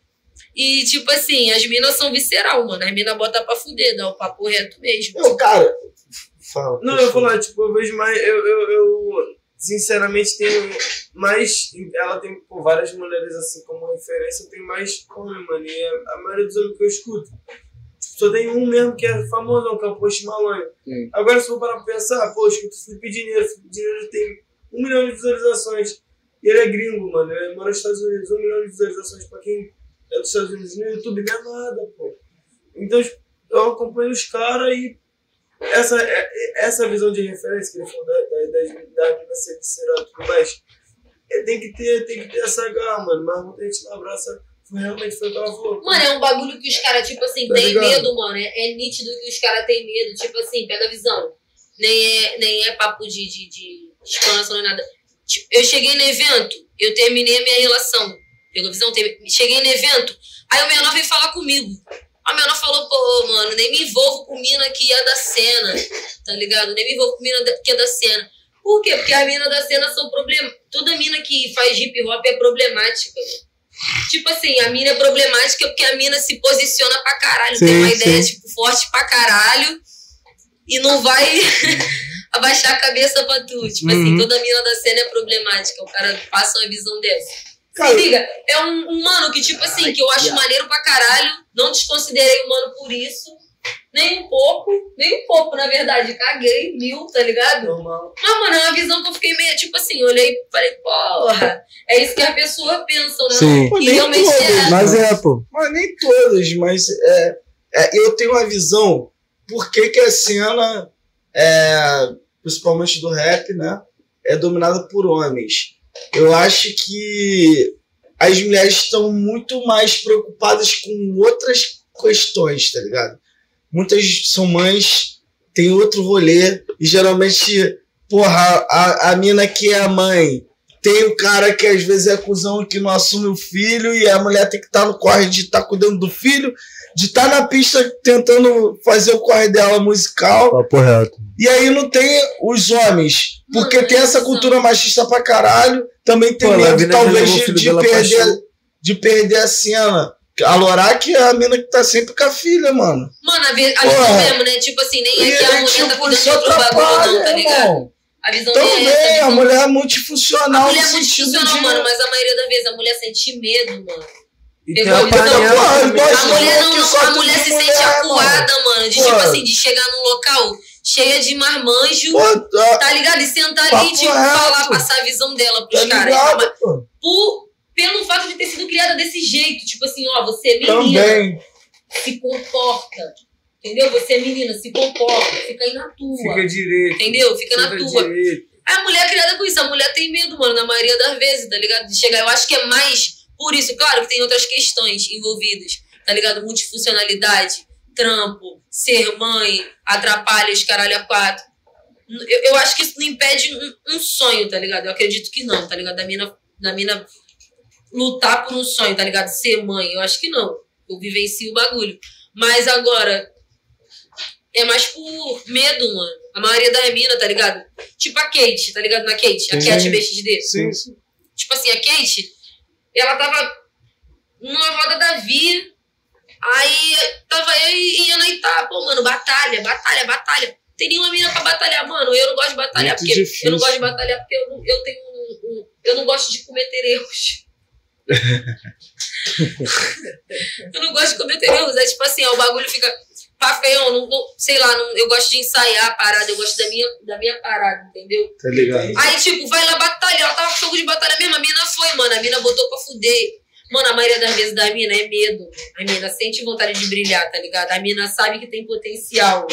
E tipo assim, as minas são visceral, mano. As minas botam pra fuder, dá o papo reto mesmo. Eu, cara. Fala. Não, eu falar, tipo, eu vejo mais. Eu, eu, eu sinceramente tenho mais. Ela tem pô, várias mulheres assim como referência, eu tenho mais homem, mano. E a, a maioria dos homens que eu escuto. Tipo, só tem um mesmo que é famosão, que é o Post Malone. Sim. Agora, se for parar pra pensar, pô, eu escuto Felipe Dinheiro. Felipe Dinheiro tem um milhão de visualizações. E ele é gringo, mano. Ele mora nos Estados Unidos. Um milhão de visualizações pra quem é dos Estados Unidos no YouTube não é nada, pô. Então, tipo, eu acompanho os caras e essa, é- essa visão de referência que ele falou da, da, da, da ser e tudo mais, é, tem, que ter, tem que ter essa garra, mano. Mas muita gente não abraça. Foi, realmente foi que. Mano, é um bagulho que os caras, tipo assim, Tá tem ligado? medo, mano. É, é nítido que os caras têm medo. Tipo assim, pega a visão. Nem é, nem é papo de, de, de expansão nem nada. Tipo, eu cheguei no evento, eu terminei a minha relação. Pegou a visão? Cheguei no evento, aí o menor veio falar comigo. A menor falou, pô, mano, nem me envolvo com mina que é da cena, tá ligado? Nem me envolvo com mina que é da cena. Por quê? Porque a mina da cena são problemáticas. Toda mina que faz hip hop é problemática. Tipo assim, a mina é problemática porque a mina se posiciona pra caralho, sim, tem uma sim. ideia, tipo, forte pra caralho e não vai [laughs] abaixar a cabeça pra tu. Tipo assim, uhum. assim, toda mina da cena é problemática. O cara passa uma visão dessa. Cara, Se liga, é um, um mano que, tipo assim, que eu acho maneiro pra caralho. Não desconsiderei o mano por isso. Nem um pouco, nem um pouco, na verdade. Caguei mil, tá ligado? Normal. Mas, mano, é uma visão que eu fiquei meio, tipo assim, olhei e falei, porra, é isso que a pessoa pensa, né? Sim. E realmente todos, é. Mas é, pô. Mas nem todas, mas é, é, eu tenho uma visão por que, que a cena, é, principalmente do rap, né, é dominada por homens. Eu acho que as mulheres estão muito mais preocupadas com outras questões, tá ligado? Muitas são mães, tem outro rolê, e geralmente, porra, a, a mina que é a mãe tem o cara que às vezes é cuzão que não assume o filho e a mulher tem que estar tá no corre de estar tá cuidando do filho de estar tá na pista tentando fazer o corre dela musical. Papo reto. E aí não tem os homens. Porque tem essa cultura machista pra caralho. Também tem Pô, medo, talvez, de, de perder, de perder a cena. A Lorac é a mina que tá sempre com a filha, mano. Mano, a, visão mesmo, né? Tipo assim, nem é que a mulher tipo, tá cuidando de outro bagulho, não, tá ligado? A visão Também, é essa, a mulher é multifuncional. A mulher é multifuncional, de... mano, mas a maioria das vezes a mulher sente medo, mano. A mulher, não, a mulher se sente acuada, mano. De tipo assim, de chegar num local cheia de marmanjo, tá, tá ligado? E sentar ali e tipo, falar, passar a visão dela pros tá caras. Ligado, por, pelo fato de ter sido criada desse jeito. Tipo assim, ó, você é menina. Também. Se comporta. Entendeu? Você é menina, se comporta, fica aí na tua. Fica direito. Entendeu? Fica, fica na tua. Direito. A mulher é criada com isso. A mulher tem medo, mano, na maioria das vezes, tá ligado? De chegar. Eu acho que é mais por isso, claro que tem outras questões envolvidas, tá ligado? Multifuncionalidade, trampo, ser mãe, atrapalha os caralho a quatro. Eu, eu acho que isso não impede um, um, sonho, tá ligado? Eu acredito que não, tá ligado? Da mina, da mina lutar por um sonho, tá ligado? Ser mãe, eu acho que não. Eu vivencio o bagulho. Mas agora, é mais por medo, mano. A maioria da mina, tá ligado? Tipo a Kate, tá ligado? Na Kate, a Cat BXD. Sim, sim. Tipo assim, a Kate, ela tava numa roda da Vi. Aí tava eu e Anaitá, pô, mano, batalha, batalha, batalha. Tem nenhuma mina pra batalhar, mano. Eu não gosto de batalhar Muito porque. Difícil. Eu não gosto de batalhar porque eu não, eu tenho um, um, Eu não gosto de cometer erros. [laughs] [laughs] eu não gosto de cometer erros. É tipo assim, ó, o bagulho fica papel, não, não, sei lá, não, eu gosto de ensaiar a parada, eu gosto da minha, da minha parada, entendeu? Tá ligado? Aí, tipo, vai lá batalhar, ela tava com jogo de batalha mesmo, a mina foi, mano, a mina botou pra fuder. Mano, a maioria das vezes da mina é medo. A mina sente vontade de brilhar, tá ligado? A mina sabe que tem potencial.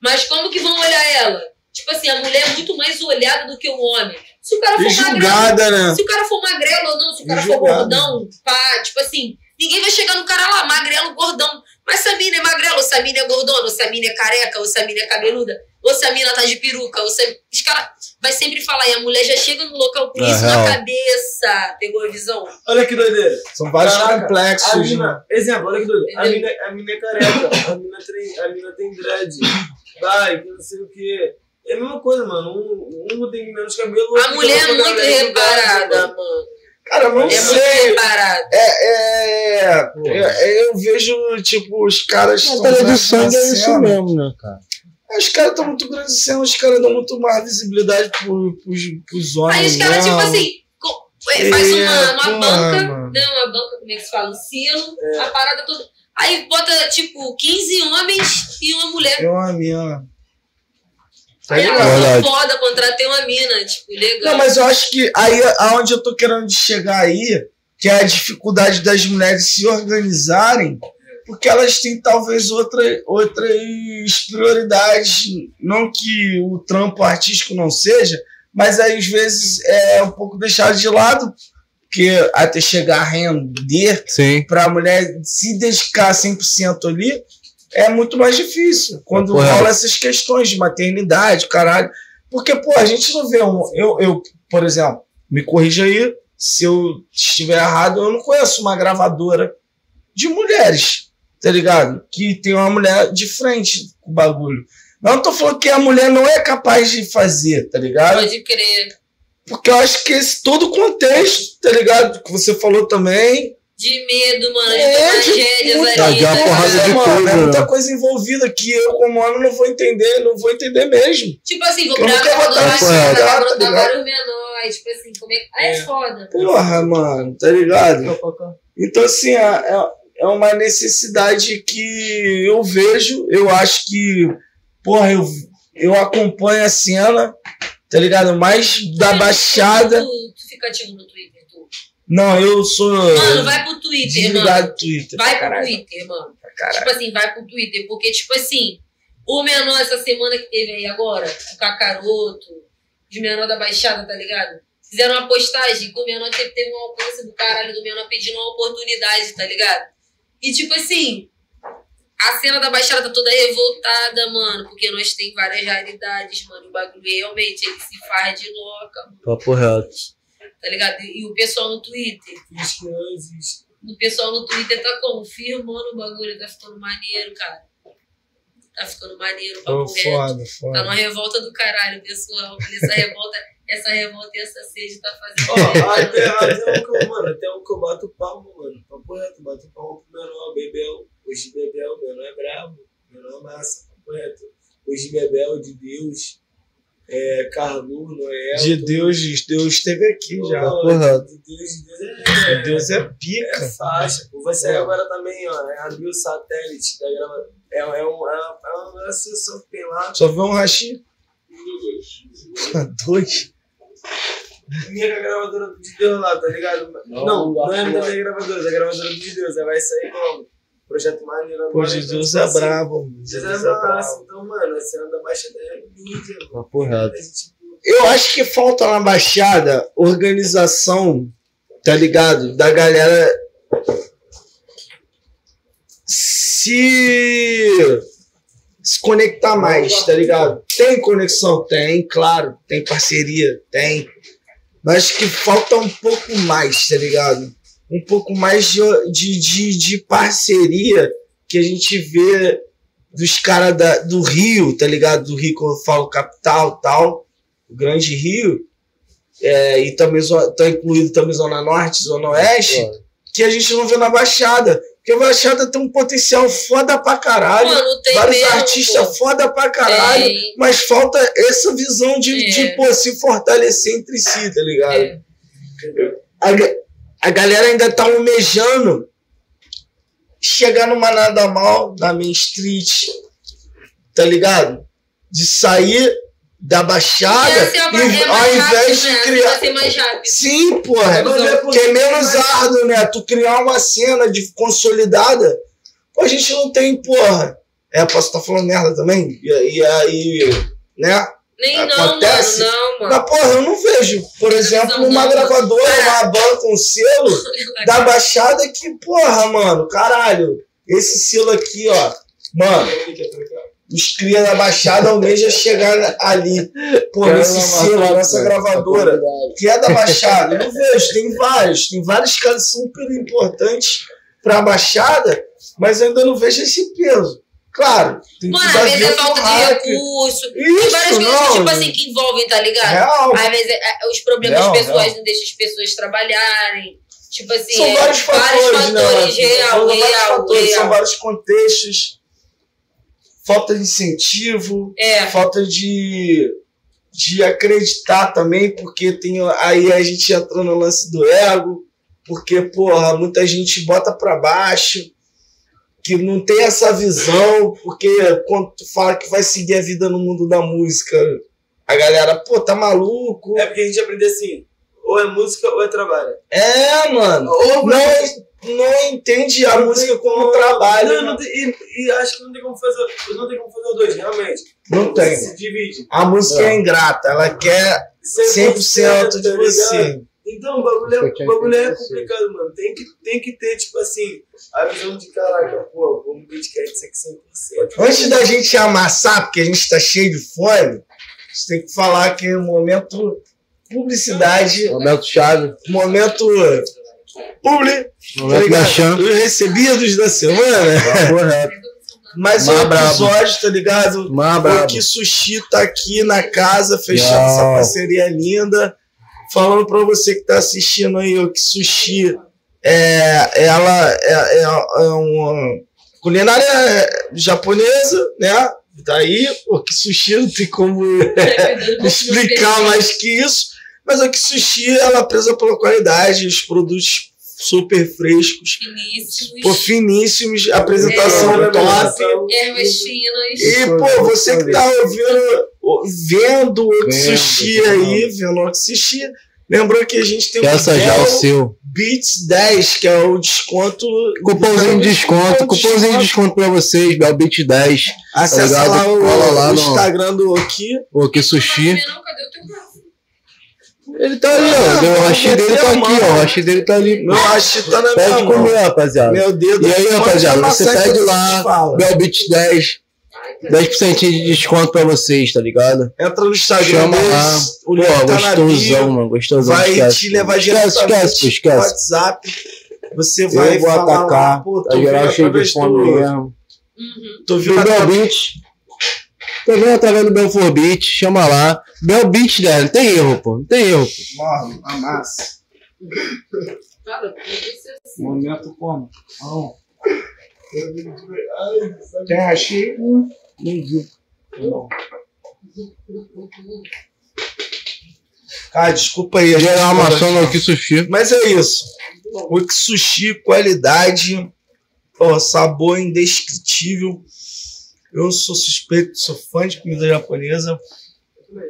Mas como que vão olhar ela? Tipo assim, a mulher é muito mais olhada do que o homem. Se o cara for julgada, magrelo, né? se o cara for magrelo ou não, se o cara for gordão, pá, tipo assim, ninguém vai chegar no cara lá, magrelo, gordão. Mas se a mina é magrela, ou se a mina é gordona, ou se a mina é careca, ou se a mina é cabeluda, ou se a mina tá de peruca, ou se os caras vai sempre falar, e a mulher já chega no local com isso na cabeça. Pegou a visão? Olha que doideira. São vários Caraca, complexos. Mina, né? exemplo, olha que doideira. A mina, a mina é careca, a mina tem, a mina tem dread. Vai, que não sei o que. É a mesma coisa, mano. Um, um tem menos cabelo. A mulher é muito reparada, mano. Cara, não é sei. É, é, é, é, eu vejo, tipo, os caras. A sangue é isso mesmo, né, cara? Os caras estão muito grandes cena, os caras dão muito mais visibilidade pro, pros, pros homens. Aí os caras, tipo assim, é, faz uma, uma banca, mano. não, uma banca, como é que se fala? Um silo, é. a parada toda. Aí bota, tipo, 15 homens e uma mulher. É uma mina. Tá aí ela foda, contratei uma mina, tipo, legal. Não, mas eu acho que aí aonde eu tô querendo chegar aí, que é a dificuldade das mulheres se organizarem, porque elas têm talvez outra, outras prioridades, não que o trampo artístico não seja, mas às vezes é um pouco deixado de lado, porque até chegar a render para a mulher se dedicar 100% ali, é muito mais difícil quando é, rola essas questões de maternidade, caralho. Porque, pô, a gente não vê um. Eu, eu, por exemplo, me corrija aí se eu estiver errado, eu não conheço uma gravadora de mulheres, tá ligado? Que tem uma mulher de frente com o bagulho. Não tô falando que a mulher não é capaz de fazer, tá ligado? Pode crer. Porque eu acho que esse todo o contexto, tá ligado? Que você falou também. De medo, mano, É, de tragédias muita- ali. de uma tá porrada de mano, coisa, é muita né? coisa envolvida que eu, como homem, não vou entender, não vou entender mesmo. Tipo assim, vou brotar ligado? vários menores, tipo assim, como é que. Aí é foda. Porra, mano, tá ligado? Então, assim, é, é- é uma necessidade que eu vejo, eu acho que, porra, eu, eu acompanho a cena, tá ligado? Mais da Baixada. Tu, tu fica ativo no Twitter. Não, eu sou Mano, vai pro Twitter, mano. do Twitter. Vai pro caralho, Twitter, mano. caralho. Tipo assim, vai pro Twitter, porque, tipo assim, o menor essa semana que teve aí agora, o Cacaroto, os menor da Baixada, tá ligado? Fizeram uma postagem que o menor teve, teve um alcance do caralho do menor pedindo uma oportunidade, tá ligado? E tipo assim, a cena da Baixada tá toda revoltada, mano, porque nós tem várias realidades, mano. O bagulho realmente ele se faz de louca, mano, Papo reto. Tá ligado? E o pessoal no Twitter, o pessoal no Twitter tá confirmando o bagulho, tá ficando maneiro, cara. Tá ficando maneiro, papo reto. foda, Tá numa revolta do caralho, pessoal. Essa revolta, [laughs] essa revolta e essa sede tá fazendo. Ó, mano. até, até um que eu, mano, até um que eu bato palmo, mano. Papo reto, bato palmo pro menor, Bebel. Hoje Bebel, menor é brabo. Menor é massa, papo reto. Hoje Bebel, de Deus. É, Carlu, Noel. De Deus, Deus esteve aqui já. Pô, porra. De Deus, de Deus é. Deus é É pica. faixa. pô. Vai sair agora também, ó. É abriu o satélite da grava. É, é, um, é, uma, é uma sessão que tem lá. Só vê um rachinho. [laughs] Dois. Minha gravadora de Deus lá, tá ligado? Não, não, é da minha gravadora, da gravadora de Deus. Aí vai sair como? Projeto Maneiro agora. Pô, então, Jesus tipo é assim, brabo. mano. Jesus Jesus é é brabo. Então, mano, a cena da Baixada é mídia, mano. Papo reto. A gente, Eu acho que falta na Baixada organização, tá ligado? Da galera se se conectar mais, tá ligado? Tem conexão? Tem, claro. Tem parceria? Tem. Mas acho que falta um pouco mais, tá ligado? Um pouco mais de, de, de, de parceria que a gente vê dos caras do Rio, tá ligado? Do Rio, quando eu falo capital tal, o Grande Rio, é, e também tá incluído também Zona Norte, Zona Oeste, que a gente não vê na Baixada. Porque a Baixada tem um potencial foda pra caralho. Mano, tem vários mesmo, artistas pô. foda pra caralho. Tem. Mas falta essa visão de, É. de pô, se fortalecer entre si, tá ligado? É. A, ga- a galera ainda tá almejando chegar numa nada mal na Main Street, tá ligado? De sair da Baixada uma- e é ao mais invés rápido, de né? criar. Sim, porra. É Que é menos mais- árduo, né? Tu criar uma cena de consolidada. Pô, a gente não tem, porra. É, posso estar falando merda também? E aí, né? Nem Acontece. não, mano. Não, mano. Mas, porra, eu não vejo, por exemplo, Não, uma gravadora, uma banca, um selo [laughs] da Baixada que, porra, mano, caralho, esse selo aqui, ó, mano, os cria da Baixada almeja chegar ali, pô, nesse selo, nessa gravadora, que é da Baixada, eu não vejo, tem vários, tem vários caras super importantes pra Baixada, mas eu ainda não vejo esse peso. Claro, tem Mano, às vezes é falta de recurso. Isso, várias coisas, não, tipo assim, que envolvem, tá ligado? real. Às vezes é, é, os problemas Não, pessoais não. não. deixam as pessoas trabalharem. Tipo assim, São é, vários fatores, né? fatores, real, são vários real, fatores, são real. vários contextos. Falta de incentivo, É, falta de, de acreditar também, porque tem aí a gente entra no lance do ego, porque, porra, muita gente bota pra baixo, que não tem essa visão, porque quando tu fala que vai seguir a vida no mundo da música, a galera, pô, tá maluco? É porque a gente aprende assim: ou é música ou é trabalho. É, mano. Ou Não, não entende a música como trabalho. Não, né? não tem- e, e acho que não tem como fazer, não tem como fazer os dois, realmente. Não tem. Se divide. A música é ingrata, ela quer 100% de tá você. Então, o bagulho, é, Porque o bagulho é complicado, mano. Tem que, tem que ter, tipo assim, a visão de caraca, pô, vamos dedicar isso aqui 100%. Antes da gente amassar, porque a gente tá cheio de fome, a gente tem que falar que no momento publicidade, Momento chave. momento Publi. Momento tá. Os recebidos da semana. Correto. Mais um brabo. episódio, tá ligado? Que Sushi tá aqui na casa, fechando essa parceria linda. Falando pra você que tá assistindo aí, o que Sushi é, ela é, é, é uma culinária japonesa, né? Tá aí, o que Sushi não tem como [laughs] [laughs] explicar mais que isso. Mas o que Sushi, ela preza pela qualidade, os produtos super frescos, Finíssimos. pô, finíssimos, apresentação É, top. Ervas finas. E, pô, você que tá ouvindo, vendo o Sushi tá aí, vendo o Sushi, lembrou que a gente tem Peça já o seu. Beats 10, que é o desconto. Cupomzinho de desconto, cupomzinho de desconto pra vocês, Belbit 10. Acessa Tá lá o, lá no- Instagram do Oki. Que sushi. Não, cadê o teu? Ele tá ali, ó. Ah, O hashi dele tá aqui, ó. O hashi dele tá ali. Meu hashi tá na minha Pede mão. comer, rapaziada. Meu dedo. E aí, rapaziada, você pede lá, a. Belbit 10. 10% de desconto pra vocês, tá ligado? Entra no Instagram Chama deles, lá. o Pô, tá na gostosão, bio, mano. Gostosão. vai esquece, te levar diretamente Esquece, esquece. WhatsApp. Você vai Eu vou falar atacar. lá, pô, tô geral vendo cheio de fome mesmo. Uhum. Tô Do vendo através Belbit. Tá vendo através do Belfor Beat? Chama lá. Belbit, né? Não tem erro, pô. Não tem erro. Mano, amassa. Não precisa assim. Momento como? Tem hashi? Nem vi. Cara, desculpa aí. a gente Geral maçã aqui. no que sushi. Mas é isso. O sushi, qualidade, ó, sabor indescritível. Eu sou suspeito, sou fã de comida japonesa.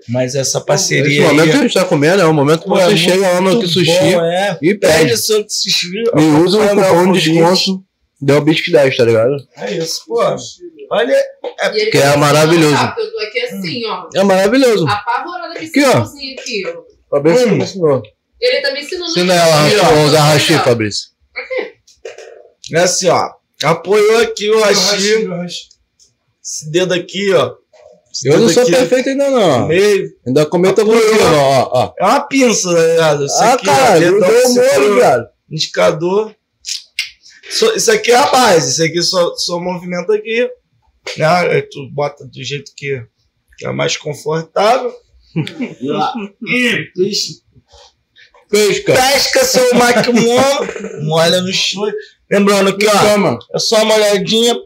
Mas essa Esse parceria momento que a aí... gente tá comendo é o momento que pô, você é chega lá no sushi bom, é. e Pede pede. seu sushi. E usa o cupom o de desconto Belbit 10, tá ligado? É isso, pô. Olha, ele Que é tá- maravilhoso. Ah, Eu tô aqui assim, ó. É maravilhoso. Apavorada com esse Aqui, ó. pãozinho aqui, ó. Fabrício Hum. me ensinou. Ele tá me ensinando. Ensina ela aqui, a ó. usar hashi, Aqui. Fabrício. é assim, ó. Apoiou aqui o hashi. Esse dedo aqui, ó. Esse Eu não sou aqui, perfeito ainda não. Meio. Ainda comenta Apoiou. comigo, ó, ó. É uma pinça, tá ligado? Isso Ah, aqui, ó, cara, dedão eu que dou você mole, falou, viado. Indicador. Isso, isso aqui é a base. Isso aqui só, só movimenta aqui. Né? Aí Tu bota do jeito que, que é mais confortável. [laughs] E lá. Ih, Ixi. Pesca. Pesca seu maquimono. molha no chão. Lembrando que, ó, Toma. é só uma olhadinha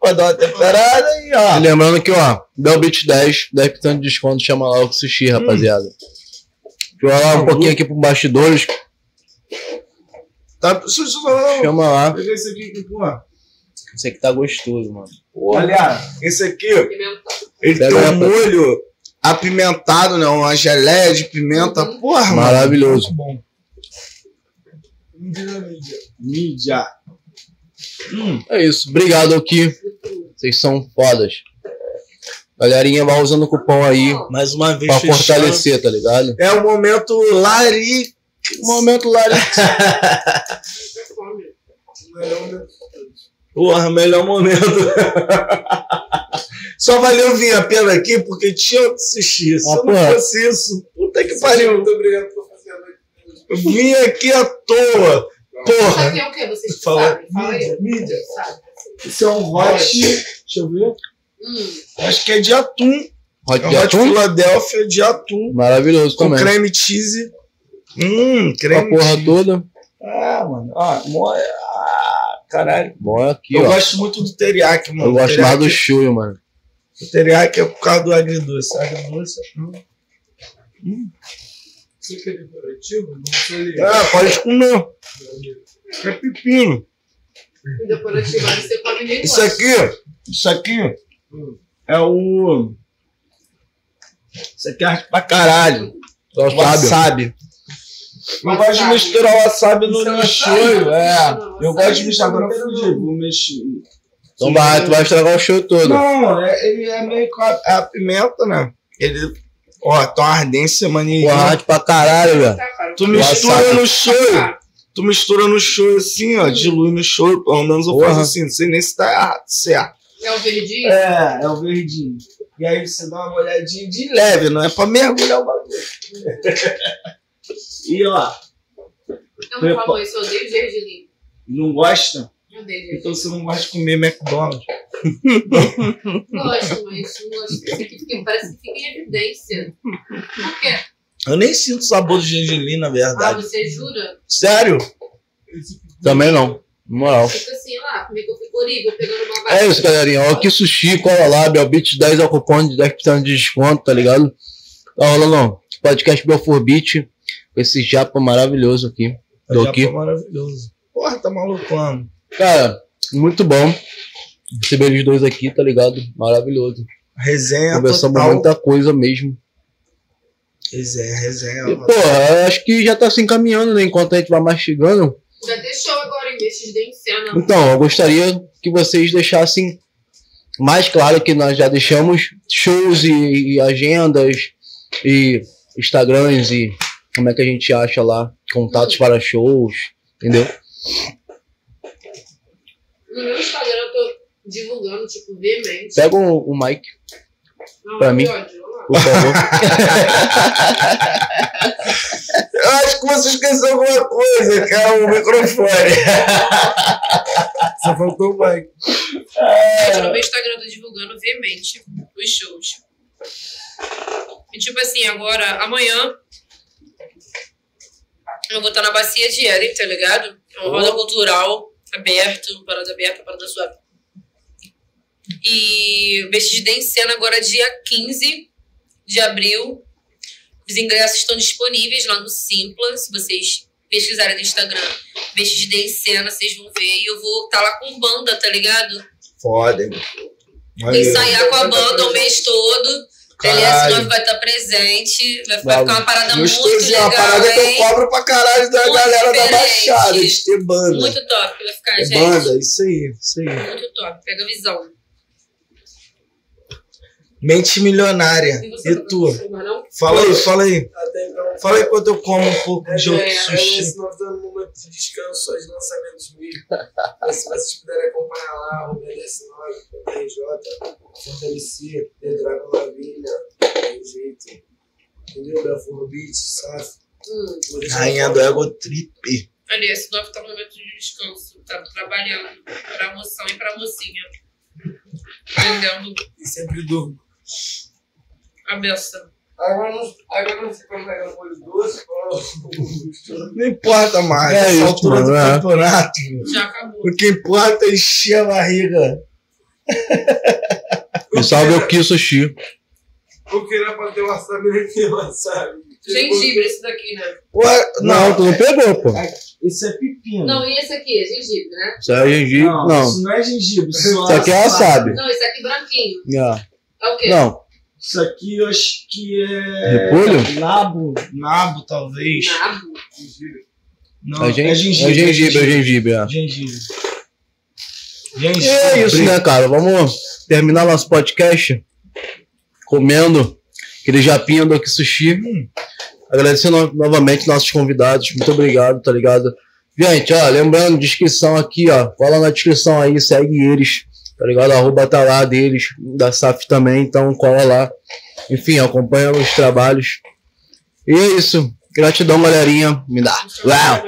pra dar uma temperada e ó. E lembrando que, ó, Belbit 10, 10% de desconto, chama lá o sushi, rapaziada. Deixa eu olhar um pouquinho aqui pro bastidores, Tá, chama lá. Pega esse aqui que, pô. Isso aqui tá gostoso, mano. Olha, esse aqui, ele Pega tem um molho apimentado, né? Uma geleia de pimenta. Porra, mano. Maravilhoso. Bom. Mídia. Hum, É isso. Obrigado aqui. Vocês são fodas. Galerinha, vai usando o cupom aí mais uma vez pra fechando. fortalecer, tá ligado? É o momento Lari. Momento Larix. [laughs] Porra, melhor momento. Só valeu vir a pena aqui porque tinha que assistir. Se Ah, não porra. fosse isso, puta que pariu. Muito obrigado por fazer a noite. Eu Vim aqui à toa. Isso Porra. aqui é o quê? Vocês Fala. sabem? Fala aí. Mídia. Sabe? Isso é um hot. Deixa eu ver. Hum. Acho que é de atum. Hot É um de hot atum? Philadelphia de atum. Maravilhoso Com também. creme cheese. Hum, A creme porra cheese. toda. Ah, mano. Ah, ah, caralho. Bom é aqui, eu ó. gosto muito do teriyaki, mano. Eu gosto teriyaki, mais do shoyu, mano. O teriyaki é por causa do agridoce. Agridoce. hum. Você quer decorativo? Não sei. Ah, pode comer. É pepino. E depois eu te mando, você come nem Isso aqui, isso aqui é o. Isso aqui é arte pra caralho. Só sabe. Wasabi. Eu gosto de Wasabi. misturar o wasabi no, Isso é wasabi? é. Não, Eu wasabi gosto de misturar. Agora eu vou mexer. Então vai, tu vai estragar o show todo. Não, é- ele é meio com a, a pimenta, né? Ele. Ó, tem uma ardência maninha. Porra, pra caralho, velho. Tá, cara. Tu mistura Wasabi. no shoyu. Tu mistura no shoyu assim, ó. Dilui no menos eu Porra. faço assim. Não sei nem se tá errado, certo. É o verdinho? É, é o verdinho. E aí você dá uma olhadinha de leve, não é pra mergulhar o bagulho. [laughs] e ó, É Não, por favor, eu odeio gergelim. Não gosta? Eu odeio gergelim. Então você não gosta de comer McDonald's. Gosto, mas não gosto. Isso aqui fica- parece que fica em evidência. Por quê? Eu nem sinto o sabor do gergelim, na Ah, verdade. você jura? Sério? Também não. Na moral. Fica assim, lá, é que eu fico horrível pegando uma É isso, galerinha. Ó, que sushi, cola lá, Belbit 10 é o cupom de 10% de desconto, tá ligado? Tá rolando podcast Belfor Beat, com esse japa maravilhoso aqui. Do Já aqui. foi maravilhoso. Porra, tá malucando. Cara, muito bom. Receber eles dois aqui, tá ligado? Maravilhoso. Resenha Conversamos total. muita coisa mesmo. Resenha, resenha. E, pô, eu acho que já tá se encaminhando, né? Enquanto a gente vai mastigando. Ter show agora em Bestes de Encena. Então, eu gostaria que vocês deixassem mais claro que nós já deixamos shows e, e agendas e Instagrams e como é que a gente acha lá contatos para shows, entendeu? No meu Instagram eu tô divulgando, tipo, veemente. Pega o, o mic, Não, pra que mim. ódio. Por favor. [laughs] Eu acho que você esqueceu alguma coisa, que é o microfone. [laughs] Só faltou o mic. Gente, no meu Instagram eu tô divulgando veemente os shows. E tipo assim, agora, amanhã eu vou estar na bacia de Ellen, tá ligado? É uma roda cultural aberto, parada aberta, parada suave. E Vestes de Cena agora dia 15 de abril. Os ingressos estão disponíveis lá no Simpla, se vocês pesquisarem no Instagram. Vestes de Cena, vocês vão ver. E eu vou estar lá com banda, tá ligado? Foda, hein? Vou ensaiar com a banda o mês todo. Caralho. LS9 vai estar presente. Vai, ficar uma parada muito legal. uma parada que eu hein? cobro pra caralho da Muito galera da diferente. Baixada, de ter banda. Muito top vai ficar, é gente. banda, isso aí, isso aí. Muito top. Pega a visão. Mente milionária. E tá tu? Fala aí, fala aí. Então. Fala aí quando eu como um pouco É, de outro é, sushi. esse nós estamos num momento de descanso só de lançamentos mil. Mas se vocês puderem acompanhar lá, o BLS9, o RJ, Fortalecer, The Dragon Lavilha, tem jeito. Entendeu? Belfort Beat, SAF. Hum. Rainha do Ego Trip. Ali, esse 9 tá no momento de descanso. Tá trabalhando pra moção e pra mocinha. Vendendo E sempre durmo. A beça. Agora não, agora não fica pegando molho doce, ou- [laughs] Não importa mais. É isso, altura do é. campeonato. Já acabou. O que importa é encher a barriga. E salve o Ki Sushi. O que era pra ter uma família aqui, sabe? Gengibre, esse daqui, né? Ué, Não, tu não pegou, pô. Isso é pepino. Não, e esse aqui? É gengibre, né? Isso é gengibre. Não. Isso não é gengibre. Isso, Isso aqui é wasabi. Não, esse aqui branquinho. Não. É o quê? Não. Isso aqui eu acho que é. Repolho? Nabo. Nabo, talvez. Nabo. Não, É, gen- é é gengibre. gengibre, é gengibre. é. Gengibre. E Gengibre. é isso, né, cara? Vamos terminar nosso podcast comendo aquele japinha do Aqui Sushi. Agradecer no- novamente nossos convidados. Muito obrigado, tá ligado? Gente, ó, lembrando, descrição aqui, ó. Cola na descrição aí, segue eles, tá ligado? Arroba tá lá deles, da SAF também, então cola lá. Enfim, acompanha os trabalhos. E é isso. Gratidão, galerinha. Me dá. Uau!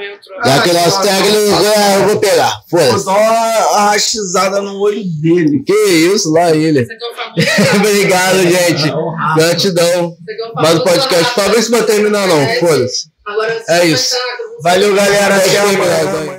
Já que o nosso técnico, eu vou pegar. Foda-se. dar uma rachizada no olho dele. Que isso, lá ele. É o. [laughs] Obrigado, gente. Gratidão. É o Mais um famoso podcast. Se vai terminar, não. Foda-se. Agora, É isso. Valeu, galera. Até Obrigado. amanhã.